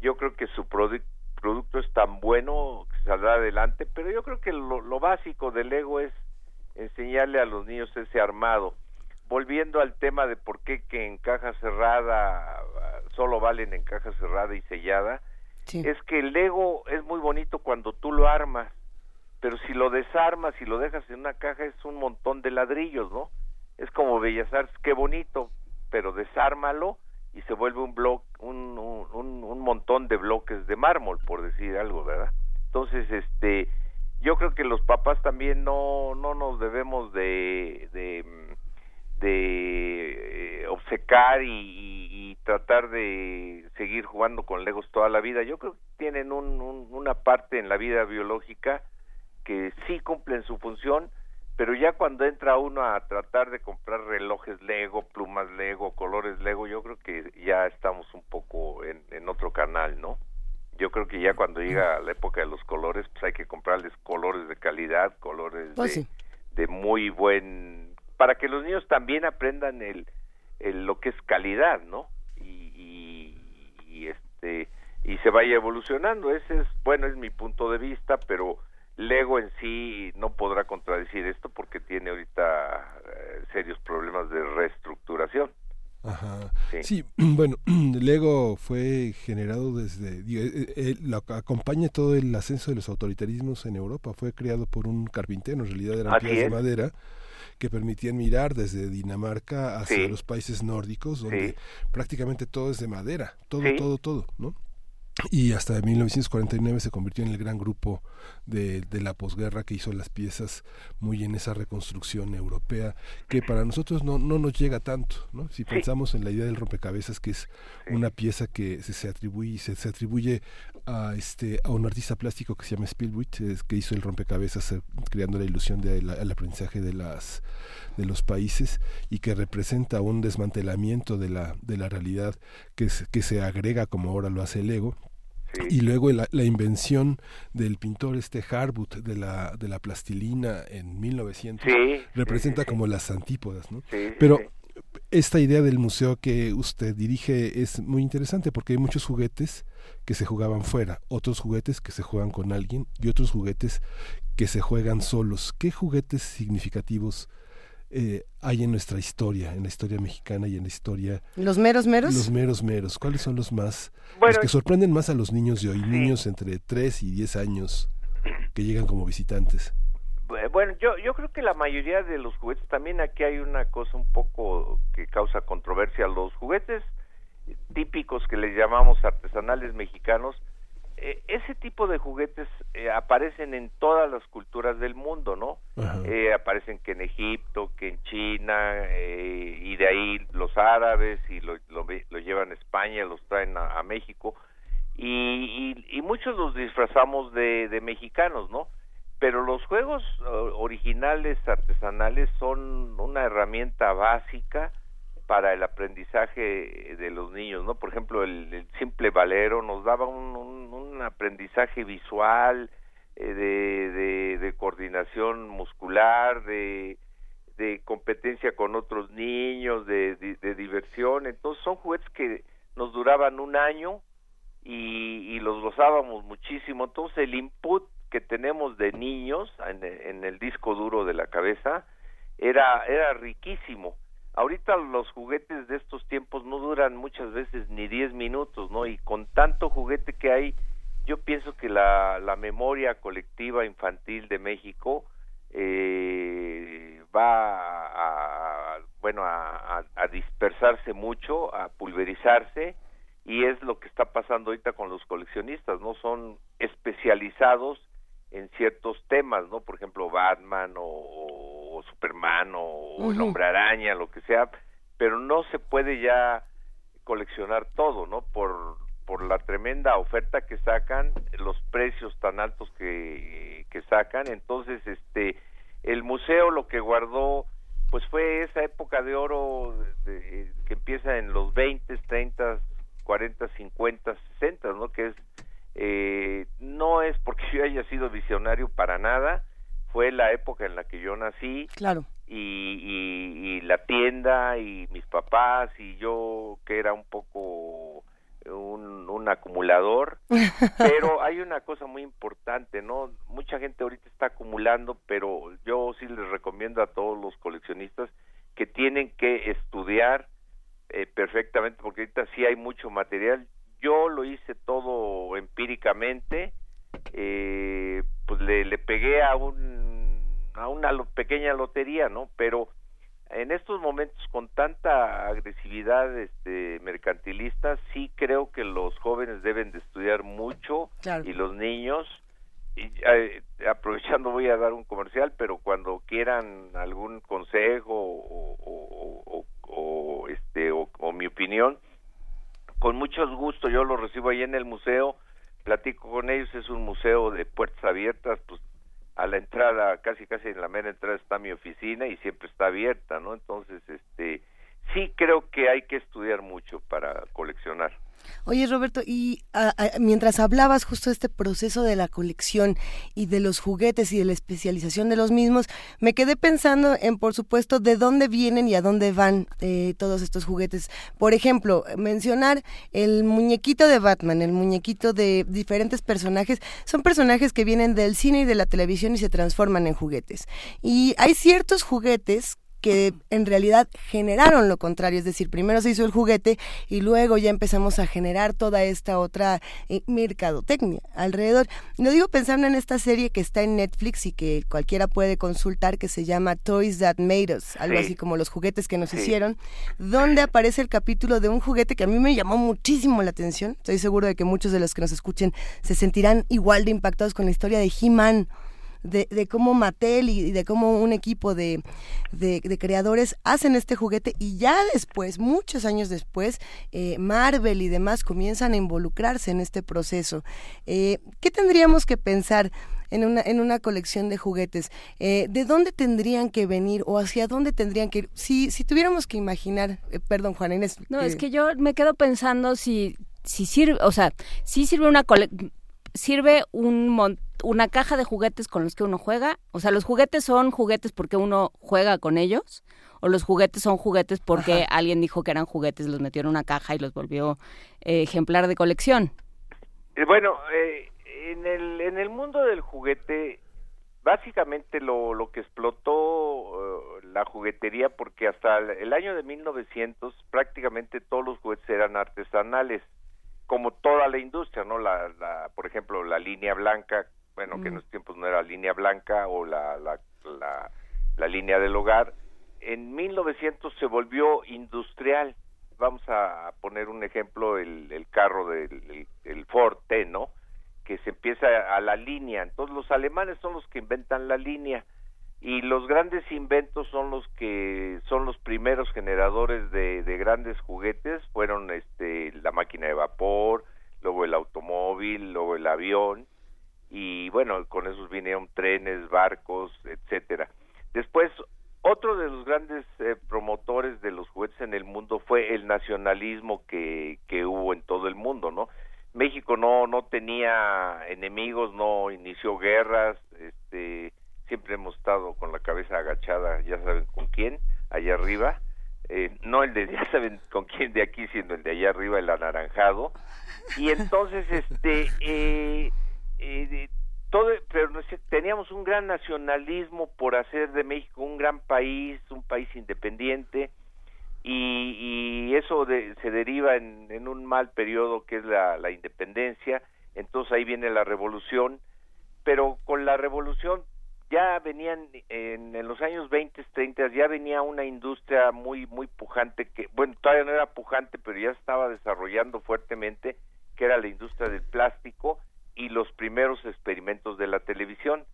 yo creo que su produ- producto es tan bueno que saldrá adelante, pero yo creo que lo, lo básico del Lego es enseñarle a los niños ese armado. Volviendo al tema de por qué que en caja cerrada solo valen en caja cerrada y sellada, es que el Lego es muy bonito cuando tú lo armas, pero si lo desarmas y lo dejas en una caja es un montón de ladrillos, ¿no? Es como Bellas Artes, qué bonito, pero desármalo y se vuelve un bloque, un, un, un- montón de bloques de mármol, por decir algo, ¿verdad? Entonces, este, yo creo que los papás también no, no nos debemos de, de, de eh, obcecar y, tratar de seguir jugando con Legos toda la vida. Yo creo que tienen un- una parte en la vida biológica que sí cumplen su función, pero ya cuando entra uno a tratar de comprar relojes Lego, plumas Lego, colores Lego, yo creo que ya estamos un poco en, en otro canal, ¿no? Yo creo que ya cuando llega la época de los colores, pues hay que comprarles colores de calidad, colores Pues de, sí. de muy buen, para que los niños también aprendan el, el lo que es calidad, ¿no? Y, y, y, este y se vaya evolucionando. Ese es, bueno, es mi punto de vista, pero Lego en sí no podrá contradecir esto porque tiene ahorita eh, serios problemas de reestructuración. Ajá. Sí. Sí, <clears throat> bueno, <clears throat> Lego fue generado desde, digo, eh, eh, lo acompaña todo el ascenso de los autoritarismos en Europa, fue creado por un carpintero, en realidad eran piezas de madera que permitían mirar desde Dinamarca hacia Sí. los países nórdicos, donde Sí. prácticamente todo es de madera, todo, todo, todo, ¿no? Y hasta 1949 se convirtió en el gran grupo de, de, la posguerra que hizo las piezas muy en esa reconstrucción europea que para nosotros no, no nos llega tanto ¿no? si pensamos en la idea del rompecabezas que es una pieza que se, se atribuye se, se, atribuye a este a un artista plástico que se llama Spielberg que hizo el rompecabezas eh, creando la ilusión del de aprendizaje de las de los países y que representa un desmantelamiento de la de la realidad que, que se agrega como ahora lo hace el ego Sí. Y luego la, la, invención del pintor este Harwood de la, de la plastilina en 1900 sí, representa sí, como las antípodas, ¿no? Pero esta idea del museo que usted dirige es muy interesante porque hay muchos juguetes que se jugaban fuera, otros juguetes que se juegan con alguien y otros juguetes que se juegan solos. ¿Qué juguetes significativos eh, hay en nuestra historia, en la historia mexicana y en la historia... ¿Los meros meros? Los meros meros. ¿Cuáles son los más... Bueno, los que sorprenden más a los niños de hoy? Sí. Niños entre 3 y 10 años que llegan como visitantes. Bueno, yo, yo creo que la mayoría de los juguetes, también aquí hay una cosa un poco que causa controversia. Los juguetes típicos que les llamamos artesanales mexicanos, eh, ese tipo de juguetes eh, aparecen en todas las culturas del mundo, ¿no? Eh, aparecen que en Egipto, que en China, eh, y de ahí los árabes, y lo, lo, lo llevan a España, los traen a, a México, y, y, y, muchos los disfrazamos de, de, mexicanos, ¿no? Pero los juegos originales, artesanales, son una herramienta básica para el aprendizaje de los niños, ¿no? Por ejemplo, el, simple valero nos daba un, aprendizaje visual, eh, de, de, coordinación muscular, de, de competencia con otros niños, de, de, diversión. Entonces son juguetes que nos duraban un año y, y los gozábamos muchísimo. Entonces el input que tenemos de niños en, en el disco duro de la cabeza era, era riquísimo ahorita los juguetes de estos tiempos no duran muchas veces ni 10 minutos, ¿no? Y con tanto juguete que hay, yo pienso que la, la memoria colectiva infantil de México eh, va a, bueno, a, a, dispersarse mucho, a pulverizarse, y es lo que está pasando ahorita con los coleccionistas, ¿no? Son especializados en ciertos temas, ¿no? Por ejemplo, Batman o, o Superman o uh -huh. el Hombre Araña, lo que sea, pero no se puede ya coleccionar todo, ¿no? Por por la tremenda oferta que sacan, los precios tan altos que, que sacan, entonces este el museo lo que guardó pues fue esa época de oro de, de, que empieza en los 20, 30, 40, 50, 60, ¿no? Que es eh, no es porque <laughs> yo haya sido visionario para nada, fue la época en la que yo nací. Claro. Y, y, y, la tienda y mis papás y yo que era un poco un, un acumulador. <laughs> pero hay una cosa muy importante, ¿no? Mucha gente ahorita está acumulando, pero yo sí les recomiendo a todos los coleccionistas que tienen que estudiar eh, perfectamente porque ahorita sí hay mucho material yo lo hice todo empíricamente, eh, pues le, le pegué a un a una lo, pequeña lotería, ¿no? Pero en estos momentos con tanta agresividad este, mercantilista, sí creo que los jóvenes deben de estudiar mucho claro. y los niños, y, eh, aprovechando voy a dar un comercial, pero cuando quieran algún consejo o, o, o, o este o, mi opinión, con mucho gusto yo lo recibo ahí en el museo, platico con ellos, es un museo de puertas abiertas, pues a la entrada, casi casi en la mera entrada está mi oficina y siempre está abierta, ¿no? Entonces, este, sí creo que hay que estudiar mucho para coleccionar. Oye, Roberto, y mientras hablabas justo de este proceso de la colección y de los juguetes y de la especialización de los mismos, me quedé pensando en, por supuesto, de dónde vienen y a dónde van eh, todos estos juguetes. Por ejemplo, mencionar el muñequito de Batman, el muñequito de diferentes personajes, son personajes que vienen del cine y de la televisión y se transforman en juguetes. Y hay ciertos juguetes que en realidad generaron lo contrario, es decir, primero se hizo el juguete y luego ya empezamos a generar toda esta otra eh, mercadotecnia alrededor. Lo digo pensando en esta serie que está en Netflix y que cualquiera puede consultar que se llama Toys That Made Us, algo Sí. así como los juguetes que nos Sí. hicieron, donde aparece el capítulo de un juguete que a mí me llamó muchísimo la atención. Estoy seguro de que muchos de los que nos escuchen se sentirán igual de impactados con la historia de He-Man de, de cómo Mattel y, y de cómo un equipo de, de- de creadores hacen este juguete y ya después, muchos años después, eh, Marvel y demás comienzan a involucrarse en este proceso. Eh, ¿Qué tendríamos que pensar? En una, en una colección de juguetes, eh, ¿de dónde tendrían que venir o hacia dónde tendrían que ir? Si, si tuviéramos que imaginar, eh, perdón Juan Inés. No, es que yo me quedo pensando si, si sirve, o sea, si sirve una cole- sirve un mon- una caja de juguetes con los que uno juega, o sea, los juguetes son juguetes porque uno juega con ellos, o los juguetes son juguetes porque Ajá. alguien dijo que eran juguetes, los metió en una caja y los volvió eh, ejemplar de colección. Eh, Bueno, eh, en, el, en el mundo del juguete, básicamente lo, lo que explotó eh, la juguetería, porque hasta el, el año de 1900 prácticamente todos los juguetes eran artesanales, como toda la industria, ¿no? La, la, por ejemplo, la línea blanca, bueno, que en Mm. los tiempos no era línea blanca, o la, la, la, la línea del hogar. En 1900 se volvió industrial. Vamos a poner un ejemplo, el, el carro del el, el Ford T, ¿no? Que se empieza a la línea. Entonces los alemanes son los que inventan la línea y los grandes inventos son los que son los primeros generadores de, de grandes juguetes. Fueron este la máquina de vapor, luego el automóvil, luego el avión y bueno, con esos vinieron trenes, barcos, etcétera. Después, otro de los grandes eh, promotores de los juguetes en el mundo fue el nacionalismo que, que hubo en todo el mundo, ¿no? México no no tenía enemigos, no inició guerras, este siempre hemos estado con la cabeza agachada, ya saben con quién, allá arriba, eh, no el de ya saben con quién de aquí, sino el de allá arriba, el anaranjado, y entonces este eh, eh, todo pero teníamos un gran nacionalismo por hacer de México un gran país un país independiente y, eso de- se deriva en, un mal periodo que es la, independencia entonces ahí viene la revolución pero con la revolución ya venían en, en los años 20, 30 ya venía una industria muy muy pujante que bueno todavía no era pujante pero ya estaba desarrollando fuertemente que era la industria del plástico y los primeros experimentos de la televisión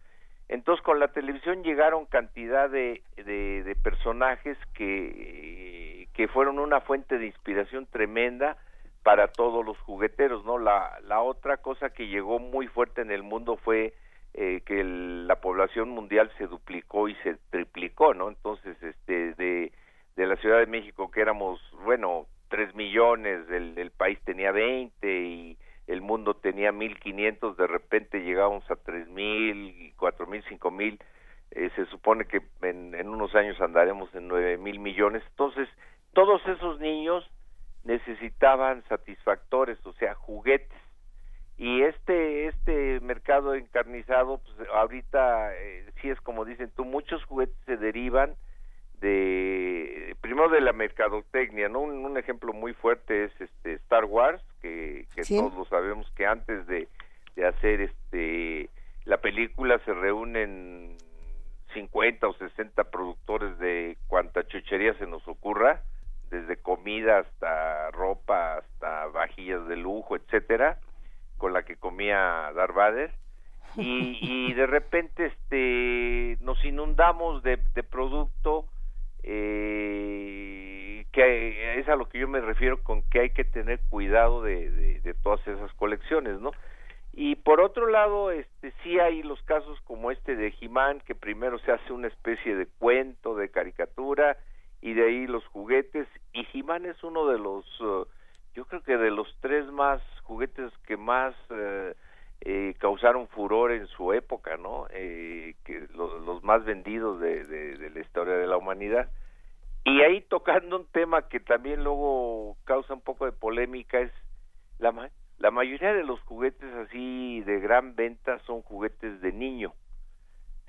entonces con la televisión llegaron cantidad de, de, de personajes que, que fueron una fuente de inspiración tremenda para todos los jugueteros, ¿no? La, la otra cosa que llegó muy fuerte en el mundo fue eh, que la población mundial se duplicó y se triplicó, ¿no? Entonces, este, de, de la Ciudad de México que éramos, bueno, tres millones, el, el país tenía 20 y el mundo tenía 1500, de repente llegamos a 3000, 4000, 5000, eh, se supone que en, en unos años andaremos en 9000 millones. Entonces, todos esos niños necesitaban satisfactores, o sea, juguetes. Y este este mercado encarnizado, pues ahorita eh, sí es como dicen tú, muchos juguetes se derivan de primero de la mercadotecnia, ¿no? Un, un ejemplo muy fuerte es este Star Wars, que, que Sí. todos lo sabemos que antes de, de hacer este la película se reúnen 50 o 60 productores de cuanta chuchería se nos ocurra, desde comida hasta ropa, hasta vajillas de lujo, etcétera, con la que comía Darth Vader. Y, y de repente este nos inundamos de, de producto eh, que es a lo que yo me refiero con que hay que tener cuidado de, todas esas colecciones, ¿no? Y por otro lado, este sí hay los casos como este de Jimán, que primero se hace una especie de cuento, de caricatura, y de ahí los juguetes. Y Jimán es uno de los, eh, yo creo que de los tres más juguetes que más eh, eh, causaron furor en su época, ¿no? Eh, que lo- los más vendidos de, de- de la historia de la humanidad. Y ahí tocando un tema que también luego causa un poco de polémica es la, ma- la mayoría de los juguetes así de gran venta son juguetes de niño.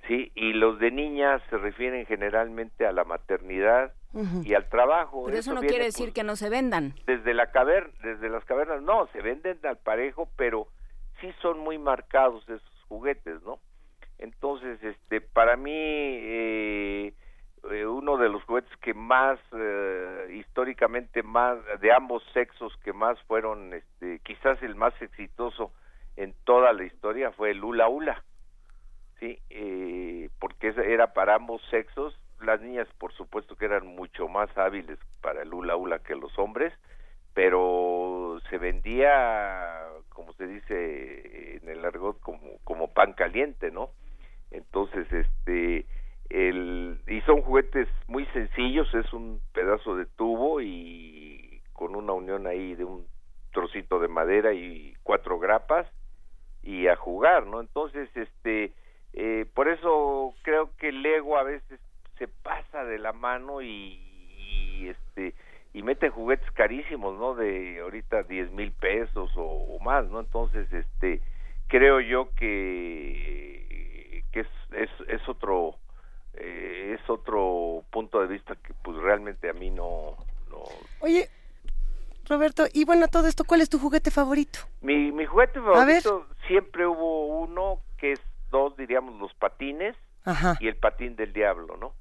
Sí, y los de niñas se refieren generalmente a la maternidad y al trabajo. Pero eso no viene, quiere decir pues, que no se vendan. desde la caverna, desde las cavernas, no, se venden al parejo, pero sí son muy marcados esos juguetes, ¿no? Entonces, este, para mí, eh, eh, uno de los juguetes que más, eh, históricamente más, de ambos sexos, que más fueron, este, quizás el más exitoso en toda la historia fue el hula hula, sí, eh, porque era para ambos sexos. Las niñas, por supuesto, que eran mucho más hábiles para el hula hula que los hombres, pero se vendía, como se dice en el argot, como, como pan caliente, ¿no? Entonces, este, el, y son juguetes muy sencillos, es un pedazo de tubo y con una unión ahí de un trocito de madera y cuatro grapas y a jugar, ¿no? Entonces, este, eh, por eso creo que el Lego a veces se pasa de la mano y, y, este y mete juguetes carísimos, ¿no? De ahorita 10 mil pesos o, o más, ¿no? Entonces, este, creo yo que que es, es, es otro eh, es otro punto de vista que pues realmente a mí no, no Oye, Roberto, y bueno, todo esto, ¿cuál es tu juguete favorito? mi, mi juguete favorito siempre hubo uno que es dos diríamos los patines Ajá. y el patín del diablo no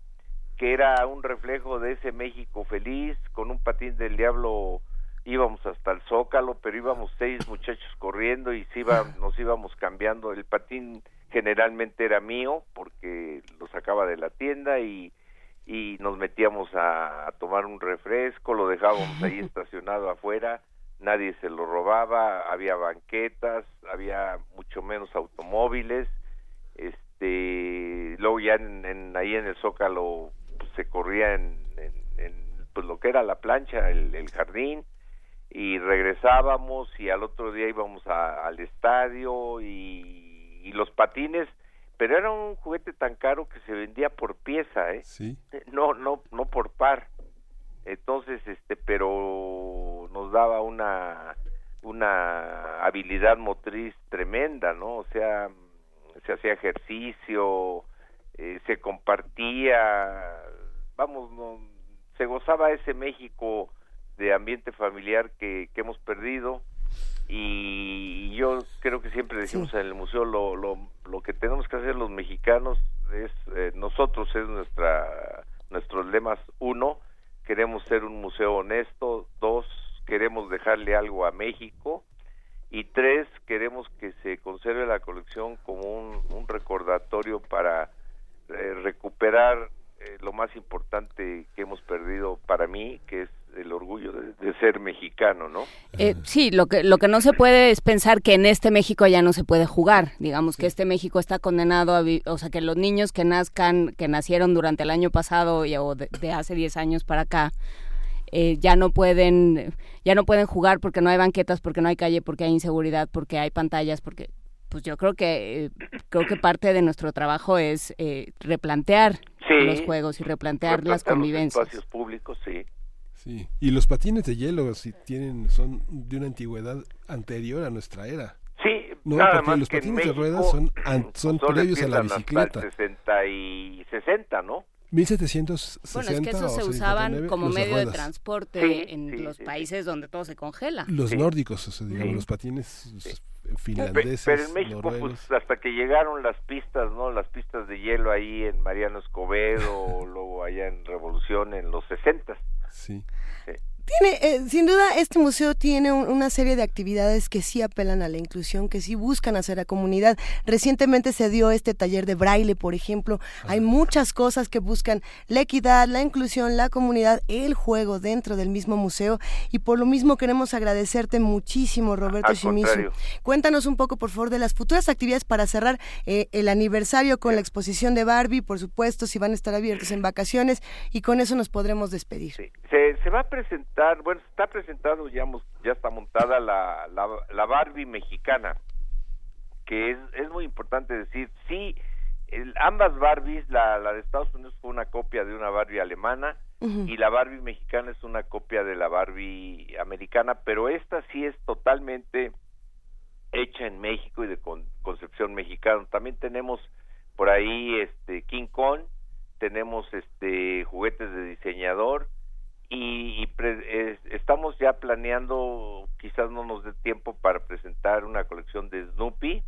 que era un reflejo de ese México feliz con un patín del diablo íbamos hasta el zócalo pero íbamos seis muchachos corriendo y se iba, <laughs> nos íbamos cambiando. El patín generalmente era mío porque lo sacaba de la tienda y y nos metíamos a, a tomar un refresco, lo dejábamos ahí <laughs> estacionado afuera, nadie se lo robaba, había banquetas, había mucho menos automóviles, este, luego ya en, en- ahí en el Zócalo se corría en, en- en, pues lo que era la plancha, el, el jardín, y regresábamos y al otro día íbamos a- al estadio y, y los patines, pero era un juguete tan caro que se vendía por pieza, ¿eh? Sí. no no no por par entonces este pero nos daba una una habilidad motriz tremenda no o sea se hacía ejercicio eh, se compartía vamos no se gozaba ese México de ambiente familiar que, que hemos perdido y yo creo que siempre decimos en el museo lo, lo, lo que tenemos que hacer los mexicanos es eh, nosotros es nuestra nuestros lemas uno queremos ser un museo honesto dos queremos dejarle algo a México y tres queremos que se conserve la colección como un, un recordatorio para eh, recuperar eh, lo más importante que hemos perdido para mí que es el orgullo de, de ser mexicano no Eh, sí, lo que, lo que no se puede es pensar que en este México ya no se puede jugar. Digamos que este México está condenado a vi- o sea, que los niños que nazcan, que nacieron durante el año pasado y- o de, de hace 10 años para acá, eh, ya no pueden ya no pueden jugar porque no hay banquetas, porque no hay calle, porque hay inseguridad, porque hay pantallas, porque pues yo creo que eh, creo que parte de nuestro trabajo es eh, replantear Sí. los juegos y replantear las Replantear los convivencias. espacios públicos sí Sí. Y los patines de hielo si tienen son de una antigüedad anterior a nuestra era. Sí, No, nada porque más los que en patines de ruedas son an- son solo previos a la empiezan hasta el bicicleta. 60 y 60, ¿no? 1760 Bueno, es que esos o se usaban 59, como medio de transporte Sí, en sí, los sí, países donde todo se congela. Los nórdicos, o sea, digamos, Sí. los patines finlandeses, Pero en México, pues hasta que llegaron las pistas, ¿no? Las pistas de hielo ahí en Mariano Escobedo, <laughs> luego allá en Revolución en los 60. Sí. Tiene, eh, sin duda, este museo tiene un- una serie de actividades que sí apelan a la inclusión, que sí buscan hacer a comunidad. Recientemente se dio este taller de braille, por ejemplo. Hay muchas cosas que buscan la equidad, la inclusión, la comunidad, el juego dentro del mismo museo. Y por lo mismo queremos agradecerte muchísimo, Roberto Shimizu. Cuéntanos un poco, por favor, de las futuras actividades para cerrar eh, el aniversario con la exposición de Barbie, por supuesto, si van a estar abiertos en vacaciones, y con eso nos podremos despedir. Se, se va a presentar, bueno, está presentando, ya, ya está montada la, la, la Barbie mexicana, que es, es muy importante decir, sí, el- ambas Barbies, la, la de Estados Unidos fue una copia de una Barbie alemana y la Barbie mexicana es una copia de la Barbie americana, pero esta sí es totalmente hecha en México y de con- concepción mexicana. También tenemos por ahí este King Kong, tenemos este juguetes de diseñador y, pre- es- estamos ya planeando, quizás no nos dé tiempo para presentar una colección de Snoopy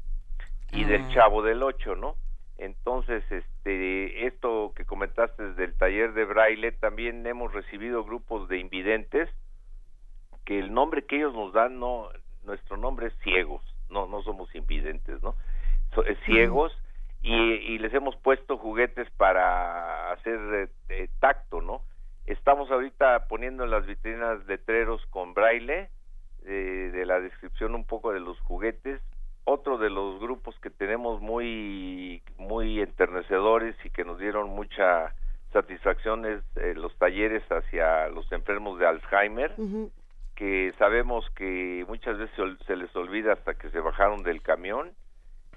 y del Ah. Chavo del Ocho, ¿no? Entonces, este, esto que comentaste del taller de braille, también hemos recibido grupos de invidentes que el nombre que ellos nos dan, no, nuestro nombre es ciegos, no, no somos invidentes, ¿no? So- eh, ciegos y, y les hemos puesto juguetes para hacer eh, eh, tacto, ¿no? Estamos ahorita poniendo en las vitrinas letreros con braille eh, de la descripción un poco de los juguetes. Otro de los grupos que tenemos muy muy enternecedores y que nos dieron mucha satisfacción es eh, los talleres hacia los enfermos de Alzheimer que sabemos que muchas veces se se les olvida hasta que se bajaron del camión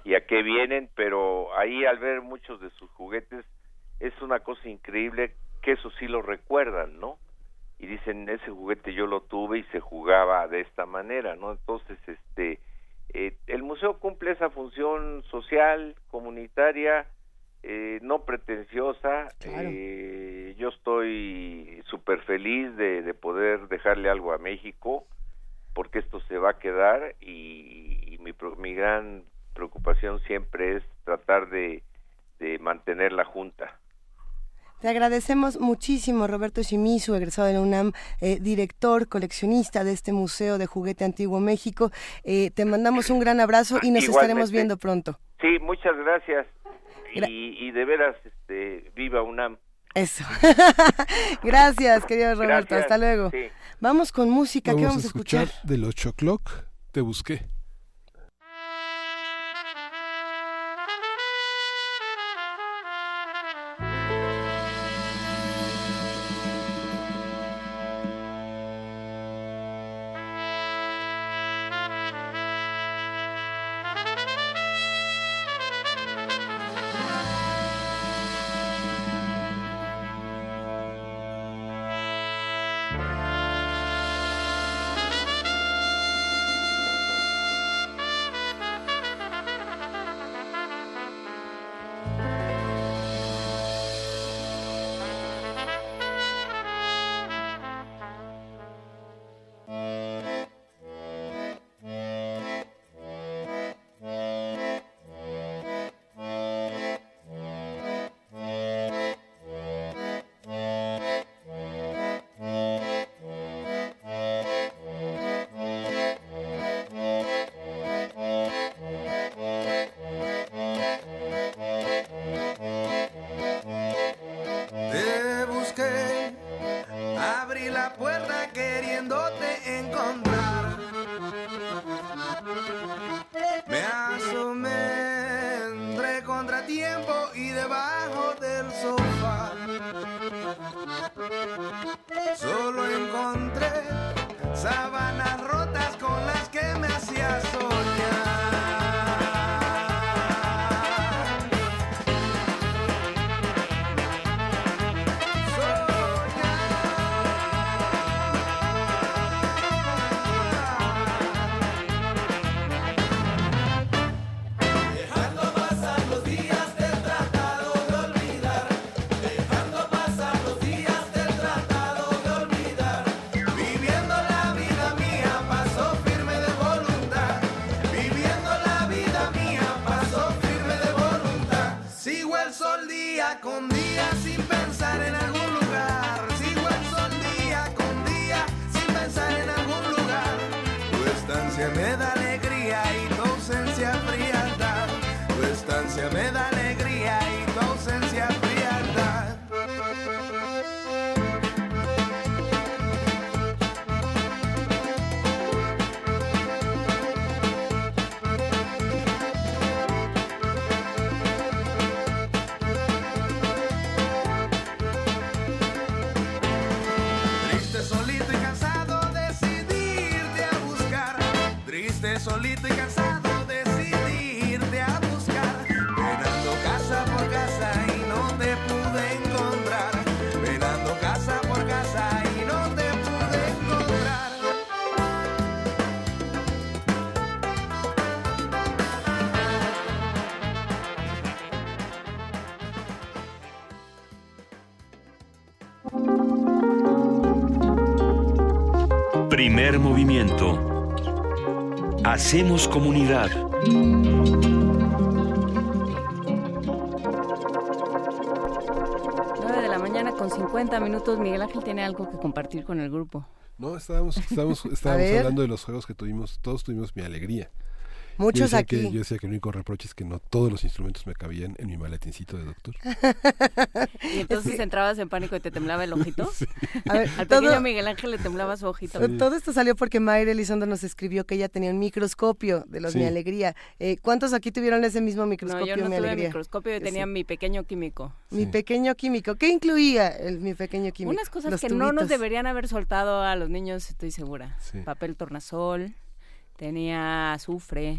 y a qué vienen, pero ahí al ver muchos de sus juguetes es una cosa increíble que eso sí lo recuerdan, ¿no? Y dicen, ese juguete yo lo tuve y se jugaba de esta manera, ¿no? Entonces, este, eh, el museo cumple esa función social, comunitaria, eh, no pretenciosa. Eh, yo estoy súper feliz de, de poder dejarle algo a México, porque esto se va a quedar y, y mi, mi gran preocupación siempre es tratar de, de mantener la junta. Te agradecemos muchísimo, Roberto Shimizu, egresado de la UNAM, eh, director, coleccionista de este Museo de Juguete Antiguo México. Eh, te mandamos un gran abrazo y nos estaremos viendo pronto. Sí, muchas gracias. Y, y de veras, este, viva UNAM. Eso. <laughs> Gracias, querido Roberto. Gracias, Hasta luego. sí. Vamos con música. ¿Qué Vamos vamos a a escuchar? escuchar del 8 o'clock. Te busqué. solito y cansado decidí irte a buscar. Penando casa por casa y no te pude encontrar. Penando casa por casa y no te pude encontrar. Primer movimiento Hacemos comunidad. 9 de la mañana con 50 minutos. Miguel Ángel tiene algo que compartir con el grupo. No, estábamos, estábamos, <laughs> estábamos hablando de los juegos que tuvimos, todos tuvimos mi alegría. Muchos yo decía aquí. Que, yo decía que el único reproche es que no todos los instrumentos me cabían en mi maletincito de doctor. Y entonces entrabas en pánico y te temblaba el ojito. <laughs> A ver, Al todo- pequeño Miguel Ángel le temblaba su ojito. Todo esto salió porque Mayra Elizondo nos escribió que ella tenía un microscopio de los Sí. Mi Alegría. Eh, ¿Cuántos aquí tuvieron ese mismo No, microscopio yo no Mi tuve Alegría? microscopio, yo Sí. tenía mi pequeño químico. Mi pequeño químico. ¿Qué incluía el mi pequeño químico? Unas cosas Los que no nos tubitos. deberían haber soltado a los niños, estoy segura. Sí. Papel tornasol, tenía azufre.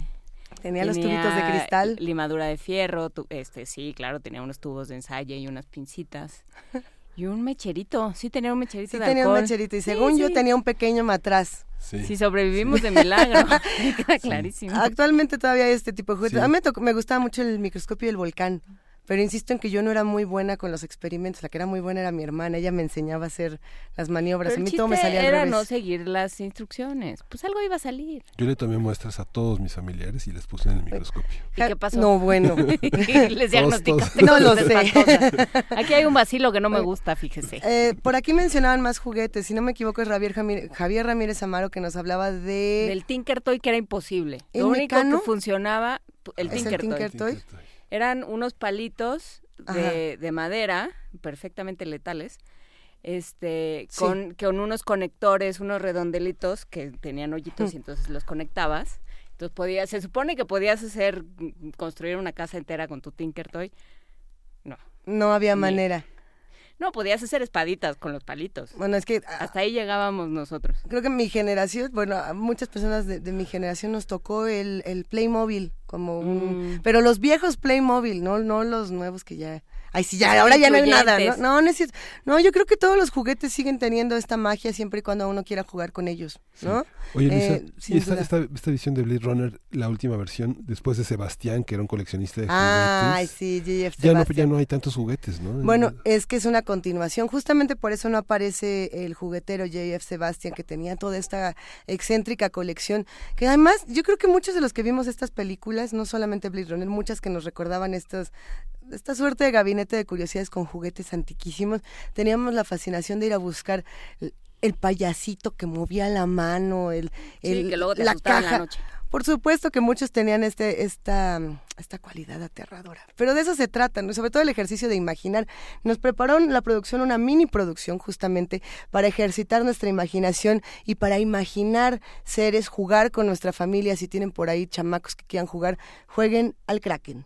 Tenía los tubitos de cristal. Limadura de fierro, tu- este sí, claro, tenía unos tubos de ensayo y unas pincitas. <laughs> Y un mecherito, sí tenía un mecherito Sí de tenía un mecherito y Sí, según yo sí. tenía un pequeño matraz. Sí, sobrevivimos de milagro. <laughs> <laughs> Clarísimo. Actualmente todavía hay este tipo de juguetes. Sí. A mí me, tocó- me gustaba mucho el microscopio del volcán, pero insisto en que yo no era muy buena con los experimentos. La que era muy buena era mi hermana. Ella me enseñaba a hacer las maniobras. Pero a mí todo me salía al era revés. no seguir las instrucciones. Pues algo iba a salir. Yo le tomé muestras a todos mis familiares y les puse en el microscopio. ¿Y qué pasó? No, bueno. <laughs> Les diagnosticaste No lo sé. <laughs> Aquí hay un vacilo que no me gusta, fíjese. Eh, por aquí mencionaban más juguetes. Si no me equivoco, es Javier, Javier Ramírez Amaro que nos hablaba de. Del Tinker Toy que era imposible. ¿El Lo único Mecano? que funcionaba, el ¿Es el Tinker, Tinker Toy. Eran unos palitos de, de madera, perfectamente letales, este, Sí. con, con unos conectores, unos redondelitos que tenían hoyitos y entonces los conectabas. Entonces podías, se supone que podías hacer, mm, construir una casa entera con tu Tinker Toy. No. No había Ni- manera. No, podías hacer espaditas con los palitos. Bueno, es que hasta ahí llegábamos nosotros. Creo que mi generación, bueno, a muchas personas de, de mi generación nos tocó el, el Playmobil como un... Mm. Pero los viejos Playmobil, no, no los nuevos que ya... Ay, sí, ya, ahora ya no hay nada, ¿no? No, no es cierto. No, yo creo que todos los juguetes siguen teniendo esta magia siempre y cuando uno quiera jugar con ellos, ¿no? Oye, Luisa, Eh, y esta, esta, esta edición de Blade Runner, la última versión, después de Sebastián, que era un coleccionista de Ay, juguetes. sí, JF ya no, Sebastián. ya no hay tantos juguetes, ¿no? Bueno, es que es una continuación. Justamente por eso no aparece el juguetero J.F. Sebastian, que tenía toda esta excéntrica colección. Que además, yo creo que muchos de los que vimos estas películas, no solamente Blade Runner, muchas que nos recordaban estos, esta suerte de gabinete de curiosidades con juguetes antiquísimos, teníamos la fascinación de ir a buscar. el- payasito que movía la mano, el, Sí, el- que luego te la en la caja. noche. Por supuesto que muchos tenían este, esta, esta cualidad aterradora. Pero de eso se trata, ¿no? sobre todo el ejercicio de imaginar. Nos preparó la producción una mini producción justamente para ejercitar nuestra imaginación y para imaginar seres, jugar con nuestra familia. Si tienen por ahí chamacos que quieran jugar, jueguen al Kraken.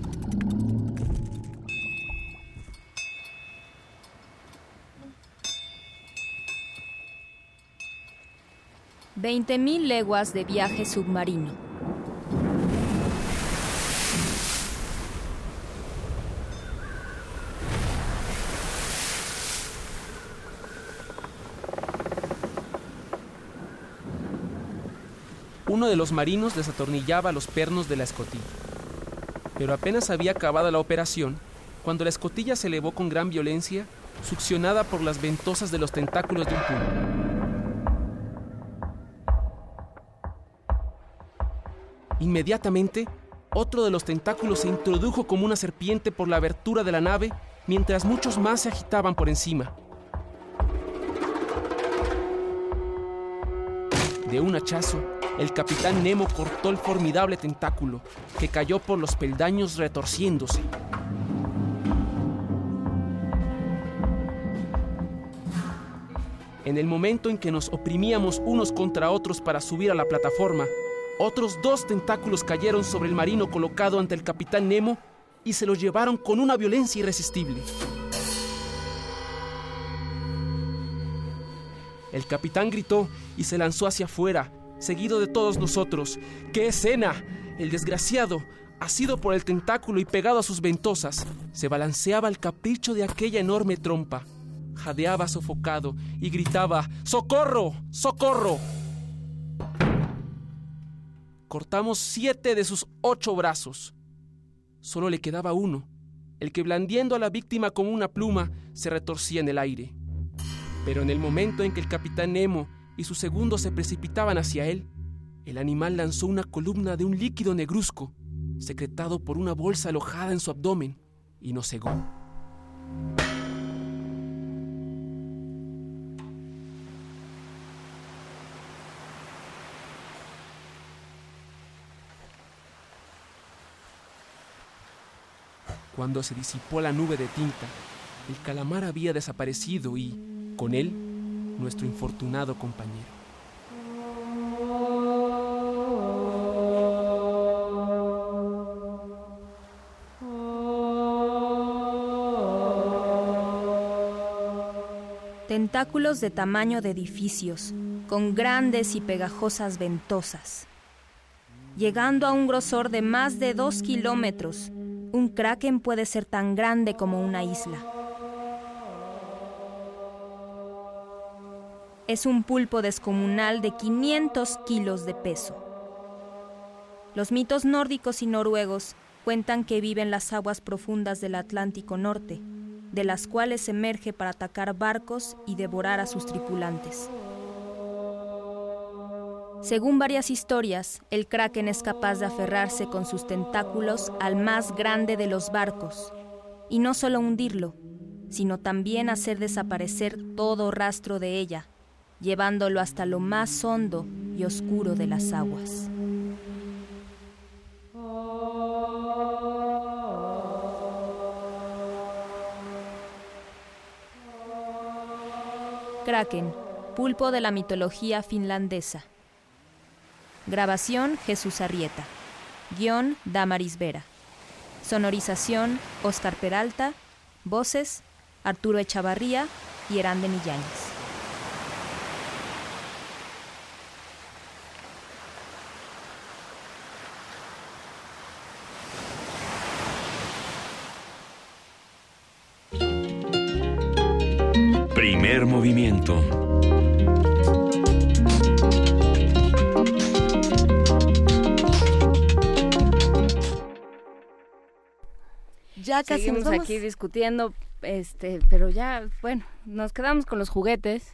Veinte mil leguas de viaje submarino. Uno de los marinos desatornillaba los pernos de la escotilla. Pero apenas había acabado la operación, cuando la escotilla se elevó con gran violencia, succionada por las ventosas de los tentáculos de un puma. Inmediatamente, otro de los tentáculos se introdujo como una serpiente por la abertura de la nave, mientras muchos más se agitaban por encima. De un hachazo, el capitán Nemo cortó el formidable tentáculo, que cayó por los peldaños retorciéndose. En el momento en que nos oprimíamos unos contra otros para subir a la plataforma, otros dos tentáculos cayeron sobre el marino colocado ante el capitán Nemo y se lo llevaron con una violencia irresistible. El capitán gritó y se lanzó hacia afuera, seguido de todos nosotros. ¡Qué escena! El desgraciado, asido por el tentáculo y pegado a sus ventosas, se balanceaba al capricho de aquella enorme trompa. Jadeaba sofocado y gritaba ¡Socorro! ¡Socorro! Cortamos siete de sus ocho brazos. Solo le quedaba uno, el que blandiendo a la víctima como una pluma se retorcía en el aire. Pero en el momento en que el capitán Nemo y su segundo se precipitaban hacia él, el animal lanzó una columna de un líquido negruzco, secretado por una bolsa alojada en su abdomen, y nos cegó. Cuando se disipó la nube de tinta, el calamar había desaparecido y, con él, nuestro infortunado compañero. Tentáculos de tamaño de edificios, con grandes y pegajosas ventosas. Llegando a un grosor de más de dos kilómetros, un kraken puede ser tan grande como una isla. Es un pulpo descomunal de 500 kilos de peso. Los mitos nórdicos y noruegos cuentan que vive en las aguas profundas del Atlántico Norte, de las cuales emerge para atacar barcos y devorar a sus tripulantes. Según varias historias, el kraken es capaz de aferrarse con sus tentáculos al más grande de los barcos, y no solo hundirlo, sino también hacer desaparecer todo rastro de ella, llevándolo hasta lo más hondo y oscuro de las aguas. Kraken, pulpo de la mitología finlandesa. Grabación Jesús Arrieta. Guión Damaris Vera. Sonorización Oscar Peralta. Voces Arturo Echavarría y Erán de Millánez. Primer movimiento. Ya casi Seguimos nos vamos. aquí discutiendo, este, pero ya, bueno, nos quedamos con los juguetes,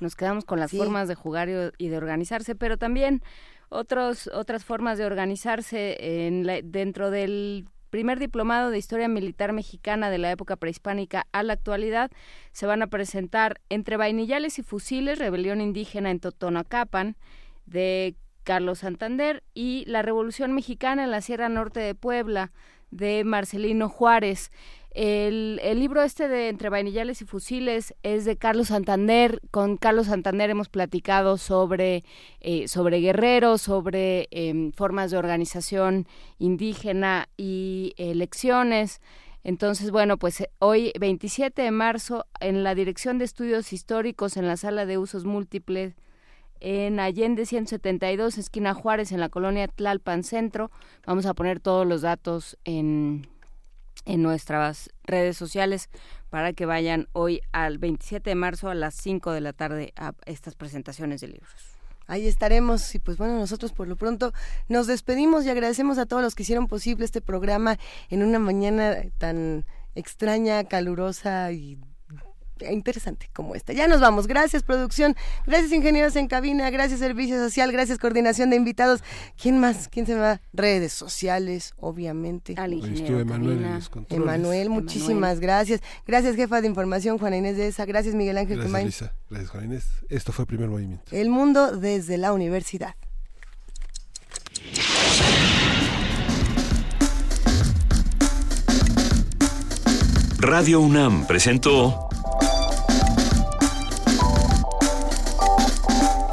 nos quedamos con las Sí. formas de jugar y, y de organizarse, pero también otros, otras formas de organizarse en la- dentro del primer diplomado de historia militar mexicana de la época prehispánica a la actualidad se van a presentar entre vainillales y fusiles, rebelión indígena en Totonacapan, de Carlos Santander y la Revolución Mexicana en la Sierra Norte de Puebla de Marcelino Juárez. El, el libro este de Entre Vainillales y Fusiles es de Carlos Santander. Con Carlos Santander hemos platicado sobre, eh, sobre guerreros, sobre em, formas de organización indígena y elecciones. Entonces, bueno, pues eh, hoy, 27 de marzo, en la Dirección de Estudios Históricos, en la Sala de Usos Múltiples, en Allende 172, esquina Juárez, en la colonia Tlalpan Centro. Vamos a poner todos los datos en, en nuestras redes sociales para que vayan hoy al 27 de marzo a las 5 de la tarde a estas presentaciones de libros. Ahí estaremos y pues bueno, nosotros por lo pronto nos despedimos y agradecemos a todos los que hicieron posible este programa en una mañana tan extraña, calurosa y interesante como esta. Ya nos vamos. Gracias producción, gracias ingenieros en cabina, gracias servicio social, gracias coordinación de invitados. ¿Quién más? ¿Quién se me va? Redes sociales, obviamente. Al estuvo Emanuel. Emanuel, muchísimas gracias. Gracias jefa de información Juana Inés de esa. Gracias Miguel Ángel Gracias. Lisa. Gracias, Juan Inés. Esto fue Primer Movimiento. El mundo desde la universidad. Radio UNAM presentó